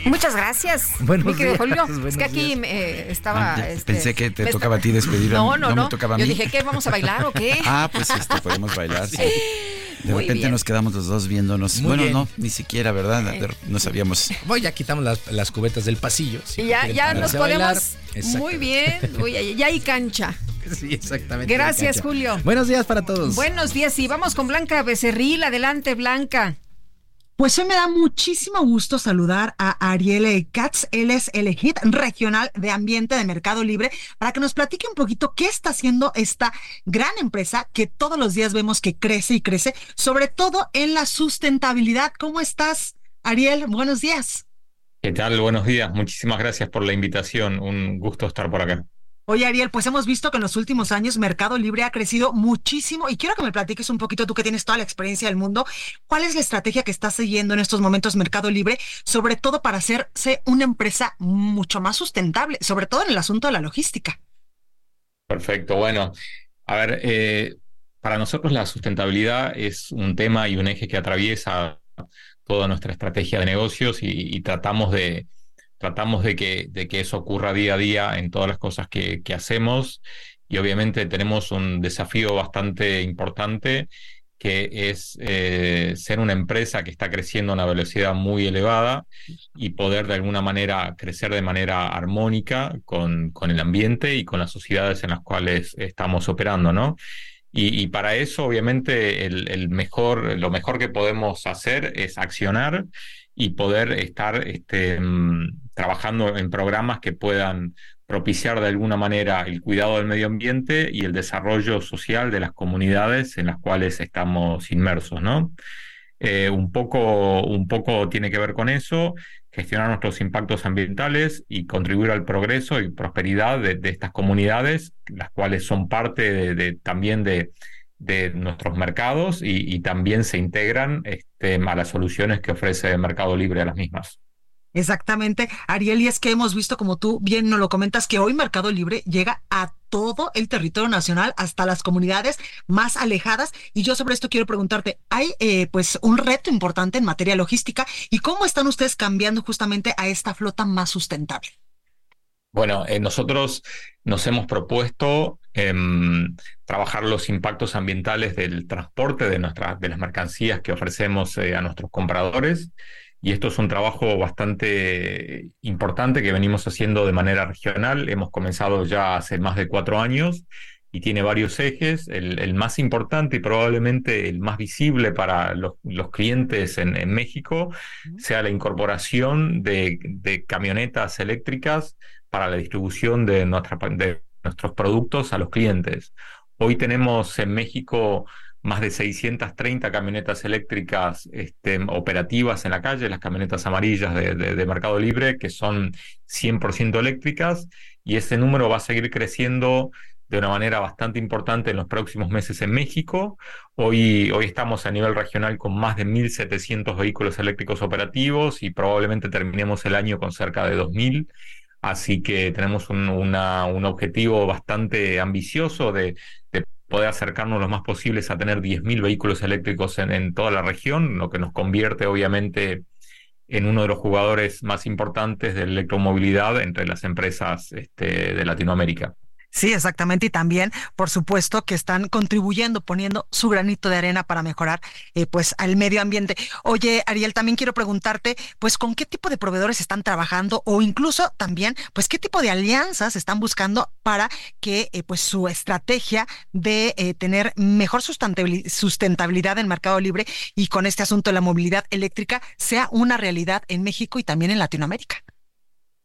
S2: Muchas gracias.
S41: Buenos
S2: querido
S41: días,
S2: Julio.
S41: buenos
S2: Es que aquí eh, estaba.
S1: Ah,
S2: este,
S1: pensé que te
S2: me
S1: tocaba a ti despedir.
S2: No, no, no.
S1: me tocaba a
S2: Yo
S1: mí.
S2: dije, ¿qué? ¿Vamos a bailar o qué?
S1: Ah, pues este, podemos bailar. sí. De
S2: Muy
S1: repente
S2: bien.
S1: nos quedamos los dos viéndonos.
S41: Muy
S1: bueno,
S41: bien.
S1: no, ni siquiera, ¿verdad? De- No sabíamos.
S41: Voy, ya quitamos las, las cubetas del pasillo. si
S2: Y ya, ya nos podemos. Muy bien. Uy, ya- ya hay cancha.
S41: Sí, exactamente.
S2: Gracias. Julio.
S41: Buenos días para todos.
S2: Buenos días y vamos con Blanca Becerril. Adelante, Blanca.
S43: Pues hoy me da muchísimo gusto saludar a Ariel Katz. Él es el Head Regional de Ambiente de Mercado Libre para que nos platique un poquito qué está haciendo esta gran empresa que todos los días vemos que crece y crece, sobre todo en la sustentabilidad. ¿Cómo estás, Ariel? Buenos días.
S47: ¿Qué tal? Buenos días. Muchísimas gracias por la invitación. Un gusto estar por acá.
S43: Oye, Ariel, pues hemos visto que en los últimos años Mercado Libre ha crecido muchísimo y quiero que me platiques un poquito, tú que tienes toda la experiencia del mundo, ¿cuál es la estrategia que estás siguiendo en estos momentos Mercado Libre, sobre todo para hacerse una empresa mucho más sustentable, sobre todo en el asunto de la logística?
S47: Perfecto. Bueno, a ver, eh, para nosotros la sustentabilidad es un tema y un eje que atraviesa toda nuestra estrategia de negocios y, y tratamos de, tratamos de que, de que eso ocurra día a día en todas las cosas que, hacemos. Y obviamente tenemos un desafío bastante importante que es eh, ser una empresa que está creciendo a una velocidad muy elevada y poder de alguna manera crecer de manera armónica con, con el ambiente y con las sociedades en las cuales estamos operando, ¿no? Y, para eso, obviamente, el, mejor, lo mejor que podemos hacer es accionar y poder estar este, mm, trabajando en programas que puedan propiciar de alguna manera el cuidado del medio ambiente y el desarrollo social de las comunidades en las cuales estamos inmersos, ¿no? Eh, un, poco, un poco tiene que ver con eso, gestionar nuestros impactos ambientales y contribuir al progreso y prosperidad de, estas comunidades, las cuales son parte de, también de, nuestros mercados y, también se integran este, a las soluciones que ofrece el Mercado Libre a las mismas.
S43: Exactamente, Ariel, y es que hemos visto, como tú bien nos lo comentas, que hoy Mercado Libre llega a todo el territorio nacional, hasta las comunidades más alejadas. Y yo sobre esto quiero preguntarte, hay eh, pues un reto importante en materia logística y cómo están ustedes cambiando justamente a esta flota más sustentable.
S47: Bueno, eh, nosotros nos hemos propuesto em, trabajar los impactos ambientales del transporte de, nuestras, de las mercancías que ofrecemos eh, a nuestros compradores. Y esto es un trabajo bastante importante que venimos haciendo de manera regional. Hemos comenzado ya hace más de cuatro años y tiene varios ejes. El, más importante y probablemente el más visible para los, clientes en, México sea la incorporación de, camionetas eléctricas para la distribución de, de nuestros productos a los clientes. Hoy tenemos en México más de 630 camionetas eléctricas este, operativas en la calle, las camionetas amarillas de, Mercado Libre, que son 100% eléctricas, y ese número va a seguir creciendo de una manera bastante importante en los próximos meses en México. Hoy, hoy estamos a nivel regional con más de 1.700 vehículos eléctricos operativos y probablemente terminemos el año con cerca de 2.000. Así que tenemos un, un objetivo bastante ambicioso de, de poder acercarnos lo más posibles a tener 10.000 vehículos eléctricos en, toda la región, lo que nos convierte obviamente en uno de los jugadores más importantes de electromovilidad entre las empresas este, de Latinoamérica.
S43: Sí, exactamente. Y también, por supuesto, que están contribuyendo, poniendo su granito de arena para mejorar, eh, pues, al medio ambiente. Oye, Ariel, también quiero preguntarte, pues, ¿con qué tipo de proveedores están trabajando o incluso también, pues, qué tipo de alianzas están buscando para que, eh, pues, su estrategia de eh, tener mejor sustentabilidad en mercado libre y con este asunto de la movilidad eléctrica sea una realidad en México y también en Latinoamérica?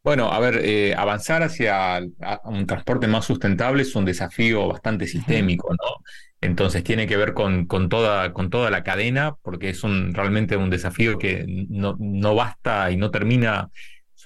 S47: Bueno, a ver, eh, avanzar hacia un transporte más sustentable es un desafío bastante sistémico, ¿no? Entonces tiene que ver con, con, toda, con toda la cadena, porque es un, realmente un desafío que no, no basta y no termina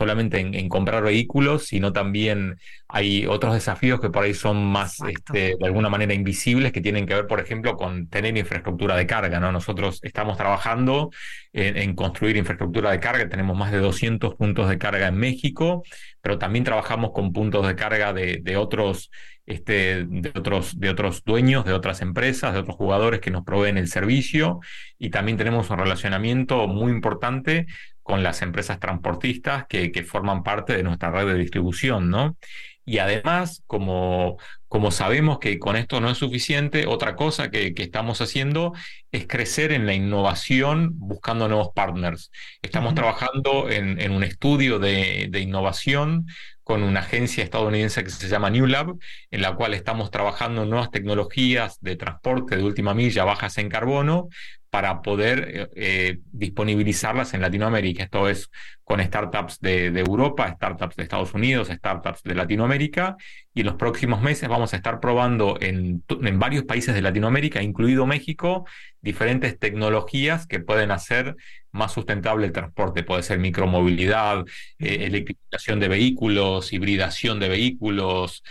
S47: solamente en, comprar vehículos, sino también hay otros desafíos que por ahí son más, este, de alguna manera, invisibles, que tienen que ver, por ejemplo, con tener infraestructura de carga. ¿no? Nosotros estamos trabajando en, construir infraestructura de carga, tenemos más de 200 puntos de carga en México, pero también trabajamos con puntos de carga de, de otros este, de, otros, de otros dueños, de otras empresas, de otros jugadores que nos proveen el servicio y también tenemos un relacionamiento muy importante con las empresas transportistas que, que forman parte de nuestra red de distribución, ¿no? Y además, como, como sabemos que con esto no es suficiente, otra cosa que, que estamos haciendo es crecer en la innovación buscando nuevos partners. Estamos trabajando en, en, un estudio de, de, innovación con una agencia estadounidense que se llama New Lab, en la cual estamos trabajando en nuevas tecnologías de transporte de última milla bajas en carbono para poder eh, eh, disponibilizarlas en Latinoamérica. Esto es con startups de, Europa, startups de Estados Unidos, startups de Latinoamérica. Y en los próximos meses vamos a estar probando en, en varios países de Latinoamérica, incluido México, diferentes tecnologías que pueden hacer más sustentable el transporte. Puede ser micromovilidad, eh, electrificación de vehículos, hibridación de vehículos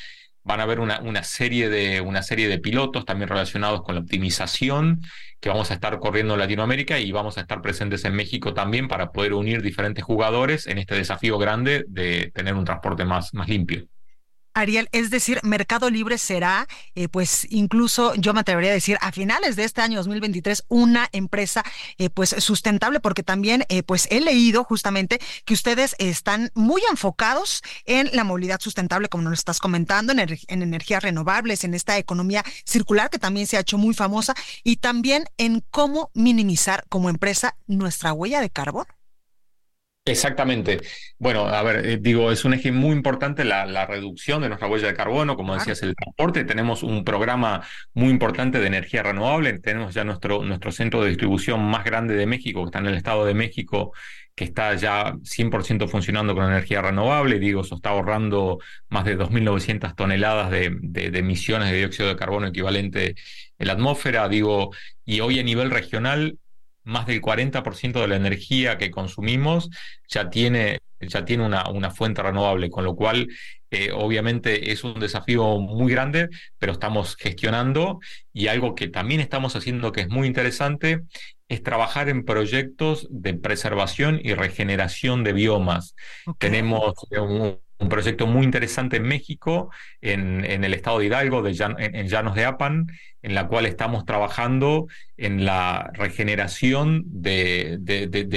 S47: van a haber una, una, serie de, una serie de pilotos también relacionados con la optimización que vamos a estar corriendo en Latinoamérica y vamos a estar presentes en México también para poder unir diferentes jugadores en este desafío grande de tener un transporte más, más limpio.
S43: Ariel, es decir, Mercado Libre será, eh, pues incluso yo me atrevería a decir, a finales de este año 2023, una empresa eh, pues sustentable, porque también eh, pues he leído justamente que ustedes están muy enfocados en la movilidad sustentable, como nos estás comentando, en, en energías renovables, en esta economía circular que también se ha hecho muy famosa, y también en cómo minimizar como empresa nuestra huella de carbono.
S47: Exactamente. Bueno, a ver, eh, digo, es un eje muy importante la, la, reducción de nuestra huella de carbono, como decías, el transporte. Tenemos un programa muy importante de energía renovable. Tenemos ya nuestro, nuestro centro de distribución más grande de México, que está en el Estado de México, que está ya 100% funcionando con energía renovable. Digo, eso está ahorrando más de 2.900 toneladas de, de, de emisiones de dióxido de carbono equivalente en la atmósfera. Digo, y hoy a nivel regional más del 40% de la energía que consumimos ya tiene, ya tiene una, una fuente renovable, con lo cual eh, obviamente es un desafío muy grande, pero estamos gestionando y algo que también estamos haciendo que es muy interesante es trabajar en proyectos de preservación y regeneración de biomas. Tenemos un, un proyecto muy interesante en México, en, el estado de Hidalgo, en, Llanos de Apan, en la cual estamos trabajando en la regeneración de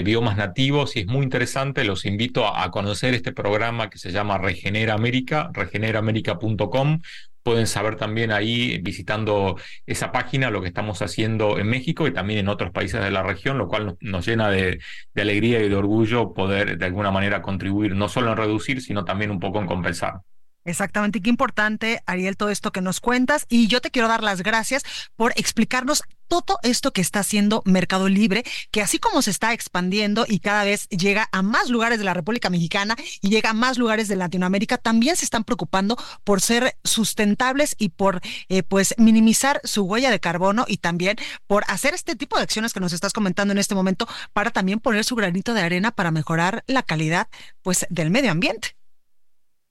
S47: biomas nativos y es muy interesante. Los invito a, a, conocer este programa que se llama Regenera América, regeneraamerica.com. Pueden saber también ahí, visitando esa página, lo que estamos haciendo en México y también en otros países de la región, lo cual nos, llena de, de, alegría y de orgullo poder de alguna manera contribuir, no solo en reducir, sino también un poco en compensar.
S43: Exactamente, qué importante, Ariel, todo esto que nos cuentas. Y yo te quiero dar las gracias por explicarnos todo esto que está haciendo Mercado Libre, que así como se está expandiendo y cada vez llega a más lugares de la República Mexicana y llega a más lugares de Latinoamérica, también se están preocupando por ser sustentables y por eh, pues minimizar su huella de carbono y también por hacer este tipo de acciones que nos estás comentando en este momento para también poner su granito de arena para mejorar la calidad pues del medio ambiente.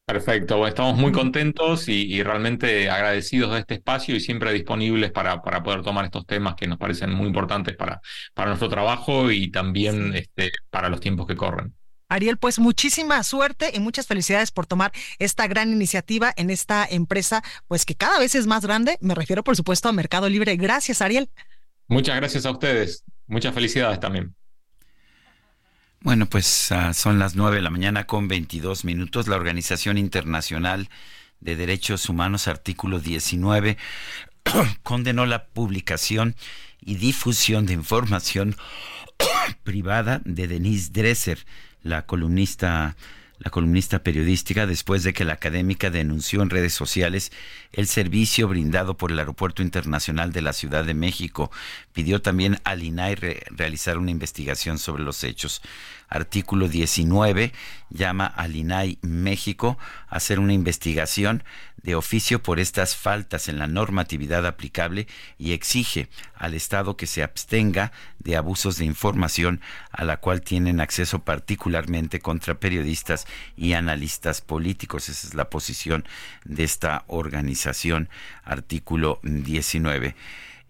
S47: Perfecto, estamos muy contentos y, y, realmente agradecidos de este espacio y siempre disponibles para, para poder tomar estos temas que nos parecen muy importantes para, para nuestro trabajo y también este, para los tiempos que corren.
S43: Ariel, pues muchísima suerte y muchas felicidades por tomar esta gran iniciativa en esta empresa, pues que cada vez es más grande. Me refiero, por supuesto, a Mercado Libre. Gracias, Ariel.
S47: Muchas gracias a ustedes. Muchas felicidades también.
S1: Bueno, pues uh, son las nueve de la mañana con 22 minutos. La Organización Internacional de Derechos Humanos, artículo 19, condenó la publicación y difusión de información privada de Denise Dresser, la columnista la columnista periodística, después de que la académica denunció en redes sociales el servicio brindado por el Aeropuerto Internacional de la Ciudad de México. Pidió también al INAI re realizar una investigación sobre los hechos. Artículo 19 llama al INAI México a hacer una investigación de oficio por estas faltas en la normatividad aplicable y exige al Estado que se abstenga de abusos de información a la cual tienen acceso particularmente contra periodistas y analistas políticos. Esa es la posición de esta organización, artículo 19.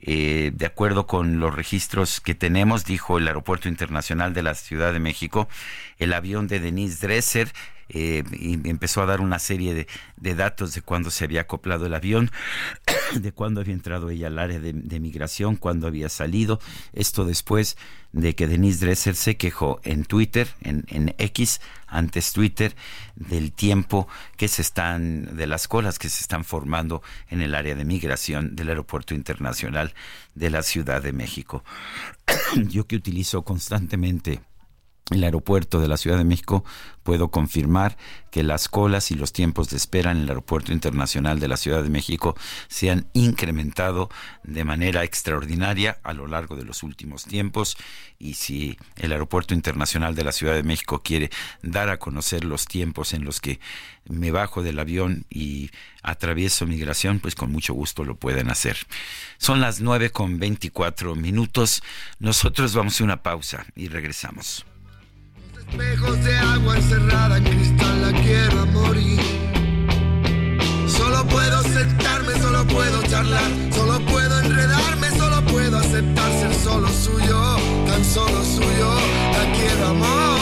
S1: Eh, de acuerdo con los registros que tenemos, dijo el Aeropuerto Internacional de la Ciudad de México, el avión de Denise Dresser eh, y empezó a dar una serie de, de, datos de cuándo se había acoplado el avión, de cuándo había entrado ella al área de, migración, cuándo había salido. Esto después de que Denise Dresser se quejó en Twitter, en, en X, antes Twitter, del tiempo que se están, de las colas que se están formando en el área de migración del Aeropuerto Internacional de la Ciudad de México. Yo que utilizo constantemente el aeropuerto de la Ciudad de México, puedo confirmar que las colas y los tiempos de espera en el aeropuerto internacional de la Ciudad de México se han incrementado de manera extraordinaria a lo largo de los últimos tiempos y si el aeropuerto internacional de la Ciudad de México quiere dar a conocer los tiempos en los que me bajo del avión y atravieso migración, pues con mucho gusto lo pueden hacer. Son las nueve con veinticuatro minutos. Nosotros vamos a una pausa y regresamos
S14: espejos de agua encerrada en cristal la quiero morir. Solo puedo sentarme, solo puedo charlar, solo puedo enredarme, solo puedo aceptar ser solo suyo, tan solo suyo, la quiero morir.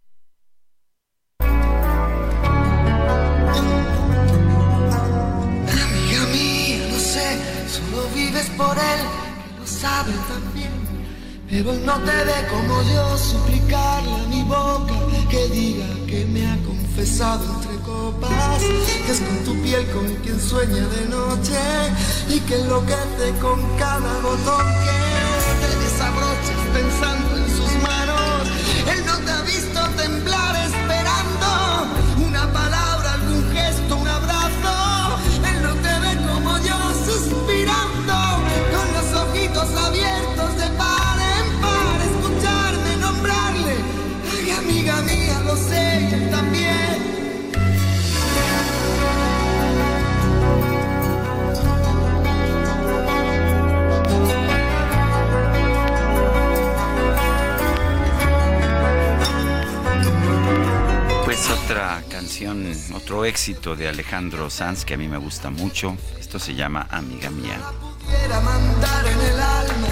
S14: Sabes también. Pero él no te ve como yo, suplicarle a mi boca que diga que me ha confesado entre copas, que es con tu piel con quien sueña de noche y que enloquece con cada botón que te desabrochas pensando en sus manos. Él no te ha visto temblar
S1: canción, otro éxito de Alejandro Sanz que a mí me gusta mucho. Esto se llama Amiga Mía.
S14: Quiera mandar en el alma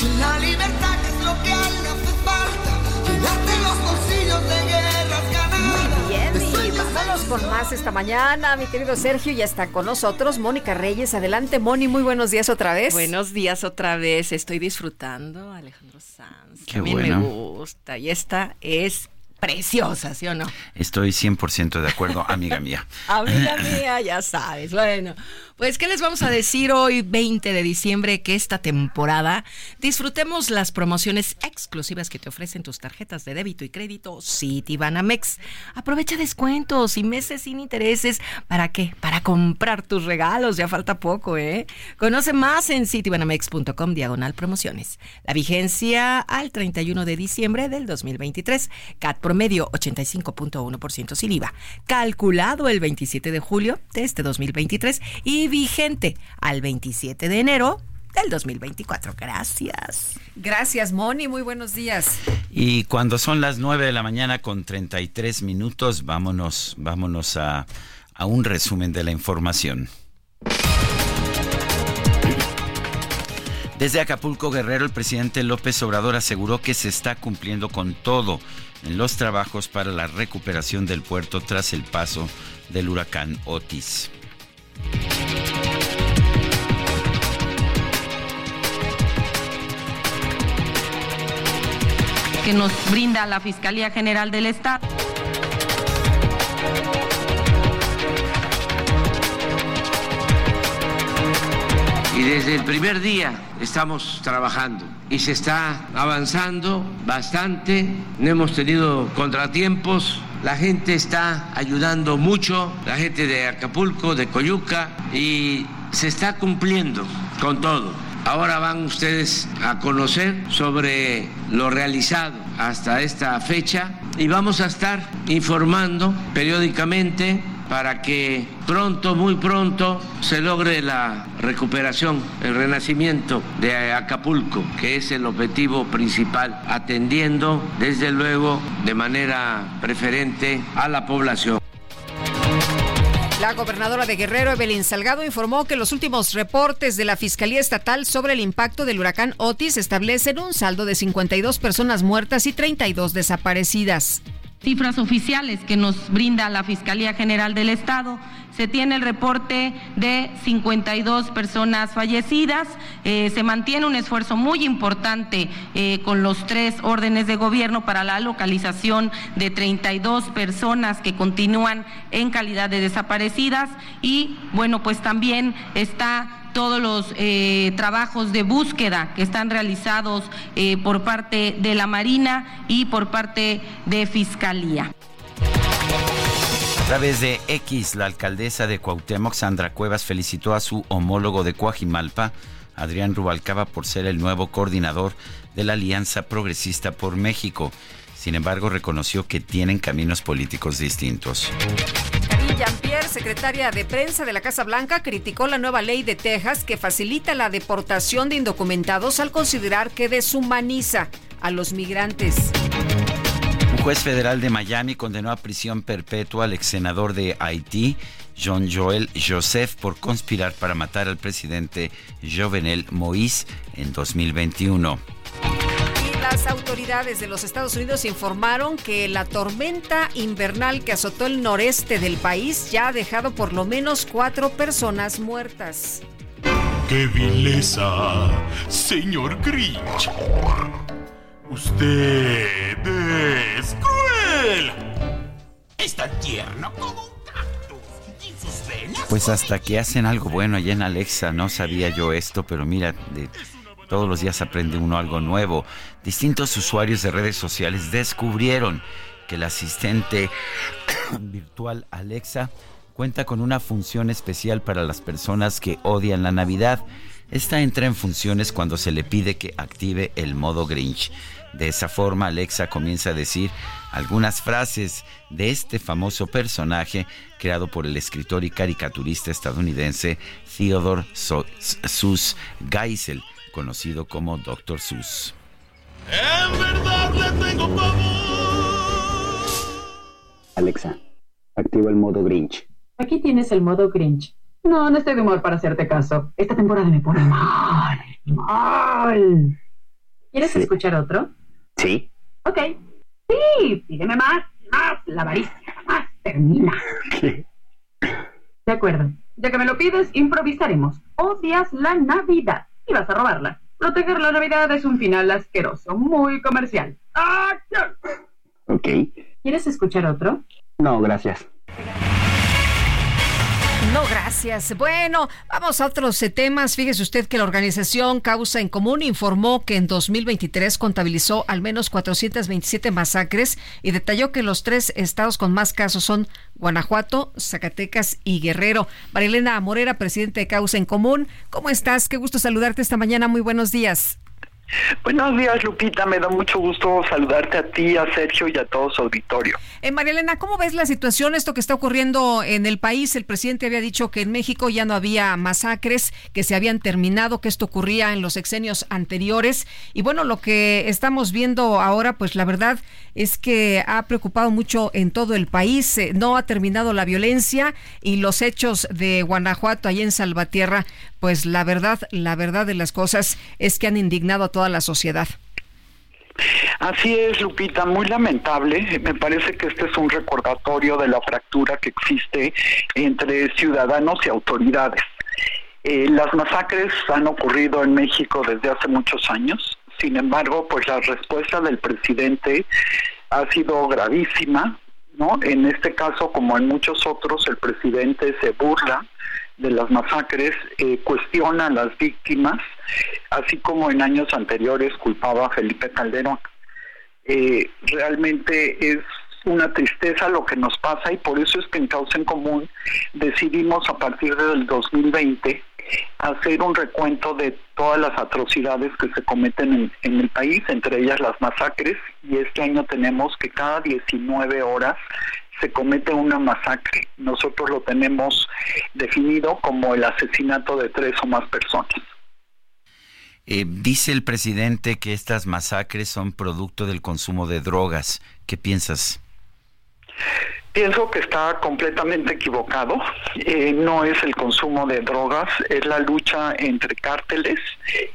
S14: y la libertad que es lo que a él le hace falta. Llenarte los bolsillos de guerras ganadas.
S2: Bien, y vámonos con más esta mañana. Mi querido Sergio ya está con nosotros. Mónica Reyes, adelante, Moni. Muy buenos días otra vez.
S24: Buenos días otra vez. Estoy disfrutando, Alejandro Sanz.
S1: Qué
S24: a mí
S1: bueno.
S24: me gusta. Y esta es preciosa, ¿sí o no?
S1: Estoy 100% de acuerdo, amiga mía.
S24: Amiga mía, ya sabes. Bueno, pues, ¿qué les vamos a decir hoy, 20 de diciembre, que esta temporada disfrutemos las promociones exclusivas que te ofrecen tus tarjetas de débito y crédito Citibanamex. Aprovecha descuentos y meses sin intereses. ¿Para qué? Para comprar tus regalos. Ya falta poco, ¿eh? Conoce más en citibanamex.com diagonal promociones. La vigencia al 31 de diciembre del 2023. CAT promedio 85.1% sin IVA. Calculado el 27 de julio de este 2023 y vigente al 27 de enero del 2024. Gracias.
S2: Gracias, Moni. Muy buenos días.
S1: Y cuando son las 9 de la mañana con 33 minutos, vámonos, vámonos a, a un resumen de la información. Desde Acapulco Guerrero, el presidente López Obrador aseguró que se está cumpliendo con todo en los trabajos para la recuperación del puerto tras el paso del huracán Otis.
S31: Que nos brinda la Fiscalía General del Estado.
S48: Y desde el primer día estamos trabajando y se está avanzando bastante, no hemos tenido contratiempos, la gente está ayudando mucho, la gente de Acapulco, de Coyuca, y se está cumpliendo con todo. Ahora van ustedes a conocer sobre lo realizado hasta esta fecha y vamos a estar informando periódicamente para que pronto, muy pronto, se logre la recuperación, el renacimiento de Acapulco, que es el objetivo principal, atendiendo desde luego de manera preferente a la población.
S2: La gobernadora de Guerrero, Evelyn Salgado, informó que los últimos reportes de la Fiscalía Estatal sobre el impacto del huracán Otis establecen un saldo de 52 personas muertas y 32 desaparecidas.
S31: Cifras oficiales que nos brinda la Fiscalía General del Estado
S48: se tiene el reporte de 52 personas fallecidas. Eh, se mantiene un esfuerzo muy importante eh, con los tres órdenes de gobierno para la localización de 32 personas que continúan en calidad de desaparecidas y bueno, pues también está todos los eh, trabajos de búsqueda que están realizados por parte de la Marina y por parte de Fiscalía.
S1: Través de X, la alcaldesa de Cuauhtémoc, Sandra Cuevas, felicitó a su homólogo de Coajimalpa, Adrián Rubalcaba, por ser el nuevo coordinador de la Alianza Progresista por México. Sin embargo, reconoció que tienen caminos políticos distintos.
S2: Jean-Pierre, secretaria de prensa de la Casa Blanca, criticó la nueva ley de Texas que facilita la deportación de indocumentados al considerar que deshumaniza a los migrantes.
S1: Juez federal de Miami condenó a prisión perpetua al ex senador de Haití, John Joel Joseph, por conspirar para matar al presidente Jovenel Moïse en 2021.
S2: Y las autoridades de los Estados Unidos informaron que la tormenta invernal que azotó el noreste del país ya ha dejado por lo menos cuatro personas muertas.
S49: ¡Qué vileza, señor Grinch! Usted es cruel. Es tan tierno como un cactus. Y sus venas
S1: Pues hasta que hacen algo bueno allá en Alexa, no sabía yo esto, pero mira, de- todos los días aprende uno algo nuevo. Distintos usuarios de redes sociales descubrieron que el asistente virtual Alexa cuenta con una función especial para las personas que odian la Navidad. Esta entra en funciones cuando se le pide que active el modo Grinch. De esa forma, Alexa comienza a decir algunas frases de este famoso personaje creado por el escritor y caricaturista estadounidense Theodore Seuss Geisel, conocido como Dr. Seuss.
S49: En verdad le tengo pavor.
S50: Alexa, activa el modo Grinch.
S38: Aquí tienes el modo Grinch. No, no estoy de humor para hacerte caso. Esta temporada me pone mal, mal. ¿Quieres
S50: Sí.
S38: escuchar otro?
S50: ¿Sí?
S38: Ok. Sí, pídeme más, más. La avaricia más termina. De acuerdo. Ya que me lo pides, improvisaremos. Odias la Navidad y vas a robarla. Proteger la Navidad es un final asqueroso, muy comercial. ¡Acción!
S50: Ok.
S38: ¿Quieres escuchar otro?
S50: No, gracias.
S2: No, gracias. Bueno, vamos a otros eh, temas. Fíjese usted que la organización Causa en Común informó que en 2023 contabilizó al menos 427 masacres y detalló que los tres estados con más casos son Guanajuato, Zacatecas y Guerrero. Marilena Morera, presidente de Causa en Común, ¿cómo estás? Qué gusto saludarte esta mañana. Muy buenos días.
S51: Buenos días, Lupita. Me da mucho gusto saludarte a ti, a Sergio y a todo su auditorio.
S2: Eh, María Elena, ¿cómo ves la situación, esto que está ocurriendo en el país? El presidente había dicho que en México ya no había masacres, que se habían terminado, que esto ocurría en los sexenios anteriores. Y bueno, lo que estamos viendo ahora, pues la verdad es que ha preocupado mucho en todo el país. Eh, no ha terminado la violencia y los hechos de Guanajuato, allá en Salvatierra, pues la verdad, la verdad de las cosas es que han indignado a toda la sociedad.
S51: Así es, Lupita, muy lamentable. Me parece que este es un recordatorio de la fractura que existe entre ciudadanos y autoridades. Eh, las masacres han ocurrido en México desde hace muchos años. Sin embargo, pues la respuesta del presidente ha sido gravísima, ¿no? En este caso, como en muchos otros, el presidente se burla de las masacres, eh, cuestiona a las víctimas, así como en años anteriores culpaba a Felipe Calderón. Eh, realmente es una tristeza lo que nos pasa y por eso es que en Causa en Común decidimos a partir del 2020 hacer un recuento de todas las atrocidades que se cometen en, en el país, entre ellas las masacres, y este año tenemos que cada 19 horas se comete una masacre. Nosotros lo tenemos definido como el asesinato de tres o más personas.
S1: Eh, dice el presidente que estas masacres son producto del consumo de drogas. ¿Qué piensas?
S51: Pienso que está completamente equivocado. Eh, no es el consumo de drogas, es la lucha entre cárteles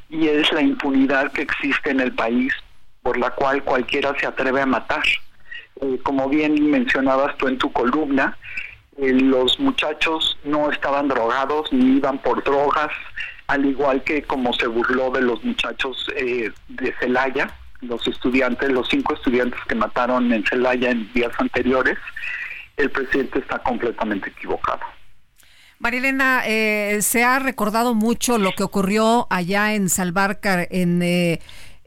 S51: y es la impunidad que existe en el país por la cual cualquiera se atreve a matar. Eh, como bien mencionabas tú en tu columna, Eh, los muchachos no estaban drogados ni iban por drogas, al igual que como se burló de los muchachos eh, de Celaya, los estudiantes, los cinco estudiantes que mataron en Celaya en días anteriores, el presidente está completamente equivocado.
S2: Marilena, eh, se ha recordado mucho lo que ocurrió allá en Salvarcar, en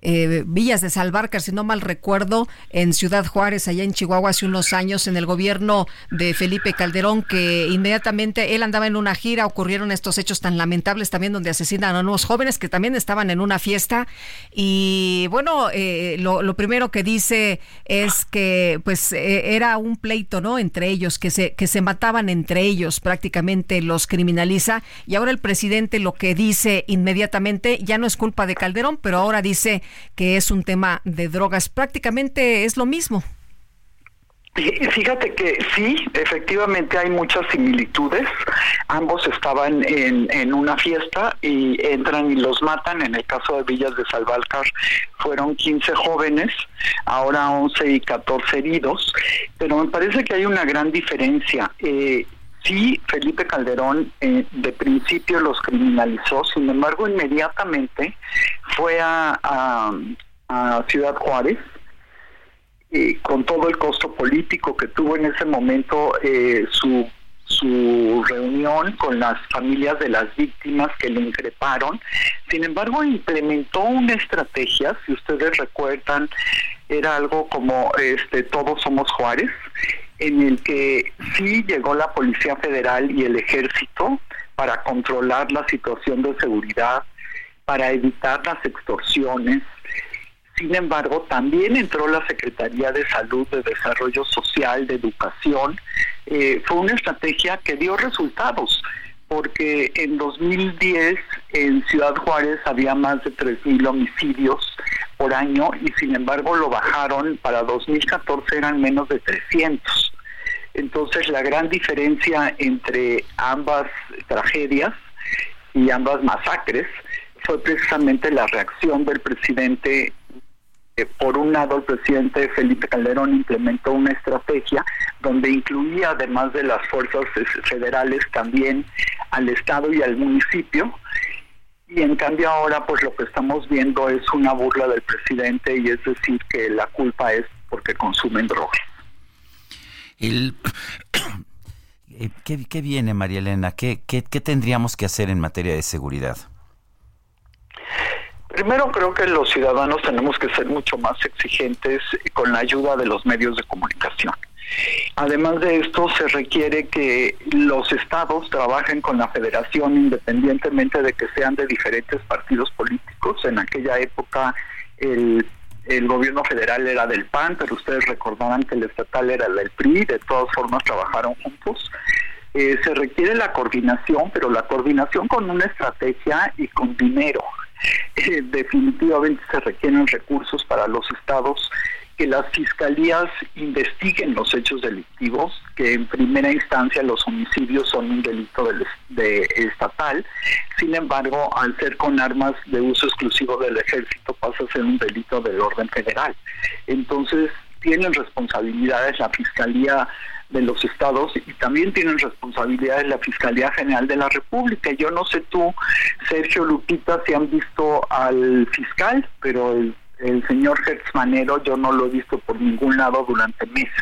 S2: eh, Villas de Salvarcar, si no mal recuerdo, en Ciudad Juárez, allá en Chihuahua, hace unos años, en el gobierno de Felipe Calderón, que inmediatamente él andaba en una gira, ocurrieron estos hechos tan lamentables también, donde asesinan a unos jóvenes que también estaban en una fiesta. Y bueno, eh, lo, primero que dice es que pues eh, era un pleito, ¿no? Entre ellos, que se, que se mataban entre ellos, prácticamente los criminaliza. Y ahora el presidente lo que dice inmediatamente ya no es culpa de Calderón, pero ahora dice que es un tema de drogas. Prácticamente es lo mismo.
S51: Fíjate que sí, efectivamente hay muchas similitudes. Ambos estaban en, en, una fiesta y entran y los matan. En el caso de Villas de Salvalcar fueron 15 jóvenes, ahora 11 y 14 heridos. Pero me parece que hay una gran diferencia. Eh, sí, Felipe Calderón eh, de principio los criminalizó, sin embargo, inmediatamente fue a, Ciudad Juárez. Eh, con todo el costo político que tuvo en ese momento eh, su, su reunión con las familias de las víctimas que le increparon. Sin embargo, implementó una estrategia, si ustedes recuerdan, era algo como este Todos somos Juárez, en el que sí llegó la Policía Federal y el Ejército para controlar la situación de seguridad, para evitar las extorsiones. Sin embargo, también entró la Secretaría de Salud, de Desarrollo Social, de Educación. Eh, fue una estrategia que dio resultados, porque en 2010 en Ciudad Juárez había más de 3.000 homicidios por año y sin embargo lo bajaron, para 2014 eran menos de 300. Entonces la gran diferencia entre ambas tragedias y ambas masacres fue precisamente la reacción del presidente. Por un lado, el presidente Felipe Calderón implementó una estrategia donde incluía, además de las fuerzas federales, también al Estado y al municipio. Y en cambio ahora, pues lo que estamos viendo es una burla del presidente y es decir que la culpa es porque consumen drogas.
S1: El, eh, ¿qué, ¿qué, viene, María Elena? ¿Qué, ¿Qué, qué tendríamos que hacer en materia de seguridad?
S51: Primero creo que los ciudadanos tenemos que ser mucho más exigentes con la ayuda de los medios de comunicación. Además de esto, se requiere que los estados trabajen con la federación independientemente de que sean de diferentes partidos políticos. En aquella época el, el gobierno federal era del PAN, pero ustedes recordarán que el estatal era del PRI, de todas formas trabajaron juntos. Eh, se requiere la coordinación, pero la coordinación con una estrategia y con dinero. Eh, definitivamente se requieren recursos para los estados que las fiscalías investiguen los hechos delictivos, que en primera instancia los homicidios son un delito de, de, estatal, sin embargo, al ser con armas de uso exclusivo del ejército pasa a ser un delito del orden federal. Entonces, tienen responsabilidades la Fiscalía de los estados y también tienen responsabilidades la Fiscalía General de la República. Yo no sé tú, Sergio Lupita, si han visto al fiscal, pero el, el señor Hertz Manero yo no lo he visto por ningún lado durante meses.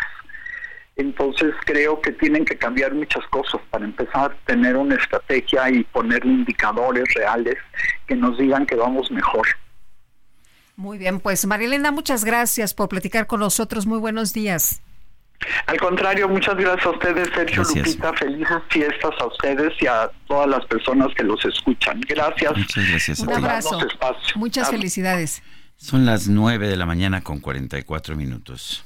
S51: Entonces creo que tienen que cambiar muchas cosas para empezar a tener una estrategia y poner indicadores reales que nos digan que vamos mejor.
S2: Muy bien, pues Marilena, muchas gracias por platicar con nosotros. Muy buenos días.
S51: Al contrario, muchas gracias a ustedes, Sergio gracias. Lupita. Felices fiestas a ustedes y a todas las personas que los escuchan. Gracias.
S1: Muchas gracias.
S2: Un abrazo. Muchas felicidades.
S1: Son las 9 de la mañana con 44 minutos.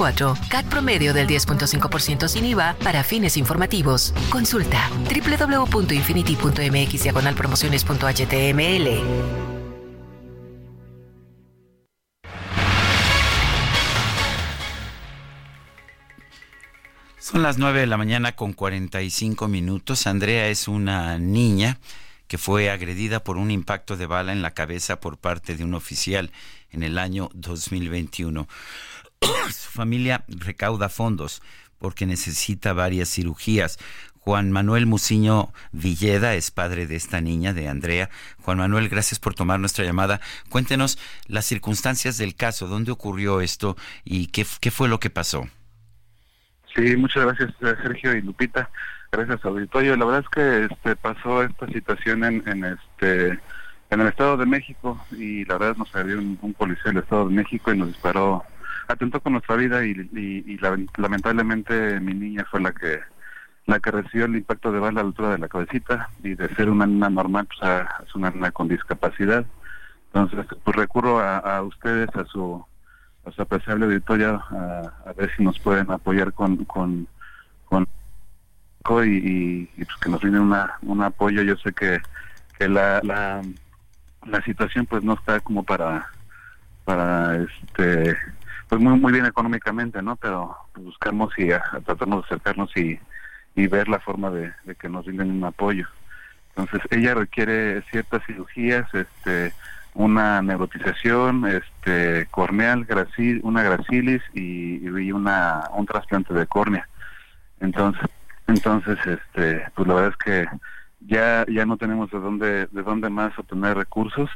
S52: Kilómetro. CAT promedio del 10.5% sin IVA para fines informativos. Consulta www.infinity.mx promociones.html.
S1: Son las 9 de la mañana con 45 minutos. Andrea es una niña que fue agredida por un impacto de bala en la cabeza por parte de un oficial en el año 2021. Su familia recauda fondos porque necesita varias cirugías. Juan Manuel Muciño Villeda es padre de esta niña, de Andrea. Juan Manuel, gracias por tomar nuestra llamada. Cuéntenos las circunstancias del caso, dónde ocurrió esto y qué, fue lo que pasó.
S53: Sí, muchas gracias Sergio y Lupita. Gracias auditorio. La verdad es que este pasó esta situación en, este en el Estado de México y la verdad nos salió un policía del Estado de México y nos disparó, atentó con nuestra vida y, y, y la- lamentablemente mi niña fue la que la que recibió el impacto de bala a la altura de la cabecita y de ser una niña normal pues a- es una niña con discapacidad. Entonces pues recurro a, ustedes, a su a su apreciable auditorio a, a ver si nos pueden apoyar con con, con y, pues que nos brinden una, un apoyo. Yo sé que, que la, la, la situación pues no está como para para este pues muy muy bien económicamente, ¿no? Pero buscamos y a, a tratarnos de acercarnos y, y ver la forma de, que nos brinden un apoyo. Entonces ella requiere ciertas cirugías, este una neurotización, este corneal, gracil, una gracilis y, y una un trasplante de córnea. Entonces, entonces este pues la verdad es que ya ya no tenemos de dónde de dónde más obtener recursos.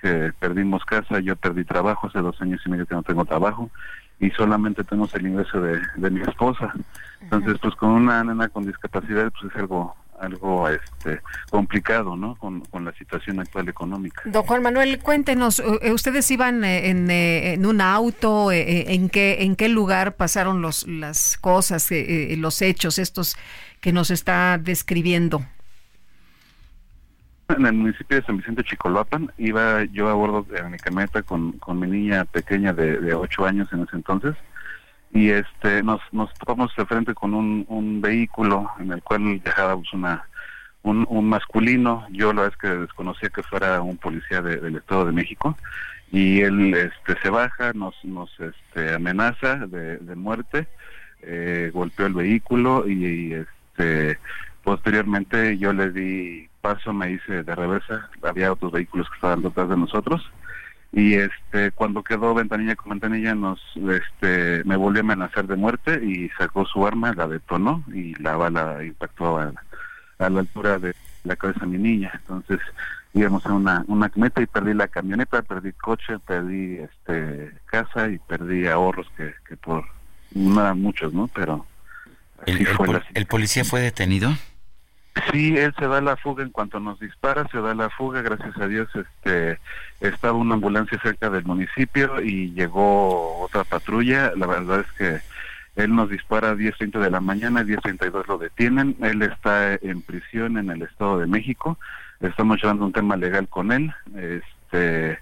S53: Que perdimos casa, yo perdí trabajo hace dos años y medio que no tengo trabajo y solamente tenemos el ingreso de, de mi esposa. Entonces, pues con una nena con discapacidad pues es algo algo este complicado, ¿no? Con, con la situación actual económica.
S2: Don Juan Manuel, cuéntenos, eh, ¿ustedes iban eh, en, eh, en un auto? ¿En qué en qué lugar pasaron los las cosas, los hechos estos que nos está describiendo?
S53: En el municipio de San Vicente Chicoloapan iba yo a bordo de mi camioneta con, con mi niña pequeña de, de 8 años en ese entonces y este nos nos topamos de frente con un, un vehículo en el cual viajábamos una un, masculino. Yo la es que desconocía que fuera un policía de- del Estado de México y él este se baja nos nos este amenaza de, de muerte eh, golpeó el vehículo y, y, este posteriormente yo le di paso me hice de reversa había otros vehículos que estaban detrás de nosotros y este cuando quedó ventanilla con ventanilla nos este me volvió a amenazar de muerte y sacó su arma la detonó y la bala impactó a, a la altura de la cabeza de mi niña entonces íbamos en una una camioneta y perdí la camioneta perdí coche perdí este casa y perdí ahorros que, que por no eran muchos no pero
S1: ¿El,
S53: así
S1: el
S53: fue la
S1: el policía fue detenido?
S53: Sí, él se da la fuga en cuanto nos dispara, se da la fuga, gracias a Dios, este, estaba una ambulancia cerca del municipio y llegó otra patrulla, la verdad es que él nos dispara a 10.30 de la mañana, 10.32 lo detienen, él está en prisión en el Estado de México, estamos llevando un tema legal con él, este,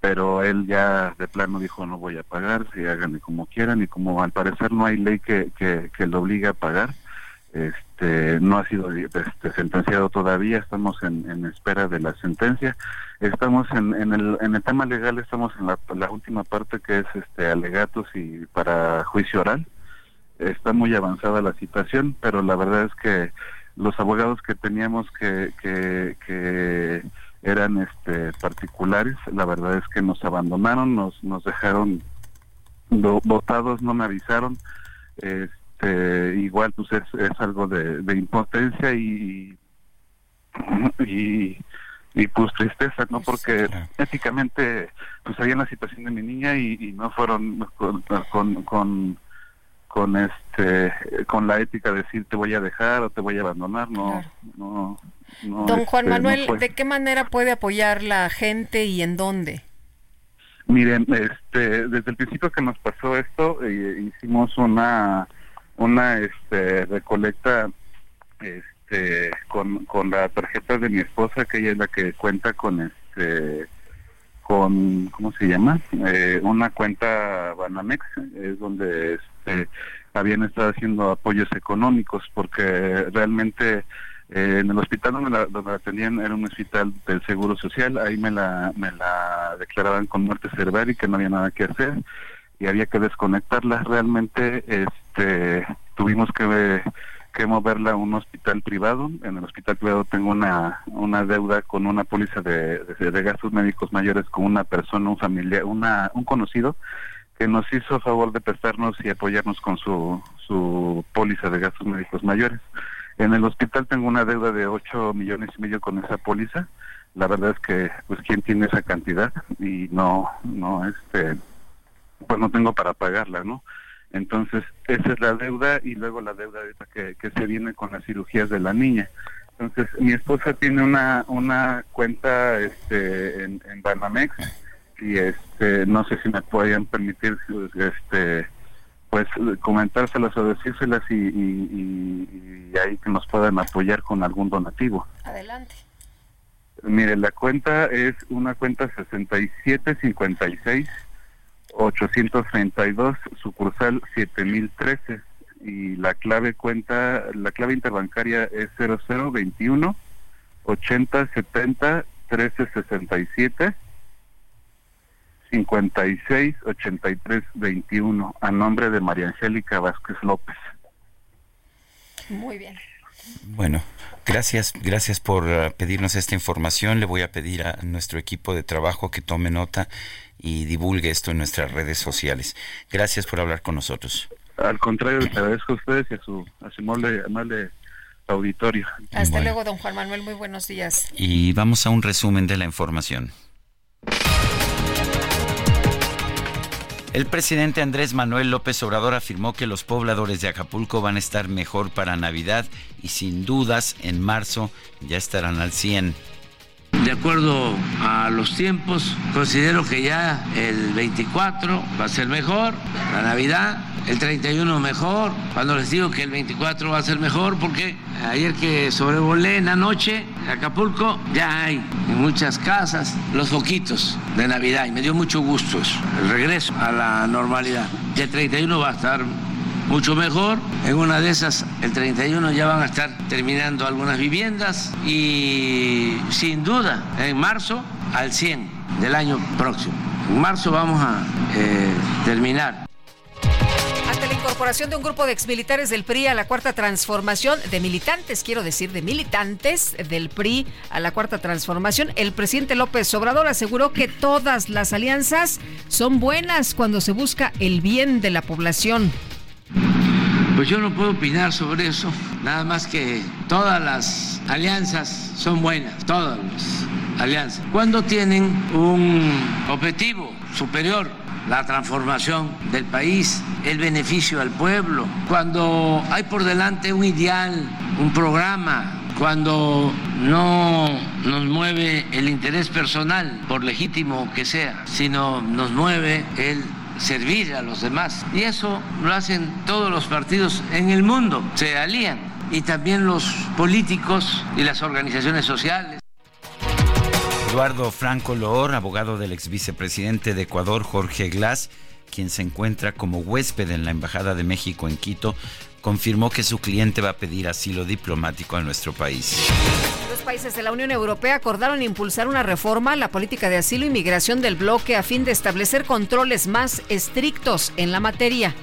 S53: pero él ya de plano dijo no voy a pagar, si háganle como quieran y como al parecer no hay ley que, que, que lo obligue a pagar, este no ha sido este, sentenciado todavía estamos en, en espera de la sentencia. Estamos en, en el en el tema legal estamos en la, última parte que es este alegatos y para juicio oral. Está muy avanzada la situación pero la verdad es que los abogados que teníamos que que, que eran este particulares la verdad es que nos abandonaron nos nos dejaron do- votados no me avisaron este igual pues es, es algo de, de impotencia y, y y pues tristeza no porque éticamente pues sabían la situación de mi niña y, y no fueron con, con con con este con la ética de decir te voy a dejar o te voy a abandonar no no no
S2: Don Juan
S53: este,
S2: Manuel. ¿de qué manera puede apoyar la gente y en dónde?
S53: Miren, este, desde el principio que nos pasó esto, eh, hicimos una, una, este, recolecta, este, con, con la tarjeta de mi esposa, que ella es la que cuenta con, este, con, ¿cómo se llama? Eh, una cuenta Banamex, es donde este, habían estado haciendo apoyos económicos, porque realmente eh, en el hospital donde la, donde la atendían era un hospital del Seguro Social, ahí me la, me la declaraban con muerte cerebral y que no había nada que hacer y había que desconectarla. Realmente este, tuvimos que, que moverla a un hospital privado. En el hospital privado tengo una, una deuda con una póliza de, de, gastos médicos mayores con una persona, un familiar, una, un conocido que nos hizo favor de prestarnos y apoyarnos con su, su póliza de gastos médicos mayores. En el hospital tengo una deuda de 8 millones y medio con esa póliza. La verdad es que, pues, ¿quién tiene esa cantidad? Y no, no, este, pues no tengo para pagarla, ¿no? Entonces, esa es la deuda y luego la deuda que, que se viene con las cirugías de la niña. Entonces, mi esposa tiene una, una cuenta este, en, en Banamex y este no sé si me podían permitir este pues comentárselas o decírselas y, y, y ahí que nos puedan apoyar con algún donativo.
S2: Adelante.
S53: Mire, la cuenta es una cuenta 6756 832 sucursal 7013 y la clave cuenta la clave interbancaria es 0021 8070 1367 56 83 21 a nombre de María Angélica Vázquez López.
S2: Muy bien.
S1: Bueno, gracias, gracias por uh, pedirnos esta información. Le voy a pedir a nuestro equipo de trabajo que tome nota y divulgue esto en nuestras redes sociales. Gracias por hablar con nosotros.
S53: Al contrario, les agradezco a ustedes y a su, a su amable, amable auditorio.
S2: Hasta
S1: Bueno.
S2: luego, don Juan Manuel. Muy buenos días.
S1: Y vamos a un resumen de la información. El presidente Andrés Manuel López Obrador afirmó que los pobladores de Acapulco van a estar mejor para Navidad y sin dudas en marzo ya estarán al 100.
S46: De acuerdo a los tiempos, considero que ya el 24 va a ser mejor, la Navidad, el 31 mejor. Cuando les digo que el 24 va a ser mejor, porque ayer que sobrevolé en la noche Acapulco, ya hay en muchas casas los foquitos de Navidad y me dio mucho gusto eso, el regreso a la normalidad. Y el 31 va a estar mucho mejor. En una de esas, el 31 ya van a estar terminando algunas viviendas y sin duda en marzo al 100 del año próximo. En marzo vamos a eh, terminar.
S2: Ante la incorporación de un grupo de exmilitares del PRI a la cuarta transformación, de militantes, quiero decir, de militantes del PRI a la cuarta transformación, el presidente López Obrador aseguró que todas las alianzas son buenas cuando se busca el bien de la población.
S46: Pues yo no puedo opinar sobre eso, nada más que todas las alianzas son buenas, todas las alianzas. Cuando tienen un objetivo superior, la transformación del país, el beneficio al pueblo, cuando hay por delante un ideal, un programa, cuando no nos mueve el interés personal, por legítimo que sea, sino nos mueve el servir a los demás. Y eso lo hacen todos los partidos en el mundo, se alían. Y también los políticos y las organizaciones sociales.
S1: Eduardo Franco Loor, abogado del ex vicepresidente de Ecuador, Jorge Glass, quien se encuentra como huésped en la Embajada de México en Quito, confirmó que su cliente va a pedir asilo diplomático a nuestro país.
S2: Los países de la Unión Europea acordaron impulsar una reforma a la política de asilo y migración del bloque a fin de establecer controles más estrictos en la materia.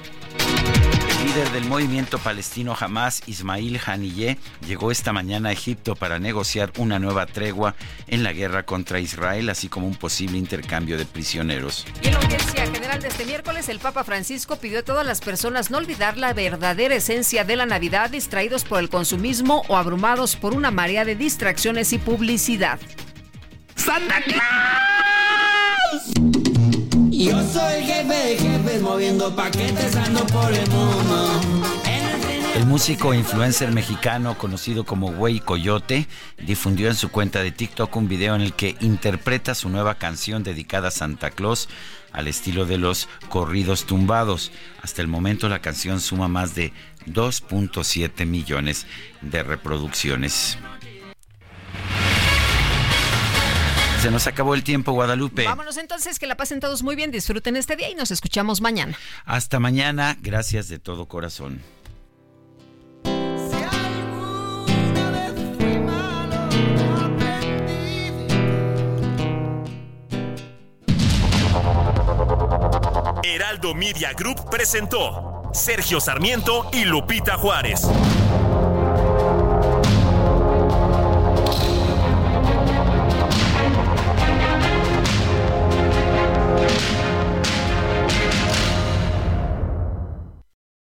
S1: El líder del movimiento palestino Hamas, Ismail Haniyeh, llegó esta mañana a Egipto para negociar una nueva tregua en la guerra contra Israel, así como un posible intercambio de prisioneros.
S2: Y en la audiencia general de este miércoles, el Papa Francisco pidió a todas las personas no olvidar la verdadera esencia de la Navidad, distraídos por el consumismo o abrumados por una marea de distracciones y publicidad.
S14: ¡Santa Claus! Yo soy jefe de jefes moviendo paquetes ando por el mundo.
S1: El músico influencer mexicano conocido como Güey Coyote difundió en su cuenta de TikTok un video en el que interpreta su nueva canción dedicada a Santa Claus al estilo de los corridos tumbados. Hasta el momento la canción suma más de 2.7 millones de reproducciones. Se nos acabó el tiempo, Guadalupe.
S2: Vámonos entonces, que la pasen todos muy bien, disfruten este día y nos escuchamos mañana.
S1: Hasta mañana, gracias de todo corazón.
S11: Heraldo Media Group presentó Sergio Sarmiento y Lupita Juárez.